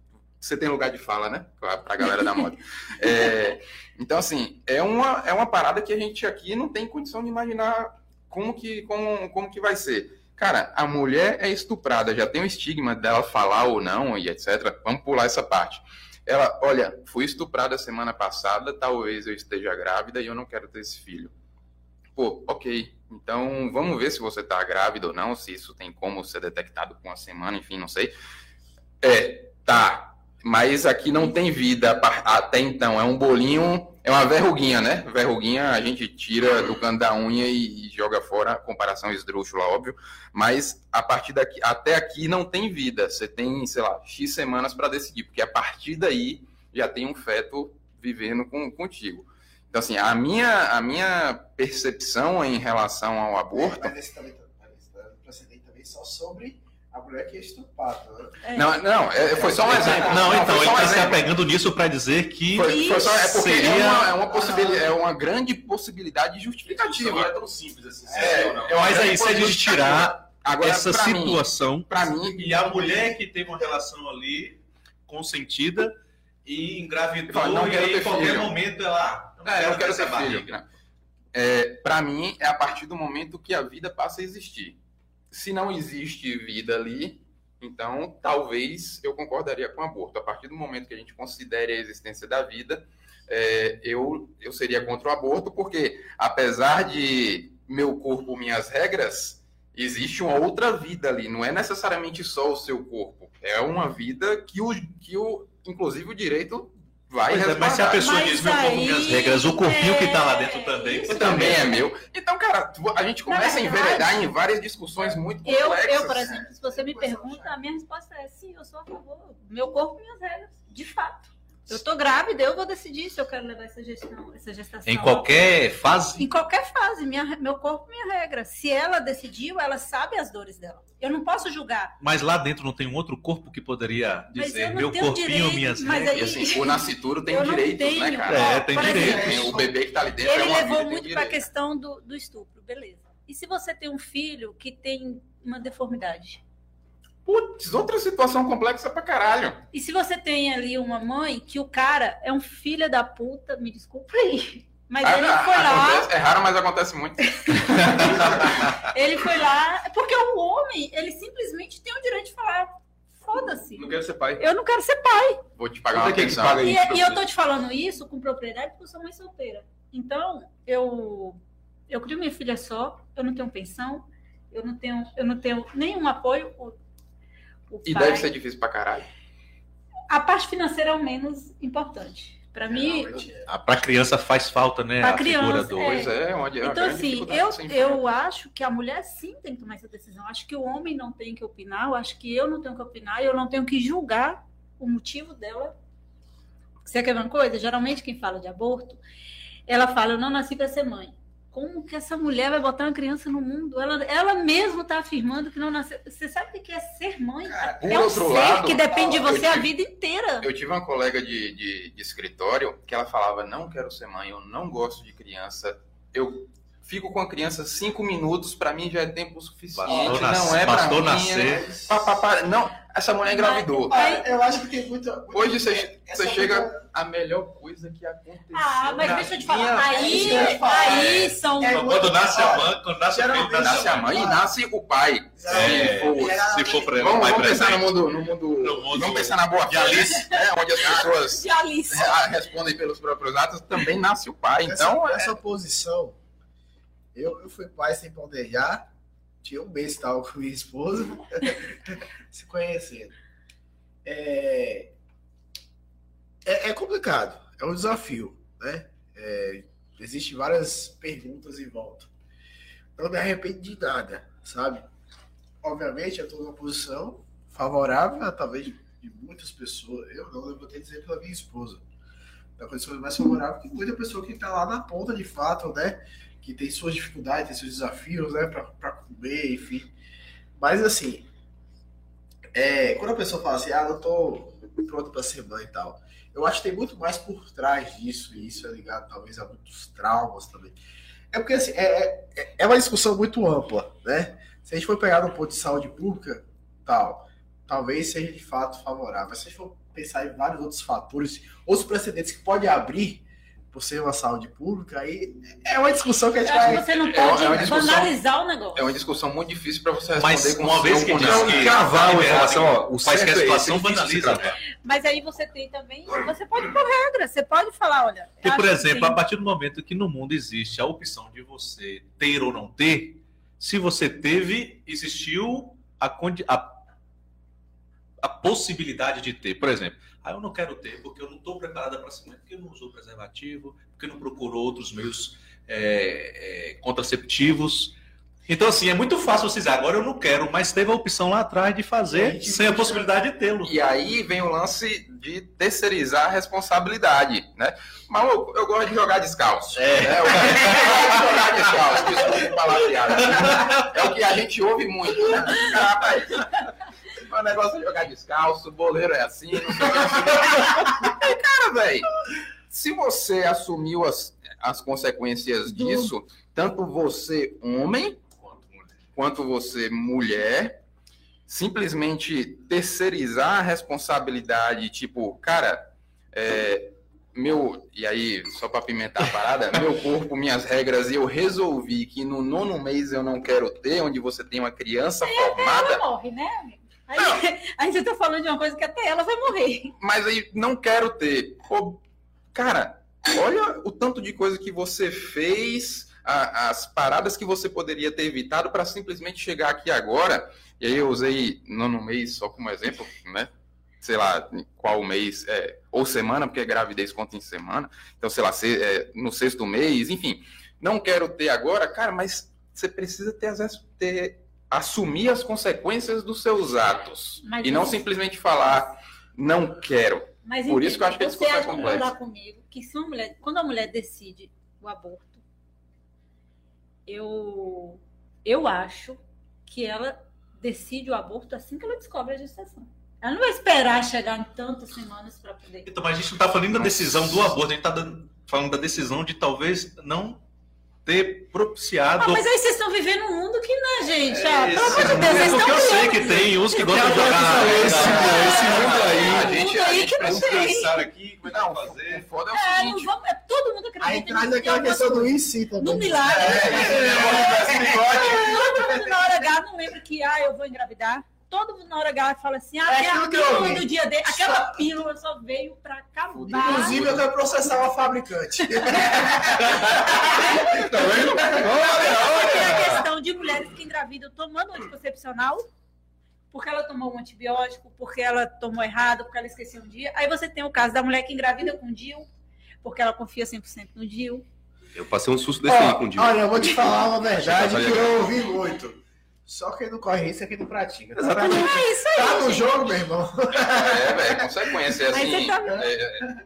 você tem lugar de fala, né? Para a galera da moda. É, então, assim, é uma, é uma parada que a gente aqui não tem condição de imaginar como que, como, como que vai ser. Cara, a mulher é estuprada, já tem o estigma dela falar ou não e etc. Vamos pular essa parte. Ela, olha, fui estuprada semana passada, talvez eu esteja grávida e eu não quero ter esse filho. Pô, ok, então, vamos ver se você está grávida ou não, se isso tem como ser detectado com uma semana, enfim, não sei. É, tá. Mas aqui não tem vida até então. É um bolinho, é uma verruguinha, né? Verruguinha a gente tira do canto da unha e joga fora, comparação esdrúxula, óbvio. Mas a partir daqui, até aqui não tem vida. Você tem, sei lá, X semanas para decidir, porque a partir daí já tem um feto vivendo com, contigo. Então, assim, a minha, a minha percepção em relação ao aborto. Mas esse também, precedente também só sobre a mulher que é estuprada. Né? É. Não, não, é, foi só um exemplo. Não, então, ele está um se apegando nisso para dizer que. Foi, foi só, é porque seria... é, uma, é, uma possibilidade, é uma grande possibilidade justificativa. Não é tão simples assim. É, mas aí, se a gente tirar Agora, essa situação. Para mim. E a mulher que teve uma relação ali consentida e engravidou, não, e aí em qualquer filho. momento ela é, eu quero ser filho. É, para mim, é a partir do momento que a vida passa a existir. Se não existe vida ali, então talvez eu concordaria com o aborto. A partir do momento que a gente considere a existência da vida, é, eu, eu seria contra o aborto, porque apesar de meu corpo, minhas regras, existe uma outra vida ali. Não é necessariamente só o seu corpo. É uma vida que o, que o inclusive o direito vai é, mas se a pessoa mas diz meu corpo, minhas regras, o corpinho é... que está lá dentro também. também é meu. Então, cara, a gente começa a enveredar em várias discussões muito complexas. Eu, eu, por exemplo, se você me pergunta, a minha resposta é sim, eu sou a favor. Meu corpo, minhas regras, de fato. Eu tô grávida, eu vou decidir se eu quero levar essa gestão, essa gestação. Em qualquer fase? Em qualquer fase, minha, meu corpo, minha regra. Se ela decidiu, ela sabe as dores dela. Eu não posso julgar. Mas lá dentro não tem um outro corpo que poderia dizer meu corpinho, direito, minhas regras. Aí, assim, o nascituro tem direitos, né, tenho, cara? É, tem direitos. O bebê que tá ali dentro Ele é uma levou muito para a questão do, do estupro, beleza. E se você tem um filho que tem uma deformidade? Putz, outra situação complexa pra caralho. E se você tem ali uma mãe que o cara é um filho da puta, me desculpa aí. Mas ah, ele foi acontece, lá. É raro, mas acontece muito. ele foi lá. Porque o homem, ele simplesmente tem o direito de falar. Foda-se. Não quero ser pai. Eu não quero ser pai. Vou te pagar uma pensão. Paga e, e eu tô te falando isso com propriedade porque eu sou mãe solteira. Então, eu eu crio minha filha só, eu não tenho pensão, eu não tenho, eu não tenho nenhum apoio e pai, deve ser difícil pra caralho. A parte financeira é o menos importante. Para mim. É. Para criança faz falta, né? A, a criança. Do... É. Pois é, onde Então, assim, eu, eu acho que a mulher sim tem que tomar essa decisão. Acho que o homem não tem que opinar, eu acho que eu não tenho que opinar, eu não tenho que julgar o motivo dela. Você quer ver uma coisa? Geralmente, quem fala de aborto, ela fala: Eu não nasci para ser mãe. Como que essa mulher vai botar uma criança no mundo? Ela, ela mesma está afirmando que não nasceu. Você sabe o que é ser mãe? Cara, é um ser lado, que depende de você a tive- vida inteira. Eu tive uma colega de, de, de escritório que ela falava: não quero ser mãe, eu não gosto de criança. Eu fico com a criança cinco minutos, para mim já é tempo suficiente. Bastou, não nas- é bastou mim. nascer. Pá, pá, pá. Não, essa mulher engravidou. Ah, eu acho que tem muita. Hoje você, Essa você coisa- chega a melhor coisa que aconteceu. Ah, mas na deixa eu te minha falar. É Aí, aí são. É, Quando nasce a mãe, quando nasce o filho, nasce Nasce a mãe e nasce o pai. É, Se for- Se for pra Vamos, pai vamos pensar no mundo, no mundo, No mundo vamos pensar na boa de fé, Alice. né? onde as pessoas é, respondem pelos próprios atos, também nasce o pai. Então, essa, é- essa posição, eu, eu fui pai sem planejar, tinha um mês tava com minha esposa, se conhecendo. É, é, é complicado, é um desafio, né? É, Existem várias perguntas em volta. Não me arrependo de nada, sabe? Obviamente, eu estou numa posição favorável, a, talvez, de muitas pessoas. Eu não, eu vou ter que dizer pela minha esposa da condição mais favorável que muita pessoa que está lá na ponta de fato, né? Que tem suas dificuldades, tem seus desafios, né? Para comer, enfim. Mas assim, é, quando a pessoa fala assim, ah, não tô pronto para ser mãe e tal, eu acho que tem muito mais por trás disso, e isso é ligado talvez a muitos traumas também. É porque assim, é, é, é uma discussão muito ampla, né? Se a gente for pegar no ponto de saúde pública, tal, talvez seja de fato favorável. Mas se a gente for pensar em vários outros fatores, outros precedentes que pode abrir por ser uma saúde pública, aí é uma discussão que a gente acho que vai. você não é pode uma discussão- banalizar o negócio. é uma discussão muito difícil para você responder Mas com uma vez que diz que cravar uma informação, ó, o faz que a certo é situação é banaliza. tratar. Mas aí você tem também. Você pode pôr regra, você pode falar, olha. Porque, por exemplo, a partir do momento que no mundo existe a opção de você ter ou não ter, se você teve, existiu a, condi- a, a possibilidade de ter. Por exemplo, ah, eu não quero ter porque eu não estou preparada para mãe, porque eu não usou preservativo, porque não procurou outros meios é, é, contraceptivos. Então, assim, é muito fácil você dizer, agora eu não quero, mas teve a opção lá atrás de fazer sem a possibilidade de tê-lo. E aí vem o lance de terceirizar a responsabilidade, né? Maluco, eu gosto de jogar descalço. É. né? Eu gosto de jogar descalço, desculpa falar piada. É o que a gente ouve muito, né? Ah, rapaz, o negócio é jogar descalço, o boleiro é assim, não sei o que. Aí, cara, velho, se você assumiu as, as consequências disso, tanto você, homem, quanto você, mulher, simplesmente terceirizar a responsabilidade, tipo, cara, é, meu, e aí, só para pimentar a parada, meu corpo, minhas regras, e eu resolvi que no nono mês eu não quero ter, onde você tem uma criança formada, Ela morre, né, amigo? Aí, aí você tá falando de uma coisa que até ela vai morrer. mas aí não quero ter. Pô, cara, olha o tanto de coisa que você fez, a- as paradas que você poderia ter evitado para simplesmente chegar aqui agora. E aí eu usei nono mês só como exemplo, né? Sei lá, qual mês, é, ou semana, porque a gravidez conta em semana. Então, sei lá, se- é, no sexto mês, enfim. Não quero ter agora, cara, mas você precisa ter, as- ter assumir as consequências dos seus atos. Mas e não isso- simplesmente falar, não quero. Mas Por isso que eu acho que você é concordar comigo que se uma mulher, quando a mulher decide o aborto, eu, eu acho que ela decide o aborto assim que ela descobre a gestação. Ela não vai esperar chegar em tantas semanas para poder. Então, mas a gente não está falando da decisão do aborto, a gente está falando da decisão de talvez não ter propiciado. Ah, mas aí vocês estão vivendo um mundo que não, gente. Ah, pelo amor de Deus, vocês porque estão eu sei que tem uns que gostam de Tem jogar esse- esse mundo aí, a gente, mundo a aí gente que não tem. aqui, como é que Não, fazer. Foda é É, não seguinte. vamos, é, todo mundo acredita Aí traz aquela é questão do IC também. No milagre. Todo mundo na hora H não lembra que ah, eu vou engravidar. Todo mundo na hora H fala assim: ah, É tem a aquilo que eu pílula do dia dele. Aquela pílula só veio pra acabar. Inclusive, eu quero processar uma fabricante. Tá vendo? Tem a questão de mulheres que engravidam tomando anticoncepcional, porque ela tomou um antibiótico, porque ela tomou errado, porque ela esqueceu um dia. Aí você tem o caso da mulher que engravida com DIU, porque ela confia 100% no DIU. Eu passei um susto desse aí com o Dil. olha, eu vou te falar uma verdade Olha que aí. eu ouvi muito. Só quem não corre risco é quem não pratica. Tá, Exatamente. É isso aí. tá no gente. jogo, meu irmão. É, velho, consequência. Aí Assim, você tá- é,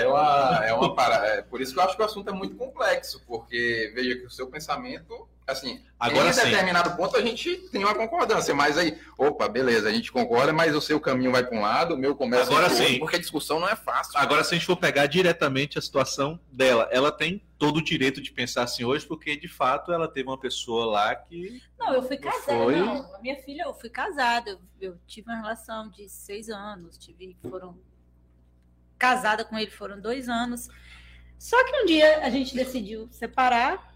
É uma, é uma parada. É por isso que eu acho que o assunto é muito complexo, porque veja que o seu pensamento, assim, Agora em sim. determinado ponto a gente tem uma concordância, mas aí, opa, beleza, a gente concorda, mas o seu caminho vai para um lado, o meu começa Agora pro outro, sim. porque a discussão não é fácil. Agora, se a gente for pegar diretamente a situação dela, ela tem todo o direito de pensar assim hoje, porque de fato ela teve uma pessoa lá que. Não, eu fui casada. Foi? Não, a minha filha, eu fui casada. Eu, eu tive uma relação de seis anos. Tive, foram casada com ele foram dois anos. Só que um dia a gente decidiu separar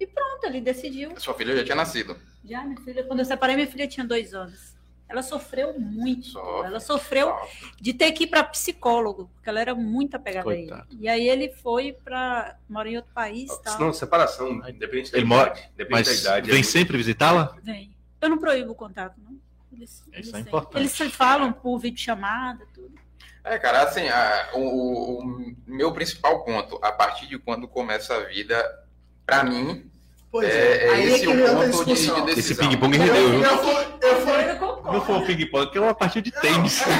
e pronto, ele decidiu. Sua filha já tinha nascido. Já, minha filha, quando eu separei, minha filha tinha dois anos. Ela sofreu muito. Sofre, ela sofreu de ter que ir para psicólogo, porque ela era muito apegada a Coitado. ele. E aí ele foi para mora em outro país, tal. Não, separação, independente da Ele mora- idade. Independente Mas da idade. vem é- sempre visitá-la? Vem. Eu não proíbo o contato, não. Eles, eles, é têm. importante. eles se falam por videochamada, tudo. É, cara, assim, a- o, o- o meu principal ponto, a partir de quando começa a vida, pra mim, Pois é, é, é aí é esse que o outra ponto de, de. Esse ping-pong Eu, rendeu, viu? eu fui, eu fui, Eu concordo. Não foi um ping-pong, que é uma partida de tênis.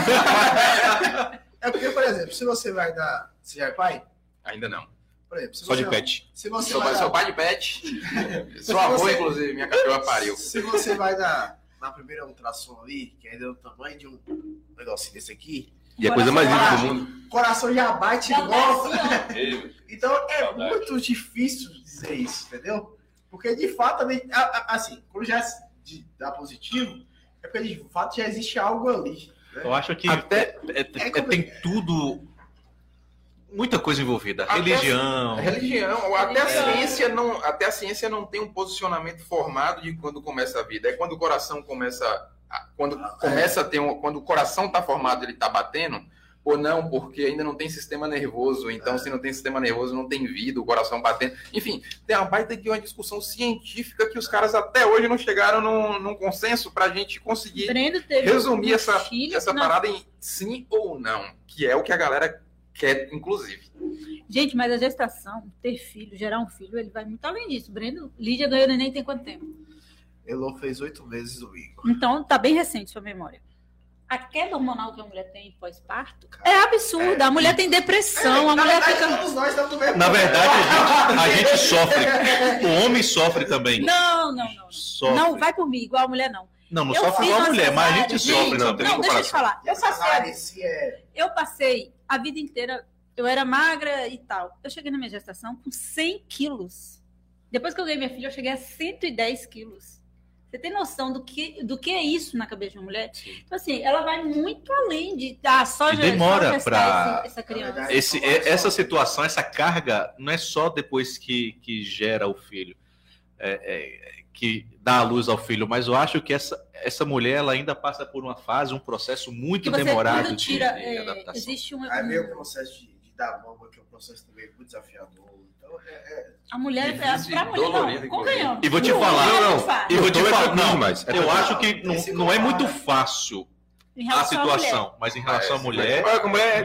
É porque, por exemplo, se você vai dar. Você já é pai? Ainda não. Por exemplo, se Só de você- pet. Se você Sou, vai sou dar, pai de pet. Sou avô, você- inclusive, minha cachorra pariu. se você vai dar na primeira ultrassom ali, que ainda é do tamanho de um negocinho desse aqui, E a coisa mais linda do mundo. o coração já bate Já assim, ó. Então é Saudade. muito difícil dizer isso, entendeu? Porque de fato, a- a- assim, quando já de- dá positivo, é porque de fato já existe algo ali. né? Eu acho que Até- é- é- é como- tem tudo. Muita coisa envolvida. Até- Religião. Religião, até a Religião. ciência não, até a ciência não tem um posicionamento formado de quando começa a vida. É quando o coração começa, a- quando começa a ter um, quando o coração está formado, ele está batendo, ou não, porque ainda não tem sistema nervoso. Então, se não tem sistema nervoso, não tem vida, o coração batendo. Enfim, tem uma baita aqui uma discussão científica que os caras até hoje não chegaram num, num consenso para a gente conseguir resumir um essa, essa não. parada em sim ou não, que é o que a galera quer, inclusive. Gente, mas a gestação, ter filho, gerar um filho, ele vai muito além disso. Breno, Lídia ganhou neném tem quanto tempo? Elon fez oito meses domingo. Então, tá bem recente sua memória. A queda hormonal que a mulher tem pós-parto é absurda. A mulher tem depressão, a Na mulher verdade, fica. todos nós estamos mesmo Na verdade, a gente, a gente sofre. O homem sofre também. Não, não, não. Sofre. Não, vai por mim, igual a mulher, não. Não, não Eu sofre igual a mulher, mas a gente sofre. gente, Não, tem Não, deixa eu te falar. Eu passei, é eu passei a vida inteira, eu era magra e tal. Eu cheguei na minha gestação com 100 quilos. Depois que eu ganhei minha filha, eu cheguei a 110 quilos. Você tem noção do que, do que é isso na cabeça de uma mulher? Então, assim, ela vai muito além de ah, só, E demora esse- essa criança. Esse, é- essa situação, essa carga, não é só depois que, que gera o filho, é- é, que dá a luz ao filho, mas eu acho que essa, essa mulher ela ainda passa por uma fase, um processo muito que você demorado quando de, tira, de é, adaptação. existe um, Aí vem o processo de, de dar mama, que é um processo também muito desafiador. Então, é, é- a mulher e mulher não, convenhamos. E vou te Não, falar, não. E vou te falar, não, é eu acho que não, não é muito fácil Em a situação, mas em relação à mulher,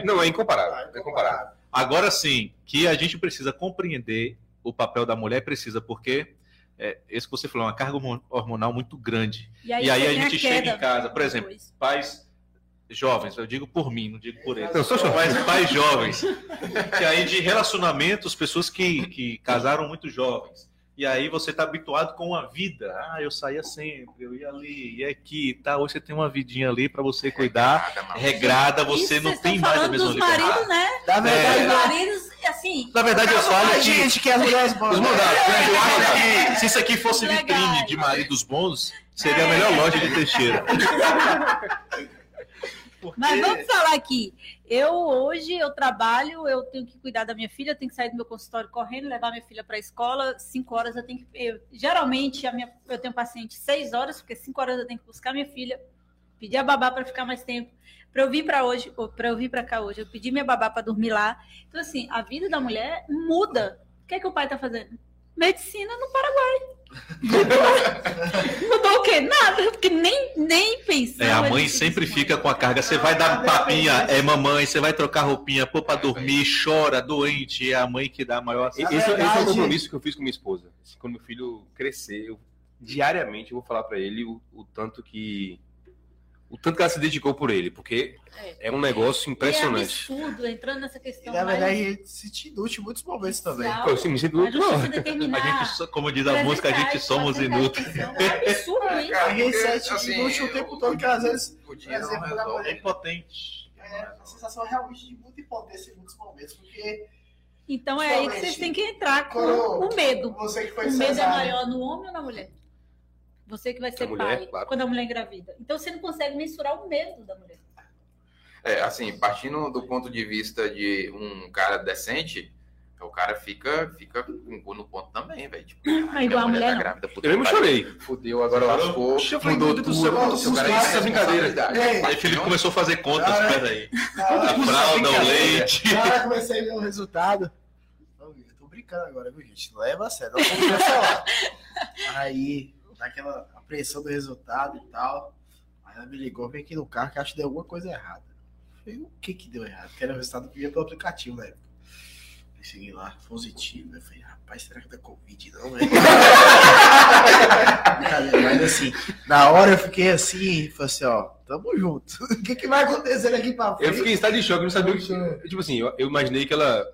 não, é incomparável. É incomparável. Agora sim, que a gente precisa compreender o papel da mulher, precisa, porque é, esse que você falou, é uma carga hormo- hormonal muito grande. E aí você a tem gente chega em casa, por exemplo, depois. Pais jovens, eu digo por mim, não digo por eles. Eu sou jovem. Mas pais jovens. Que aí de relacionamentos, pessoas que, que casaram muito jovens. E aí você está habituado com a vida. Ah, eu saía sempre, eu ia ali, ia aqui e tal. Hoje você tem uma vidinha ali para você cuidar. Mal. Regrada, você Isso não tem mais a mesma liberdade. maridos, né? Na verdade, Os não. maridos, assim, Na verdade, eu falo a que gente que as mulheres né? Eu acho que se isso aqui fosse Legal. vitrine de maridos bons, seria a melhor loja de Teixeira. Mas vamos falar aqui. Eu hoje eu trabalho, eu tenho que cuidar da minha filha, eu tenho que sair do meu consultório correndo, levar minha filha para a escola. Cinco horas eu tenho que. eu- geralmente a minha, eu tenho paciente seis horas, porque cinco horas eu tenho que buscar minha filha, pedir a babá para ficar mais tempo. Para eu vir para hoje, para eu vir para cá hoje, eu pedi minha babá para dormir lá. Então assim, a vida da mulher muda. O que é que o pai está fazendo? Medicina no Paraguai. Mudou, o quê? Nada, porque nem, nem pensar. É, a mãe sempre fica com a carga. Você vai dar papinha, é mamãe, você vai trocar roupinha, pôr pra dormir, chora, doente, é a mãe que dá a maior Esse, esse é o compromisso que eu fiz com minha esposa. Quando meu filho crescer, eu, diariamente eu vou falar pra ele o, o tanto que o tanto que ela se dedicou por ele, porque é, é um negócio impressionante. E é absurdo, entrando nessa questão. E, na verdade, a gente se sente inútil em muitos momentos também. Pô, eu sim, me sinto inútil. A gente, como diz a música, a gente somos inúteis. É absurdo isso. A gente se sente assim, inútil o tempo todo, que às vezes, o dia não resolve. É impotente. É a sensação realmente de muita impotência em muitos momentos, porque. Então é aí que vocês têm que entrar com o medo. Você que foi O medo é cesárea, maior no homem ou na mulher? Você que vai ser mulher, pai claro. quando a mulher engravida. Então você não consegue mensurar o medo da mulher. É, assim, partindo do ponto de vista de um cara decente, o cara fica, fica com o cu no ponto também, velho. Tipo, Ah, igual a mulher, tá grávida, puta Eu mesmo chorei. Fudeu, agora lascou. Oxe, eu falei, mudou tudo. céu, o cara tem essa brincadeira? Aí Felipe começou a fazer contas, peraí. A fralda, o leite. eu comecei a ver o resultado. Eu tô brincando agora, viu, gente? Não leva a sério, não vou falar. Aí, naquela apreensão do resultado e tal. Aí ela me ligou, vem aqui no carro que acho que deu alguma coisa errada. Falei, o que que deu errado? Que era o resultado que vinha pelo aplicativo na época. Aí cheguei lá, positivo. Eu falei, rapaz, será que dá Covid não, velho? Mas assim, na hora eu fiquei assim, falei assim, ó, tamo junto. O que que vai acontecer daqui pra frente? Eu fiquei em estado de choque, não sabia o que. Tipo assim, eu, eu imaginei que ela.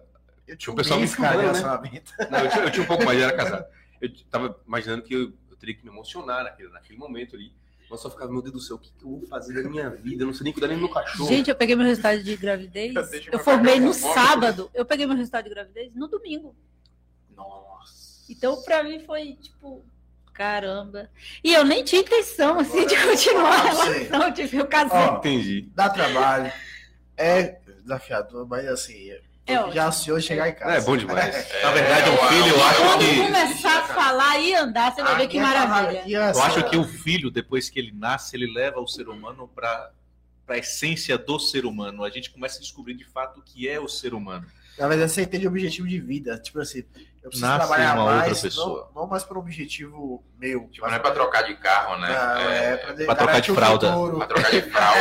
Eu tinha O um pessoal me filmando, né? Não, eu tinha, eu tinha um pouco mais, eu era casado. Eu tava imaginando que eu teria que me emocionar naquele, naquele momento ali. Mas só ficava, meu Deus do céu, o que, que eu vou fazer da minha vida? Eu não sei nem cuidar nem do meu cachorro. Gente, eu peguei meu resultado de gravidez. Eu formei no sábado. Eu peguei meu resultado de gravidez no domingo. Nossa. Então, pra mim, foi tipo, caramba. E eu nem tinha intenção, assim, de continuar a Ah, relação. Tipo, eu casei. Ó, Entendi. Dá trabalho. É desafiador, mas assim, É ótimo. já ansioso de chegar em casa. É bom demais. Na verdade, um eu- filho, eu acho Quando que. começar a falar e andar, você vai ver que maravilha. Eu acho que o filho, depois que ele nasce, ele leva o ser humano para a essência do ser humano. A gente começa a descobrir de fato o que é o ser humano. Na verdade, você entende o objetivo de vida. Tipo assim, eu preciso Nasce trabalhar uma outra mais, pessoa. Não, não mais por um objetivo meu. Tipo, não é pra trocar de carro, né? Não, é, é, pra, pra trocar de fralda. pra trocar de fralda.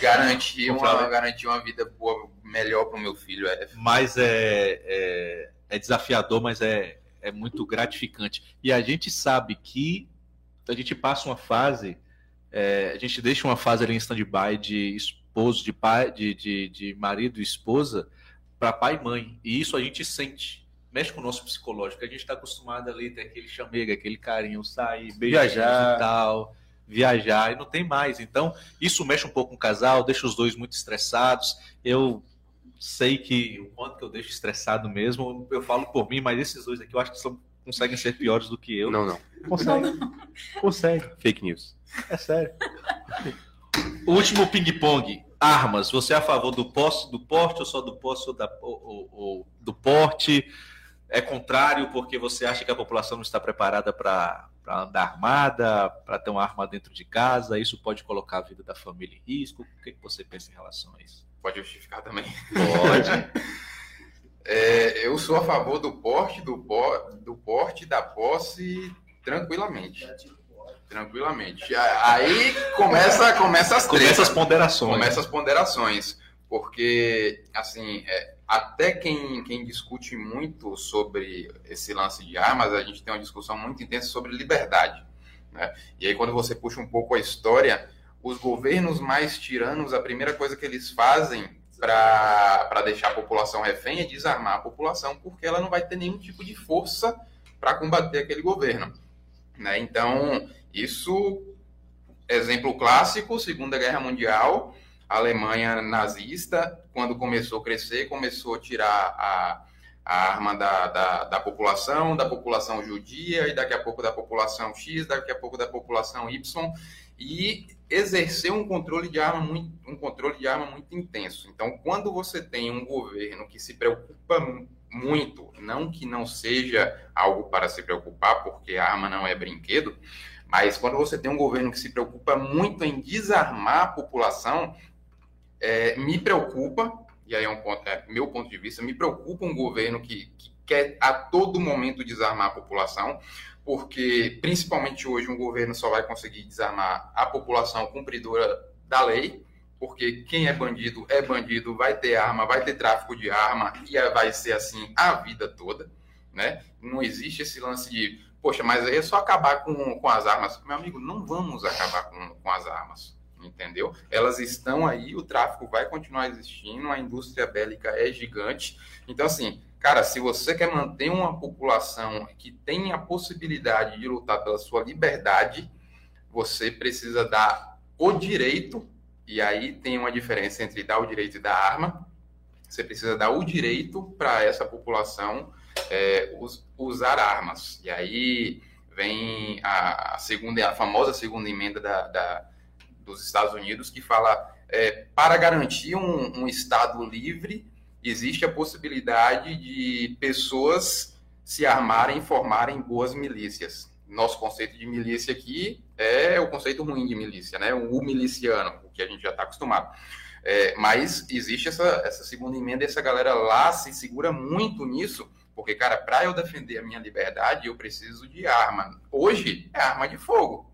garantir, uma, Fralda. garantir uma vida boa, melhor pro meu filho. É, Mas é, é, é desafiador, mas é, é muito gratificante. E a gente sabe que a gente passa uma fase, é, a gente deixa uma fase ali em stand-by de esposo, de pai, de, de, de marido e esposa, para pai e mãe. E isso a gente sente. Mexe com o nosso psicológico. A gente está acostumado ali ter aquele chamega, aquele carinho, sair, beijar e tal, viajar, e não tem mais. Então, isso mexe um pouco com o casal, deixa os dois muito estressados. Eu sei que o quanto que eu deixo estressado mesmo, eu falo por mim, mas esses dois aqui eu acho que são, conseguem ser piores do que eu. Não, não. consegue. Consegue. Fake news. É sério. O último ping-pong. Armas. Você é a favor do posse, do porte ou só do posse ou, da, ou- ou- ou do porte? É contrário porque você acha que a população não está preparada para andar armada, para ter uma arma dentro de casa? Isso pode colocar a vida da família em risco? O que, que você pensa em relação a isso? Pode justificar também. Pode. É, eu sou a favor do porte, do, do porte da posse tranquilamente. Tranquilamente. Aí começa, começa as Começa as ponderações. Começa as ponderações. Porque, assim, é, até quem, quem discute muito sobre esse lance de armas, a gente tem uma discussão muito intensa sobre liberdade. né? E aí, quando você puxa um pouco a história, os governos mais tiranos, a primeira coisa que eles fazem para deixar a população refém é desarmar a população, porque ela não vai ter nenhum tipo de força para combater aquele governo. Né? Então, isso, exemplo clássico, Segunda Guerra Mundial, a Alemanha nazista, quando começou a crescer, começou a tirar a, a arma da, da, da população, da população judia, e daqui a pouco da população X, daqui a pouco da população Y, e exerceu um controle de arma muito, um controle de arma muito intenso. Então, quando você tem um governo que se preocupa mu- muito, não que não seja algo para se preocupar, porque a arma não é brinquedo, mas quando você tem um governo que se preocupa muito em desarmar a população, é, me preocupa, e aí é, um ponto, é meu ponto de vista, me preocupa um governo que, que quer a todo momento desarmar a população, porque principalmente hoje um governo só vai conseguir desarmar a população cumpridora da lei, porque quem é bandido é bandido, vai ter arma, vai ter tráfico de arma e vai ser assim a vida toda, né? Não existe esse lance de poxa, mas aí é só acabar com, com as armas. Meu amigo, não vamos acabar com, com as armas, entendeu? Elas estão aí, o tráfico vai continuar existindo, a indústria bélica é gigante. Então, assim, cara, se você quer manter uma população que tem a possibilidade de lutar pela sua liberdade, você precisa dar o direito, e aí tem uma diferença entre dar o direito e dar arma. Você precisa dar o direito para essa população é, us, usar armas. E aí vem a, a, segunda, a famosa segunda emenda da, da dos Estados Unidos que fala é, para garantir um, um Estado livre existe a possibilidade de pessoas se armarem e formarem boas milícias. Nosso conceito de milícia aqui é o conceito ruim de milícia, né? O miliciano, o que a gente já está acostumado. É, mas existe essa, essa segunda emenda essa galera lá se segura muito nisso porque, cara, para eu defender a minha liberdade, eu preciso de arma. Hoje é arma de fogo,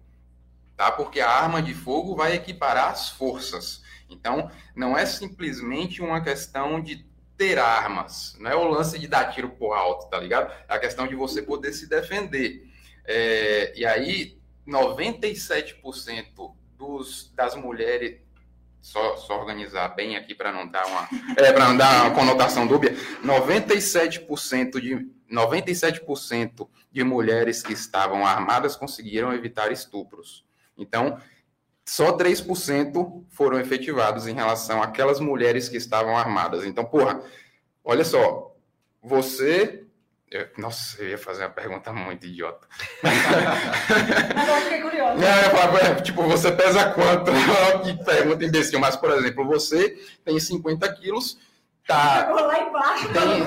tá? Porque a arma de fogo vai equiparar as forças. Então, não é simplesmente uma questão de ter armas, não é o lance de dar tiro por alto, tá ligado? É a questão de você poder se defender. É, e aí, 97% dos, das mulheres, só, só organizar bem aqui para não dar uma é, para não dar uma conotação dúbia, 97% de 97% de mulheres que estavam armadas conseguiram evitar estupros. Então, só 3% foram efetivados em relação àquelas mulheres que estavam armadas. Então, porra, olha só, você eu, nossa, eu ia fazer uma pergunta muito idiota. Agora fiquei curiosa. É, tipo, você pesa quanto? que pergunta imbecil. Mas, por exemplo, você tem 50 quilos, tá. Jogou lá embaixo. Tem...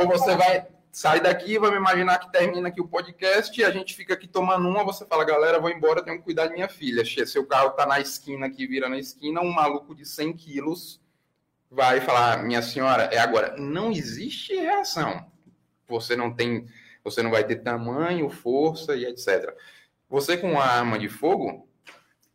Ou você vai sai daqui, vai me imaginar que termina aqui o podcast e a gente fica aqui tomando uma, você fala, galera, vou embora, tenho que cuidar de minha filha. Seu carro tá na esquina aqui, vira na esquina, um maluco de 100 quilos vai falar, minha senhora, é agora. Não existe reação. Você não tem, você não vai ter tamanho, força e etc. Você com uma arma de fogo,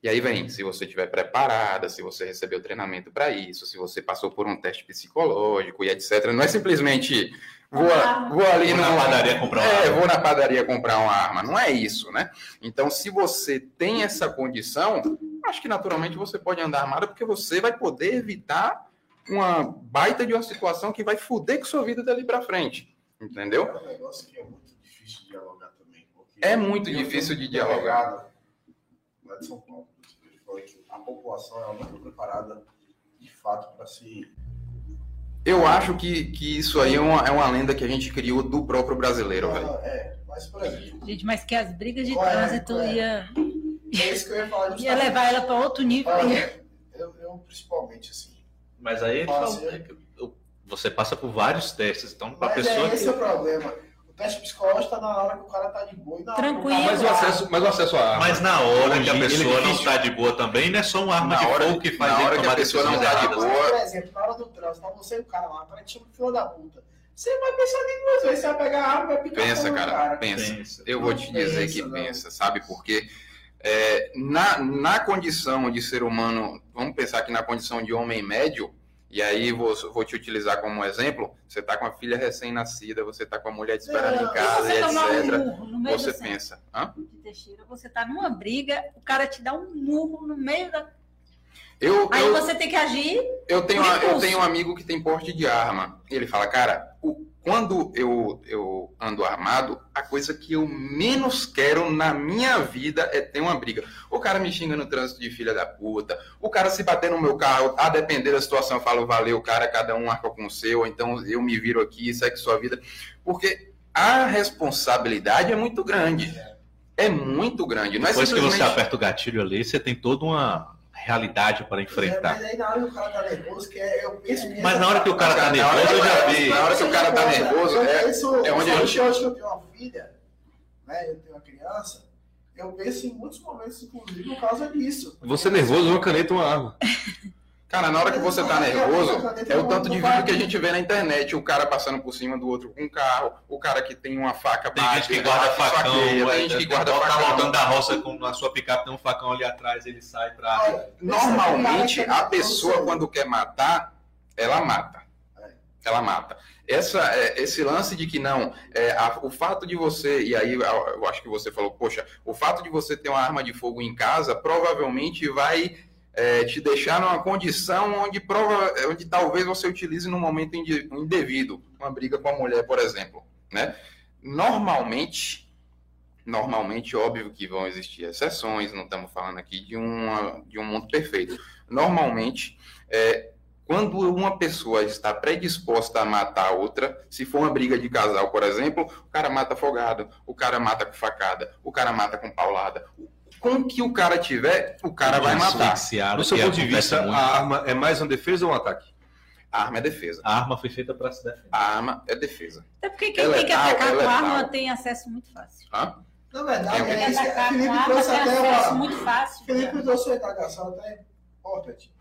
e aí vem, se você estiver preparada, se você recebeu treinamento para isso, se você passou por um teste psicológico e etc. Não é simplesmente vou, vou ali vou na padaria comprar uma é, arma. vou na padaria comprar uma arma. Não é isso, né? Então, se você tem essa condição, acho que naturalmente você pode andar armado porque você vai poder evitar uma baita de uma situação que vai foder com sua vida dali para frente. Entendeu? É um negócio que é muito difícil de dialogar também. É muito difícil de dialogar. Lá de São Paulo, ele falou que a população não está preparada de fato para se. Eu acho que, que isso aí é uma, é uma lenda que a gente criou do próprio brasileiro, velho. É, mas por exemplo. Gente, mas que as brigas de Qual é? trânsito é? ia, É isso que eu ia falar ia justamente. levar ela para outro nível. Olha, eu, eu principalmente assim. Mas aí ele Fala assim. você passa por vários testes. Então, para a Mas pessoa é, esse que... é o problema. Teste psicológico tá na hora que o cara tá de boa e na hora Tranquilo. cara Mas o acesso, mas o acesso à arma. Mas na hora que a Hoje, é pessoa não está de boa também, não é só uma arma Na de hora- fogo que faz na ele hora que a tomar pessoa não decisões tá de boa, Por exemplo, na hora do trânsito, tá você e o cara lá, o cara te fila da puta. Você vai pensar nem duas vezes, você vai pegar a arma e vai picar Pensa, no cara, pensa. Pensa. Eu vou te dizer pensa, que não. pensa, sabe? Porque é, na, na condição de ser humano, vamos pensar que na condição de homem médio, e aí vou, vou te utilizar como exemplo, você tá com a filha recém-nascida, você tá com a mulher te esperando em casa você e um etc. murro no meio Você pensa, hã? de Teixeira, você tá numa briga, o cara te dá um murro no meio da. Eu, Aí eu, você tem que agir. eu, tenho, eu tenho um amigo que tem porte de arma. Ele fala, cara, o- quando eu, eu ando armado, a coisa que eu menos quero na minha vida é ter uma briga. O cara me xinga no trânsito de filha da puta, o cara se bater no meu carro, a depender da situação, eu falo, valeu, cara, cada um arca com o seu, ou então eu me viro aqui e segue sua vida. Porque a responsabilidade é muito grande. É muito grande. Não é Depois que você simplesmente... aperta o gatilho ali, você tem toda uma realidade para É, enfrentar. mas aí na hora que o cara tá nervoso, que é, eu penso mesmo. Mas na hora que o cara tá nervoso, eu já vi. Na hora que o cara tá nervoso, eu é- penso, é onde a sabe gente- que Hoje que eu tenho uma filha, né? Eu tenho uma criança. Eu penso em muitos momentos, inclusive, por causa disso. Você nervoso, uma caneta, uma arma. Cara, na hora que você tá nervoso, é o tanto de vídeo que a gente vê na internet, o cara passando por cima do outro com um carro, o cara que tem uma faca Tem bate, gente que guarda facão, esfaqueia, é, tem gente que guarda tá facão. voltando da roça com a sua picape, tem um facão ali atrás, ele sai pra. Normalmente, a pessoa, quando quer matar, ela mata. ela mata. Essa, é, esse lance de que não, é, a, o fato de você, e aí eu acho que você falou, poxa, o fato de você ter uma arma de fogo em casa provavelmente vai é, te deixar numa condição onde, prova, onde talvez você utilize num momento indevido, uma briga com a mulher, por exemplo. Né? Normalmente, normalmente, óbvio que vão existir exceções, não estamos falando aqui de, uma, de um mundo perfeito. Normalmente, é, quando uma pessoa está predisposta a matar a outra, se for uma briga de casal, por exemplo, o cara mata afogado, o cara mata com facada, o cara mata com paulada. Com que o cara tiver, o cara vai matar. No seu ponto de vista, muito. a arma é mais uma defesa ou um ataque? A arma é defesa. A arma foi feita para se defender. A arma é defesa. Até porque quem ela tem é que atacar com é arma tem acesso muito fácil. Hã? Na verdade, é, é, Felipe com arma tem acesso uma... muito fácil. Felipe trouxe uma indagação até importante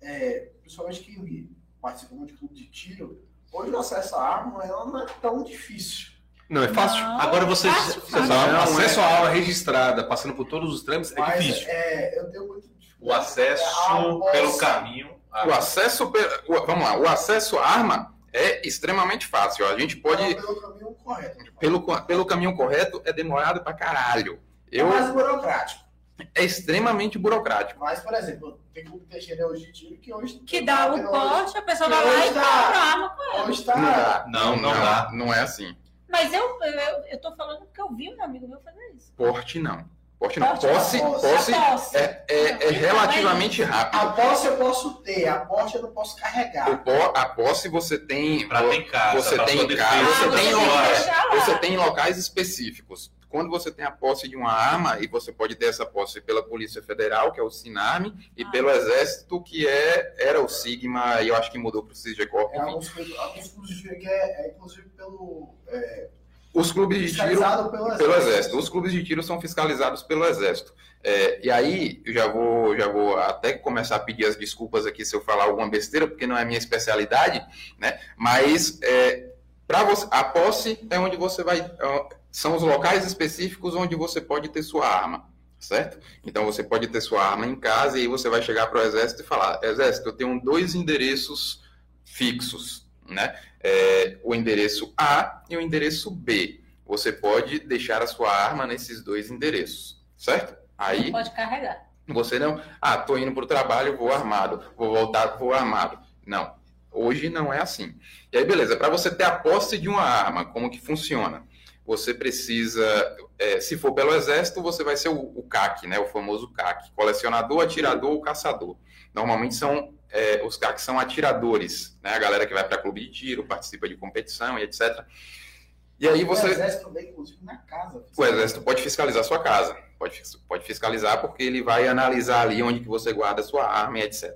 é, principalmente quem participa de clube de tiro, hoje o acesso à arma ela não é tão difícil. Não, é fácil. Não, Agora você, fácil, você fácil. Não, acesso é... à arma registrada, passando por todos os trâmites, é difícil. É, eu tenho muito O acesso é pelo caminho. O acesso, vamos lá, o acesso à arma é extremamente fácil. A gente pode. Não, pelo caminho correto. Pelo, pelo caminho correto é demorado pra caralho. Eu... É mais burocrático é extremamente burocrático. Mas, por exemplo, tem clube Teixeira hoje de tiro que hoje. Que dá o porte, a pessoa vai lá e tá, compra a arma com ela. Hoje tá, não, não, não, não, dá. Não é assim. Mas eu, eu, eu tô falando porque eu vi um amigo meu fazer isso. Porte não. Porte não. Porte, posse, posse, posse, é, é, é relativamente rápido. A posse eu posso ter, a posse eu não posso carregar. Po, a posse você tem. Pra ter em casa. Você tem em casa. Você, ah, tem, você tem em locais específicos quando você tem a posse de uma arma, e você pode ter essa posse pela Polícia Federal, que é o SINARME, e ah. pelo Exército, que é, era o Sigma, e eu acho que mudou para o CISGECORP. É, alguns, alguns clubes de tiro que é, é inclusive pelo... É, os clubes de tiro pelo exército. pelo exército. Os clubes de tiro são fiscalizados pelo exército. É, e aí eu já vou, já vou até começar a pedir as desculpas aqui se eu falar alguma besteira, porque não é minha especialidade, né? Mas é, para você, a posse é onde você vai são os locais específicos onde você pode ter sua arma, certo? Então você pode ter sua arma em casa e aí você vai chegar para o exército e falar: Exército, eu tenho dois endereços fixos, né? É, o endereço A e o endereço B. Você pode deixar a sua arma nesses dois endereços, certo? Aí pode carregar. Você não, ah, tô indo para o trabalho, vou armado, vou voltar, vou armado. Não, hoje não é assim. E aí, beleza, para você ter a posse de uma arma, como que funciona? Você precisa, é, se for pelo exército, você vai ser o, o, CAC, né, o famoso CAC, colecionador, atirador ou caçador. Normalmente são é, os CAC são atiradores, né, a galera que vai para clube de tiro, participa de competição e etc. E aí você. O exército vem, inclusive, na casa. O exército pode fiscalizar a sua casa, pode, pode fiscalizar porque ele vai analisar ali onde que você guarda a sua arma e etc.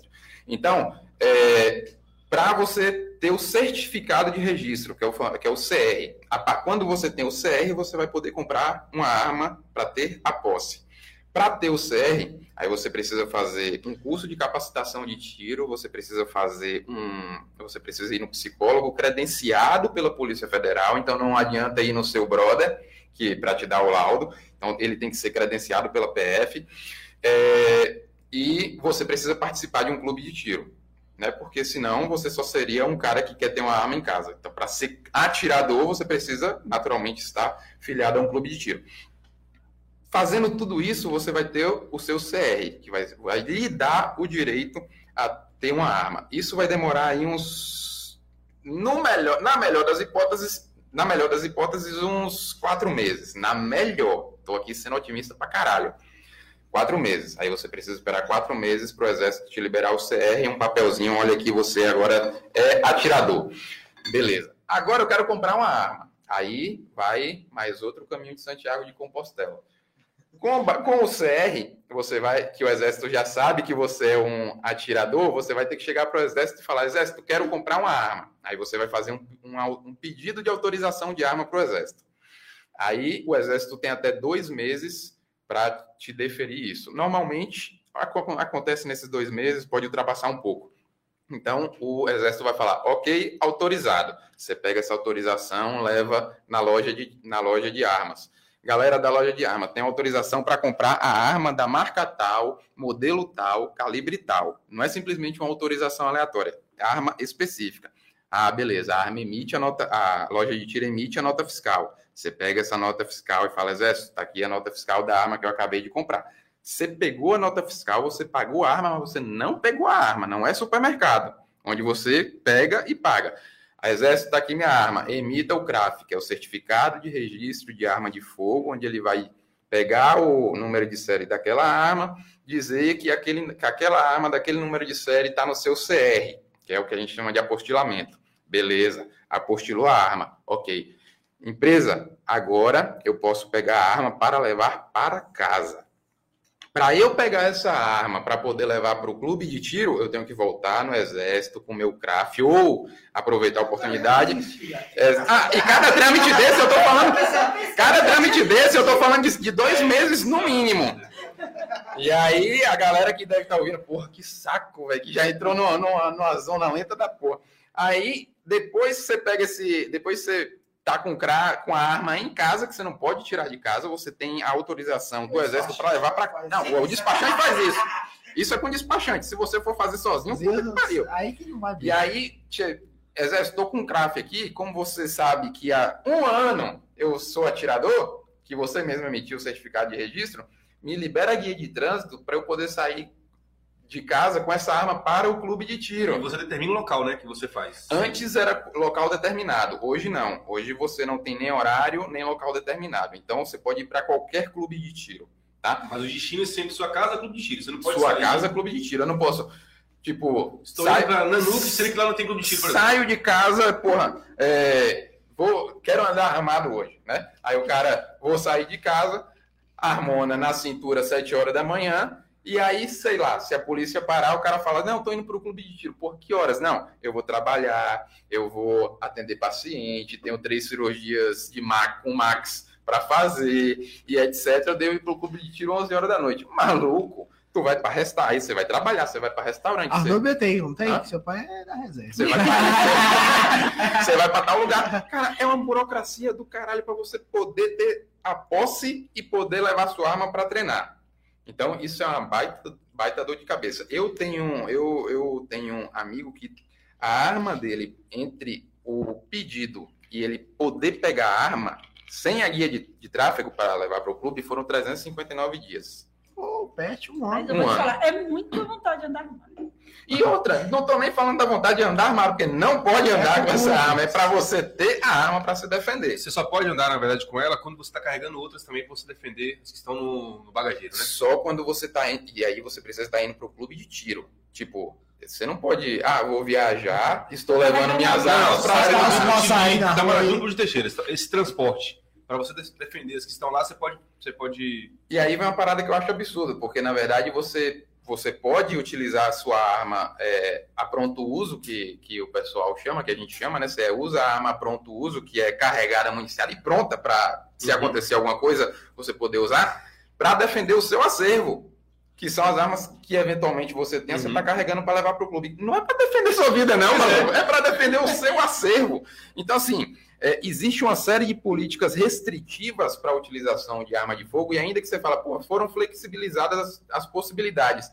Então, é, para você ter o certificado de registro, que é o, que é o CR. Quando você tem o CR, você vai poder comprar uma arma para ter a posse. Para ter o CR, aí você precisa fazer um curso de capacitação de tiro, você precisa fazer um. Você precisa ir no psicólogo credenciado pela Polícia Federal, então não adianta ir no seu brother, que para te dar o laudo, então ele tem que ser credenciado pela PF. É, e você precisa participar de um clube de tiro né? Porque senão você só seria um cara que quer ter uma arma em casa. Então, para ser atirador, você precisa naturalmente estar filiado a um clube de tiro. Fazendo tudo isso, você vai ter o seu CR, que vai, vai lhe dar o direito a ter uma arma. Isso vai demorar aí uns, no melhor, na melhor das hipóteses, na melhor das hipóteses, uns quatro meses. Na melhor, estou aqui sendo otimista pra caralho quatro meses. Aí você precisa esperar quatro meses para o exército te liberar o CR e um papelzinho, olha aqui, você agora é atirador. Beleza. Agora eu quero comprar uma arma. Aí vai mais outro caminho de Santiago de Compostela. Com, com o CR, você vai, que o exército já sabe que você é um atirador, você vai ter que chegar para o exército e falar: Exército, quero comprar uma arma. Aí você vai fazer um, um, um pedido de autorização de arma para o exército. Aí o exército tem até dois meses para te deferir isso. Normalmente, acontece nesses dois meses, pode ultrapassar um pouco. Então, o exército vai falar, ok, autorizado. Você pega essa autorização, leva na loja de, na loja de armas. Galera da loja de armas, tem autorização para comprar a arma da marca tal, modelo tal, calibre tal. Não é simplesmente uma autorização aleatória, é arma específica. Ah, beleza, a arma emite a nota, a loja de tiro emite a nota fiscal. Você pega essa nota fiscal e fala, Exército, está aqui a nota fiscal da arma que eu acabei de comprar. Você pegou a nota fiscal, você pagou a arma, mas você não pegou a arma, não é supermercado, onde você pega e paga. A Exército está aqui minha arma, emita o CRAF, que é o Certificado de Registro de Arma de Fogo, onde ele vai pegar o número de série daquela arma, dizer que, aquele, que aquela arma daquele número de série está no seu CR, que é o que a gente chama de apostilamento. Beleza, apostilou a arma, ok. Empresa, agora eu posso pegar a arma para levar para casa. Para eu pegar essa arma para poder levar para o clube de tiro, eu tenho que voltar no exército com meu craft ou aproveitar a oportunidade. Ah, e cada trâmite desse eu estou falando, cada trâmite desse eu estou falando de, de, dois meses no mínimo. E aí a galera que deve estar tá ouvindo, porra, que saco, velho, que já entrou numa, numa, numa zona lenta da porra. Aí depois você pega esse, depois você tá com, com a arma em casa, que você não pode tirar de casa, você tem a autorização do exército para levar para. Não, o despachante faz isso. Isso é com despachante. Se você for fazer sozinho, puta que pariu. Aí que não vai E aí, exército, estou com um craft aqui, como você sabe que há um ano eu sou atirador, que você mesmo emitiu o certificado de registro, me libera a guia de trânsito para eu poder sair de casa com essa arma para o clube de tiro. E você determina o local, né, que você faz. Antes era local determinado, hoje não. Hoje você não tem nem horário nem local determinado. Então você pode ir para qualquer clube de tiro, tá? Mas o destino é sempre sua casa, clube de tiro. Você não pode Sua sair. casa, clube de tiro. Eu não posso tipo, estou saio... indo para Nanuque, sendo que lá não tem clube de tiro. Saio de casa, porra, é... vou quero andar armado hoje, né? Aí o cara vou sair de casa, harmona na cintura 7 horas da manhã, e aí, sei lá, se a polícia parar, o cara fala: Não, tô indo para o clube de tiro. Por que horas? Não, eu vou trabalhar, eu vou atender paciente, tenho três cirurgias de Mac, com Max para fazer, e etc. Eu devo ir para o clube de tiro 11 horas da noite. Maluco, tu vai para restaurar, aí você vai trabalhar, você vai para restaurante. Arnaldo você... tem, não tem? Hã? Seu pai é da reserva. Você vai para você vai tal lugar. Cara, é uma burocracia do caralho para você poder ter a posse e poder levar sua arma para treinar. Então, isso é uma baita, baita dor de cabeça. Eu tenho, eu, eu tenho um amigo que a arma dele, entre o pedido e ele poder pegar a arma, sem a guia de, de tráfego para levar para o clube, foram 359 dias. Pô, pet um ano. Mas eu vou um te ano. falar, é muito vontade de andar armado. E outra, não estou nem falando da vontade de andar armado, porque não pode andar é com essa arma, é para você ter a arma para se defender. Você só pode andar, na verdade, com ela quando você está carregando outras também para você defender as que estão no, no bagageiro, né? Só quando você está indo, e aí você precisa estar indo para o clube de tiro. Tipo, você não pode, ah, vou viajar, estou levando minhas armas para sair na rua. de Teixeira, esse transporte para você defender as que estão lá, você pode, você pode. E aí vem uma parada que eu acho absurda, porque na verdade você você pode utilizar a sua arma é, a pronto uso, que, que o pessoal chama, que a gente chama, né? Você usa a arma a pronto uso, que é carregada, municiada e pronta para, se uhum. acontecer alguma coisa, você poder usar, para defender o seu acervo, que são as armas que eventualmente você tem, uhum. você está carregando para levar para o clube. Não é para defender sua vida, não, é, é para defender o seu acervo. Então, assim, é, existe uma série de políticas restritivas para a utilização de arma de fogo, e ainda que você fala, pô, foram flexibilizadas as, as possibilidades.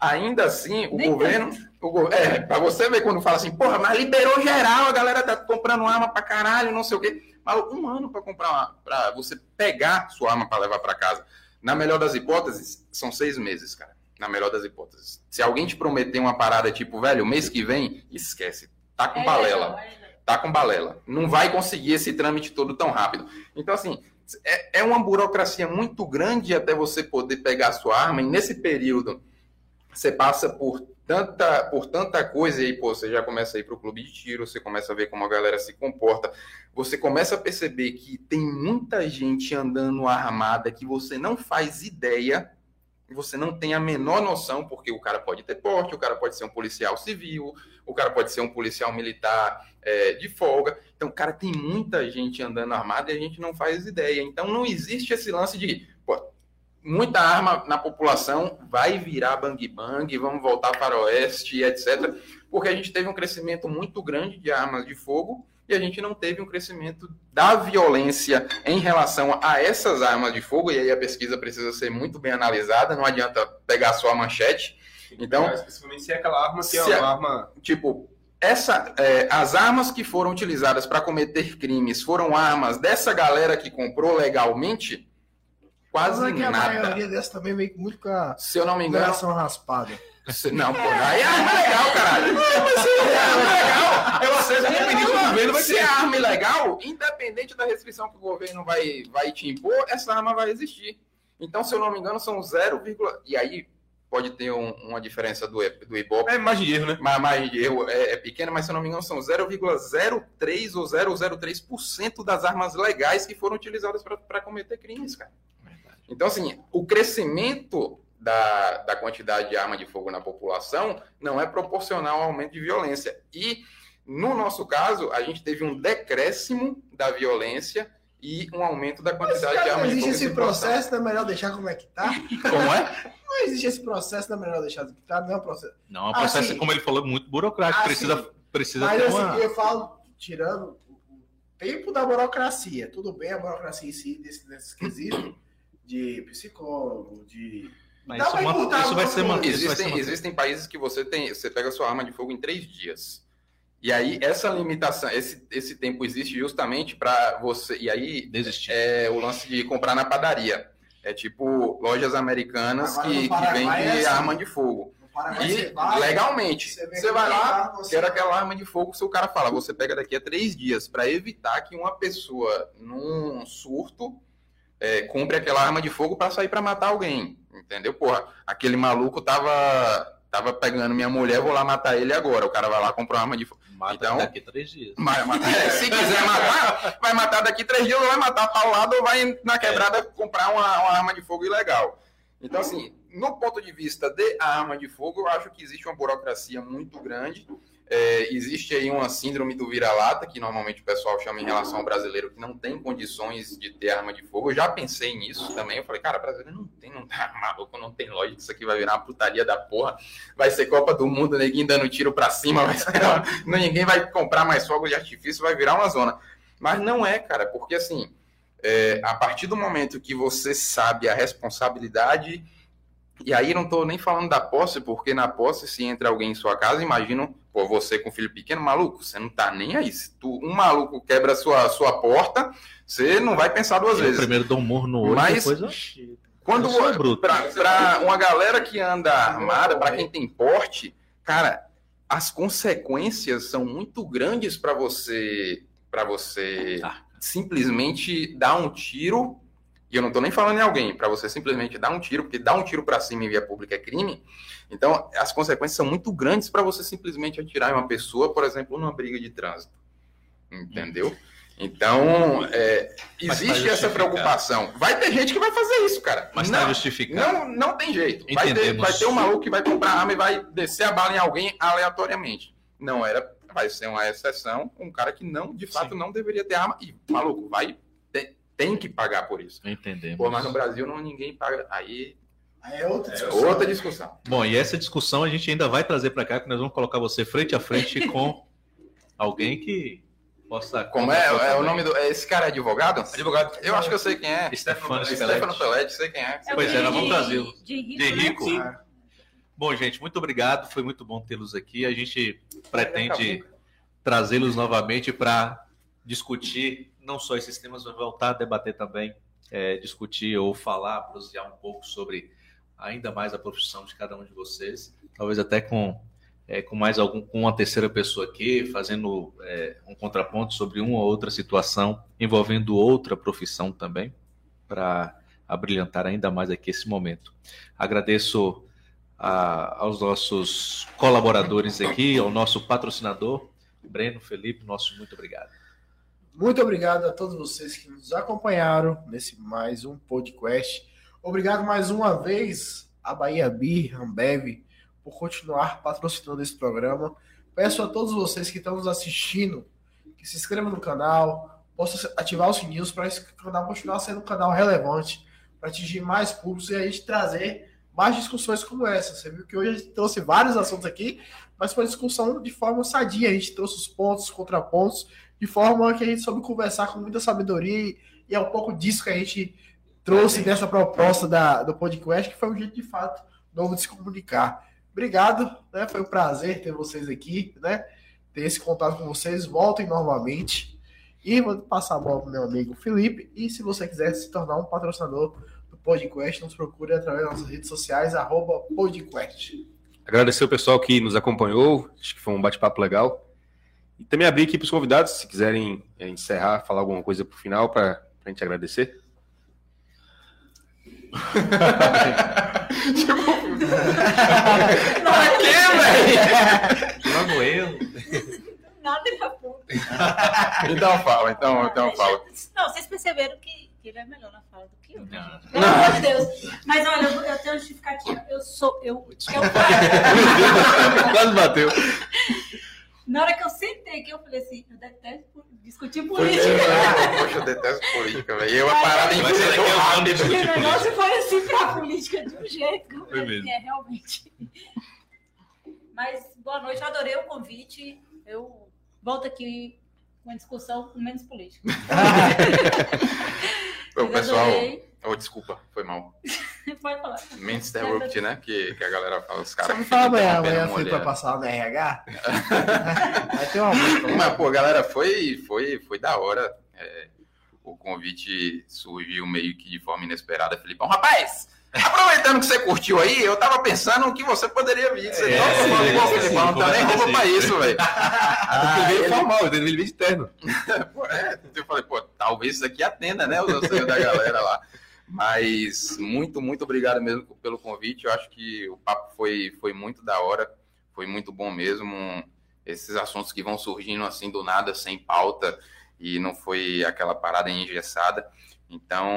Ainda assim, o Nem governo. O, é, para você ver quando fala assim, porra, mas liberou geral, a galera tá comprando arma para caralho, não sei o quê. Mas um ano para comprar, para você pegar sua arma para levar para casa. Na melhor das hipóteses, são seis meses, cara. Na melhor das hipóteses. Se alguém te prometer uma parada tipo, velho, mês que vem, esquece. Tá com é balela. É tá com balela. Não vai conseguir esse trâmite todo tão rápido. Então, assim, é, é uma burocracia muito grande até você poder pegar a sua arma, e nesse período você passa por tanta, por tanta coisa, e aí, pô, você já começa a ir para o clube de tiro, você começa a ver como a galera se comporta, você começa a perceber que tem muita gente andando armada que você não faz ideia você não tem a menor noção, porque o cara pode ter porte, o cara pode ser um policial civil, o cara pode ser um policial militar é, de folga. Então, cara, tem muita gente andando armada e a gente não faz ideia. Então, não existe esse lance de pô, muita arma na população vai virar bang bang, vamos voltar para o oeste, etc. Porque a gente teve um crescimento muito grande de armas de fogo e a gente não teve um crescimento da violência em relação a essas armas de fogo, e aí a pesquisa precisa ser muito bem analisada, não adianta pegar só a manchete. Então, especificamente se é aquela arma que é uma a, arma. Tipo, essa, é, as armas que foram utilizadas para cometer crimes foram armas dessa galera que comprou legalmente? Quase Mas é que a nada. maioria dessa também veio muito com a Se eu não me engano, coração raspado. se- não, pô, aí é arma legal, caralho. Mas se é arma legal, Eu aceito independente do governo vai se ter. é arma ilegal, independente da restrição que o governo vai, vai te impor, essa arma vai existir. Então, se eu não me engano, são 0, e aí pode ter um- uma diferença do, do Ibope, É mais de erro, né? mas, mas erro é, é pequena, mas se eu não me engano, são 0,03 ou 0,03% das armas legais que foram utilizadas para cometer crimes, cara. Então, assim, o crescimento da, da quantidade de arma de fogo na população não é proporcional ao aumento de violência. E, no nosso caso, a gente teve um decréscimo da violência e um aumento da quantidade de cara, não armas de existe esse processo, não é melhor deixar como é que tá? Como é? Não existe esse processo, não é melhor deixar do que tá? Não é um processo. Não, é um processo, Assim- como ele falou, muito burocrático. Assim, precisa precisa Mas ter assim, uma. eu falo, tirando o tempo da burocracia, tudo bem a burocracia em si, nesse, nesse quesito, de psicólogo, de. Mas isso, man- encurtar isso vai ser mantido. isso vai ser Existem, existem países que você tem, você pega a sua arma de fogo em três dias. E aí, essa limitação, esse, esse tempo existe justamente para você. E aí, Desistir. é o lance de comprar na padaria. É tipo lojas americanas Agora, que, que vendem é assim. arma de fogo. Paraguai E vai, legalmente. você vai lá, você- quero aquela arma de fogo, se o cara fala, você pega daqui a três dias, para evitar que uma pessoa, num surto, é, compre aquela arma de fogo para sair para matar alguém. Entendeu? Porra, aquele maluco tava, tava pegando minha mulher, vou lá matar ele agora. O cara vai lá comprar uma arma de fogo. Mata então- daqui três dias. Vai matar- é, se quiser matar, vai matar daqui três dias, ou vai matar paulado ou vai na quebrada comprar uma, uma arma de fogo ilegal. Então, assim, no ponto de vista de arma de fogo, eu acho que existe uma burocracia muito grande. É, existe aí uma síndrome do vira-lata, que normalmente o pessoal chama em relação ao brasileiro que não tem condições de ter arma de fogo. Eu já pensei nisso também. Eu falei, cara, brasileiro não tem, não tá maluco, não tem lógica. Isso aqui vai virar uma putaria da porra. Vai ser Copa do Mundo, neguinho dando tiro pra cima, vai ninguém vai comprar mais fogos de artifício, vai virar uma zona. Mas não é, cara, porque assim, é, a partir do momento que você sabe a responsabilidade, e aí não tô nem falando da posse, porque na posse, se entra alguém em sua casa, imagino, pô, você com filho pequeno, maluco, você não tá nem aí. Se tu, um maluco quebra a sua, sua porta, você não vai pensar duas Eu vezes. primeiro dou um morro no olho, Mas- depois eu... Quando pra uma galera que anda armada, pra quem tem porte, cara, as consequências são muito grandes pra você para você Ah. simplesmente dar um tiro. E eu não tô nem falando em alguém, pra você simplesmente dar um tiro, porque dar um tiro pra cima em via pública é crime. Então, as consequências são muito grandes pra você simplesmente atirar em uma pessoa, por exemplo, numa briga de trânsito. Entendeu? Então, é, Mas tá existe essa preocupação. Vai ter gente que vai fazer isso, cara. Mas não, tá justificado. não, não tem jeito. Vai ter, vai ter um maluco que vai comprar arma e vai descer a bala em alguém aleatoriamente. Não era, vai ser uma exceção, um cara que não, de fato, não deveria ter arma. E, maluco, vai, tem, que pagar por isso. Entendemos. Pô, mas no Brasil não ninguém paga. Aí Aí é outra é discussão. outra discussão. Bom, e essa discussão a gente ainda vai trazer para cá, que nós vamos colocar você frente a frente com alguém que possa. Como é, é o nome do. é, Esse cara é advogado? Advogado. Eu acho que eu sei quem é. Stefano Stefano Spelletti. Pellet, sei quem é. É Pois é, nós vamos trazê-lo. De rico, De rico. Ah, Bom, gente, muito obrigado. Foi muito bom tê-los aqui. A gente pretende trazê-los novamente para discutir não só esses temas, mas voltar a debater também, é, discutir ou falar, prosear um pouco sobre ainda mais a profissão de cada um de vocês. Talvez até com, é, com mais algum, com uma terceira pessoa aqui, fazendo é, um contraponto sobre uma ou outra situação envolvendo outra profissão também, para abrilhantar ainda mais aqui esse momento. Agradeço a- aos nossos colaboradores aqui, ao nosso patrocinador, Breno, Felipe, nosso muito obrigado. Muito obrigado a todos vocês que nos acompanharam nesse mais um podcast. Obrigado mais uma vez a Bahia Beer, Ambev, por continuar patrocinando esse programa. Peço a todos vocês que estão nos assistindo que se inscrevam no canal, possam ativar os sininhos para esse canal continuar sendo um canal relevante, para atingir mais públicos e a gente trazer mais discussões como essa. Você viu que hoje a gente trouxe vários assuntos aqui, mas foi discussão de forma sadia. A gente trouxe os pontos, os contrapontos, de forma que a gente soube conversar com muita sabedoria e é um pouco disso que a gente trouxe dessa proposta da, do podcast, que foi um jeito de fato novo de se comunicar. Obrigado, né? Foi um prazer ter vocês aqui, né? ter esse contato com vocês. Voltem novamente. E vou passar a bola para meu amigo Felipe. E se você quiser se tornar um patrocinador do Podcast, nos procure através das nossas redes sociais, arroba Podcast. Agradecer o pessoal que nos acompanhou, acho que foi um bate-papo legal. E também abrir aqui para os convidados, se quiserem é, encerrar, falar alguma coisa para o final, para a gente agradecer. tipo, pra quê, velho? Logo eu. Nada pra puta. Então fala, então, então fala. Não, vocês perceberam que, ele é melhor na fala do que eu, né? Pelo amor de Deus. Mas olha, eu, eu tenho justificativa. Eu sou. Eu, eu, Quase bateu. Na hora que eu sentei aqui, eu falei assim: eu detesto discutir Poxa, política. eu detesto política, velho. E eu a parada em daqui a um ano E discutir o política. negócio foi assim pra política de um jeito que eu Foi falei, mesmo. é realmente. Mas boa noite, eu adorei o convite. Eu volto aqui com uma discussão com menos política. O Mas pessoal. adorei. Oh, desculpa, foi mal. Pode falar. Mente interrupt, né? Que, que a galera fala, os caras. Você me fala amanhã, amanhã a pra passar no RH? Vai ter uma música. Mas, pô, galera, foi, foi, foi da hora. É, o convite surgiu meio que de forma inesperada. Felipão, rapaz, aproveitando que você curtiu aí, eu tava pensando que você poderia vir. Você É, não falou, pô, sim, Felipão, não tá nem roupa pra isso, velho. Ah, veio ele- formal, ele veio de terno. É, eu falei, pô, talvez isso aqui atenda, né? O sonho da galera lá. Mas muito, muito obrigado mesmo pelo convite. Eu acho que o papo foi, foi muito da hora, foi muito bom mesmo. Esses assuntos que vão surgindo assim do nada, sem pauta, e não foi aquela parada engessada. Então,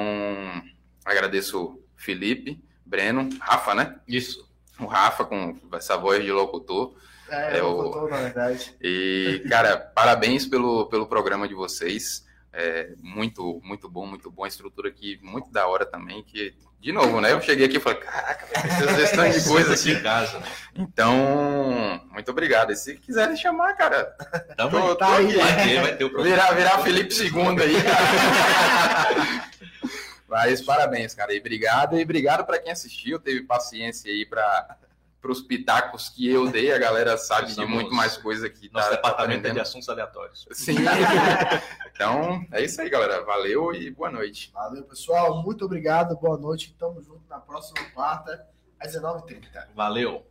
agradeço Felipe, Breno, Rafa, né? Isso. O Rafa com essa voz de locutor. É, É, eu o- na verdade. E, cara, parabéns pelo, pelo programa de vocês. É muito, muito bom, muito bom. A estrutura aqui, muito da hora também. Que, de novo, né? Eu cheguei aqui e falei, caraca, precisa tanto de coisa assim. em casa. né? Então, muito obrigado. E se quiserem chamar, cara, Tamo tô, aí. tô tá aí, aqui. Vai ter, vai ter o. Virar, virar Felipe II aí, cara. Mas parabéns, cara. E obrigado. E obrigado para quem assistiu, teve paciência aí para os pitacos que eu dei. A galera sabe de muito mais coisa que Nosso tá, tá departamento é aprendendo. de assuntos aleatórios. Sim. então, é isso aí, galera. Valeu e boa noite. Valeu, pessoal. Muito obrigado. Boa noite. Tamo junto na próxima quarta, às 19h30. Valeu.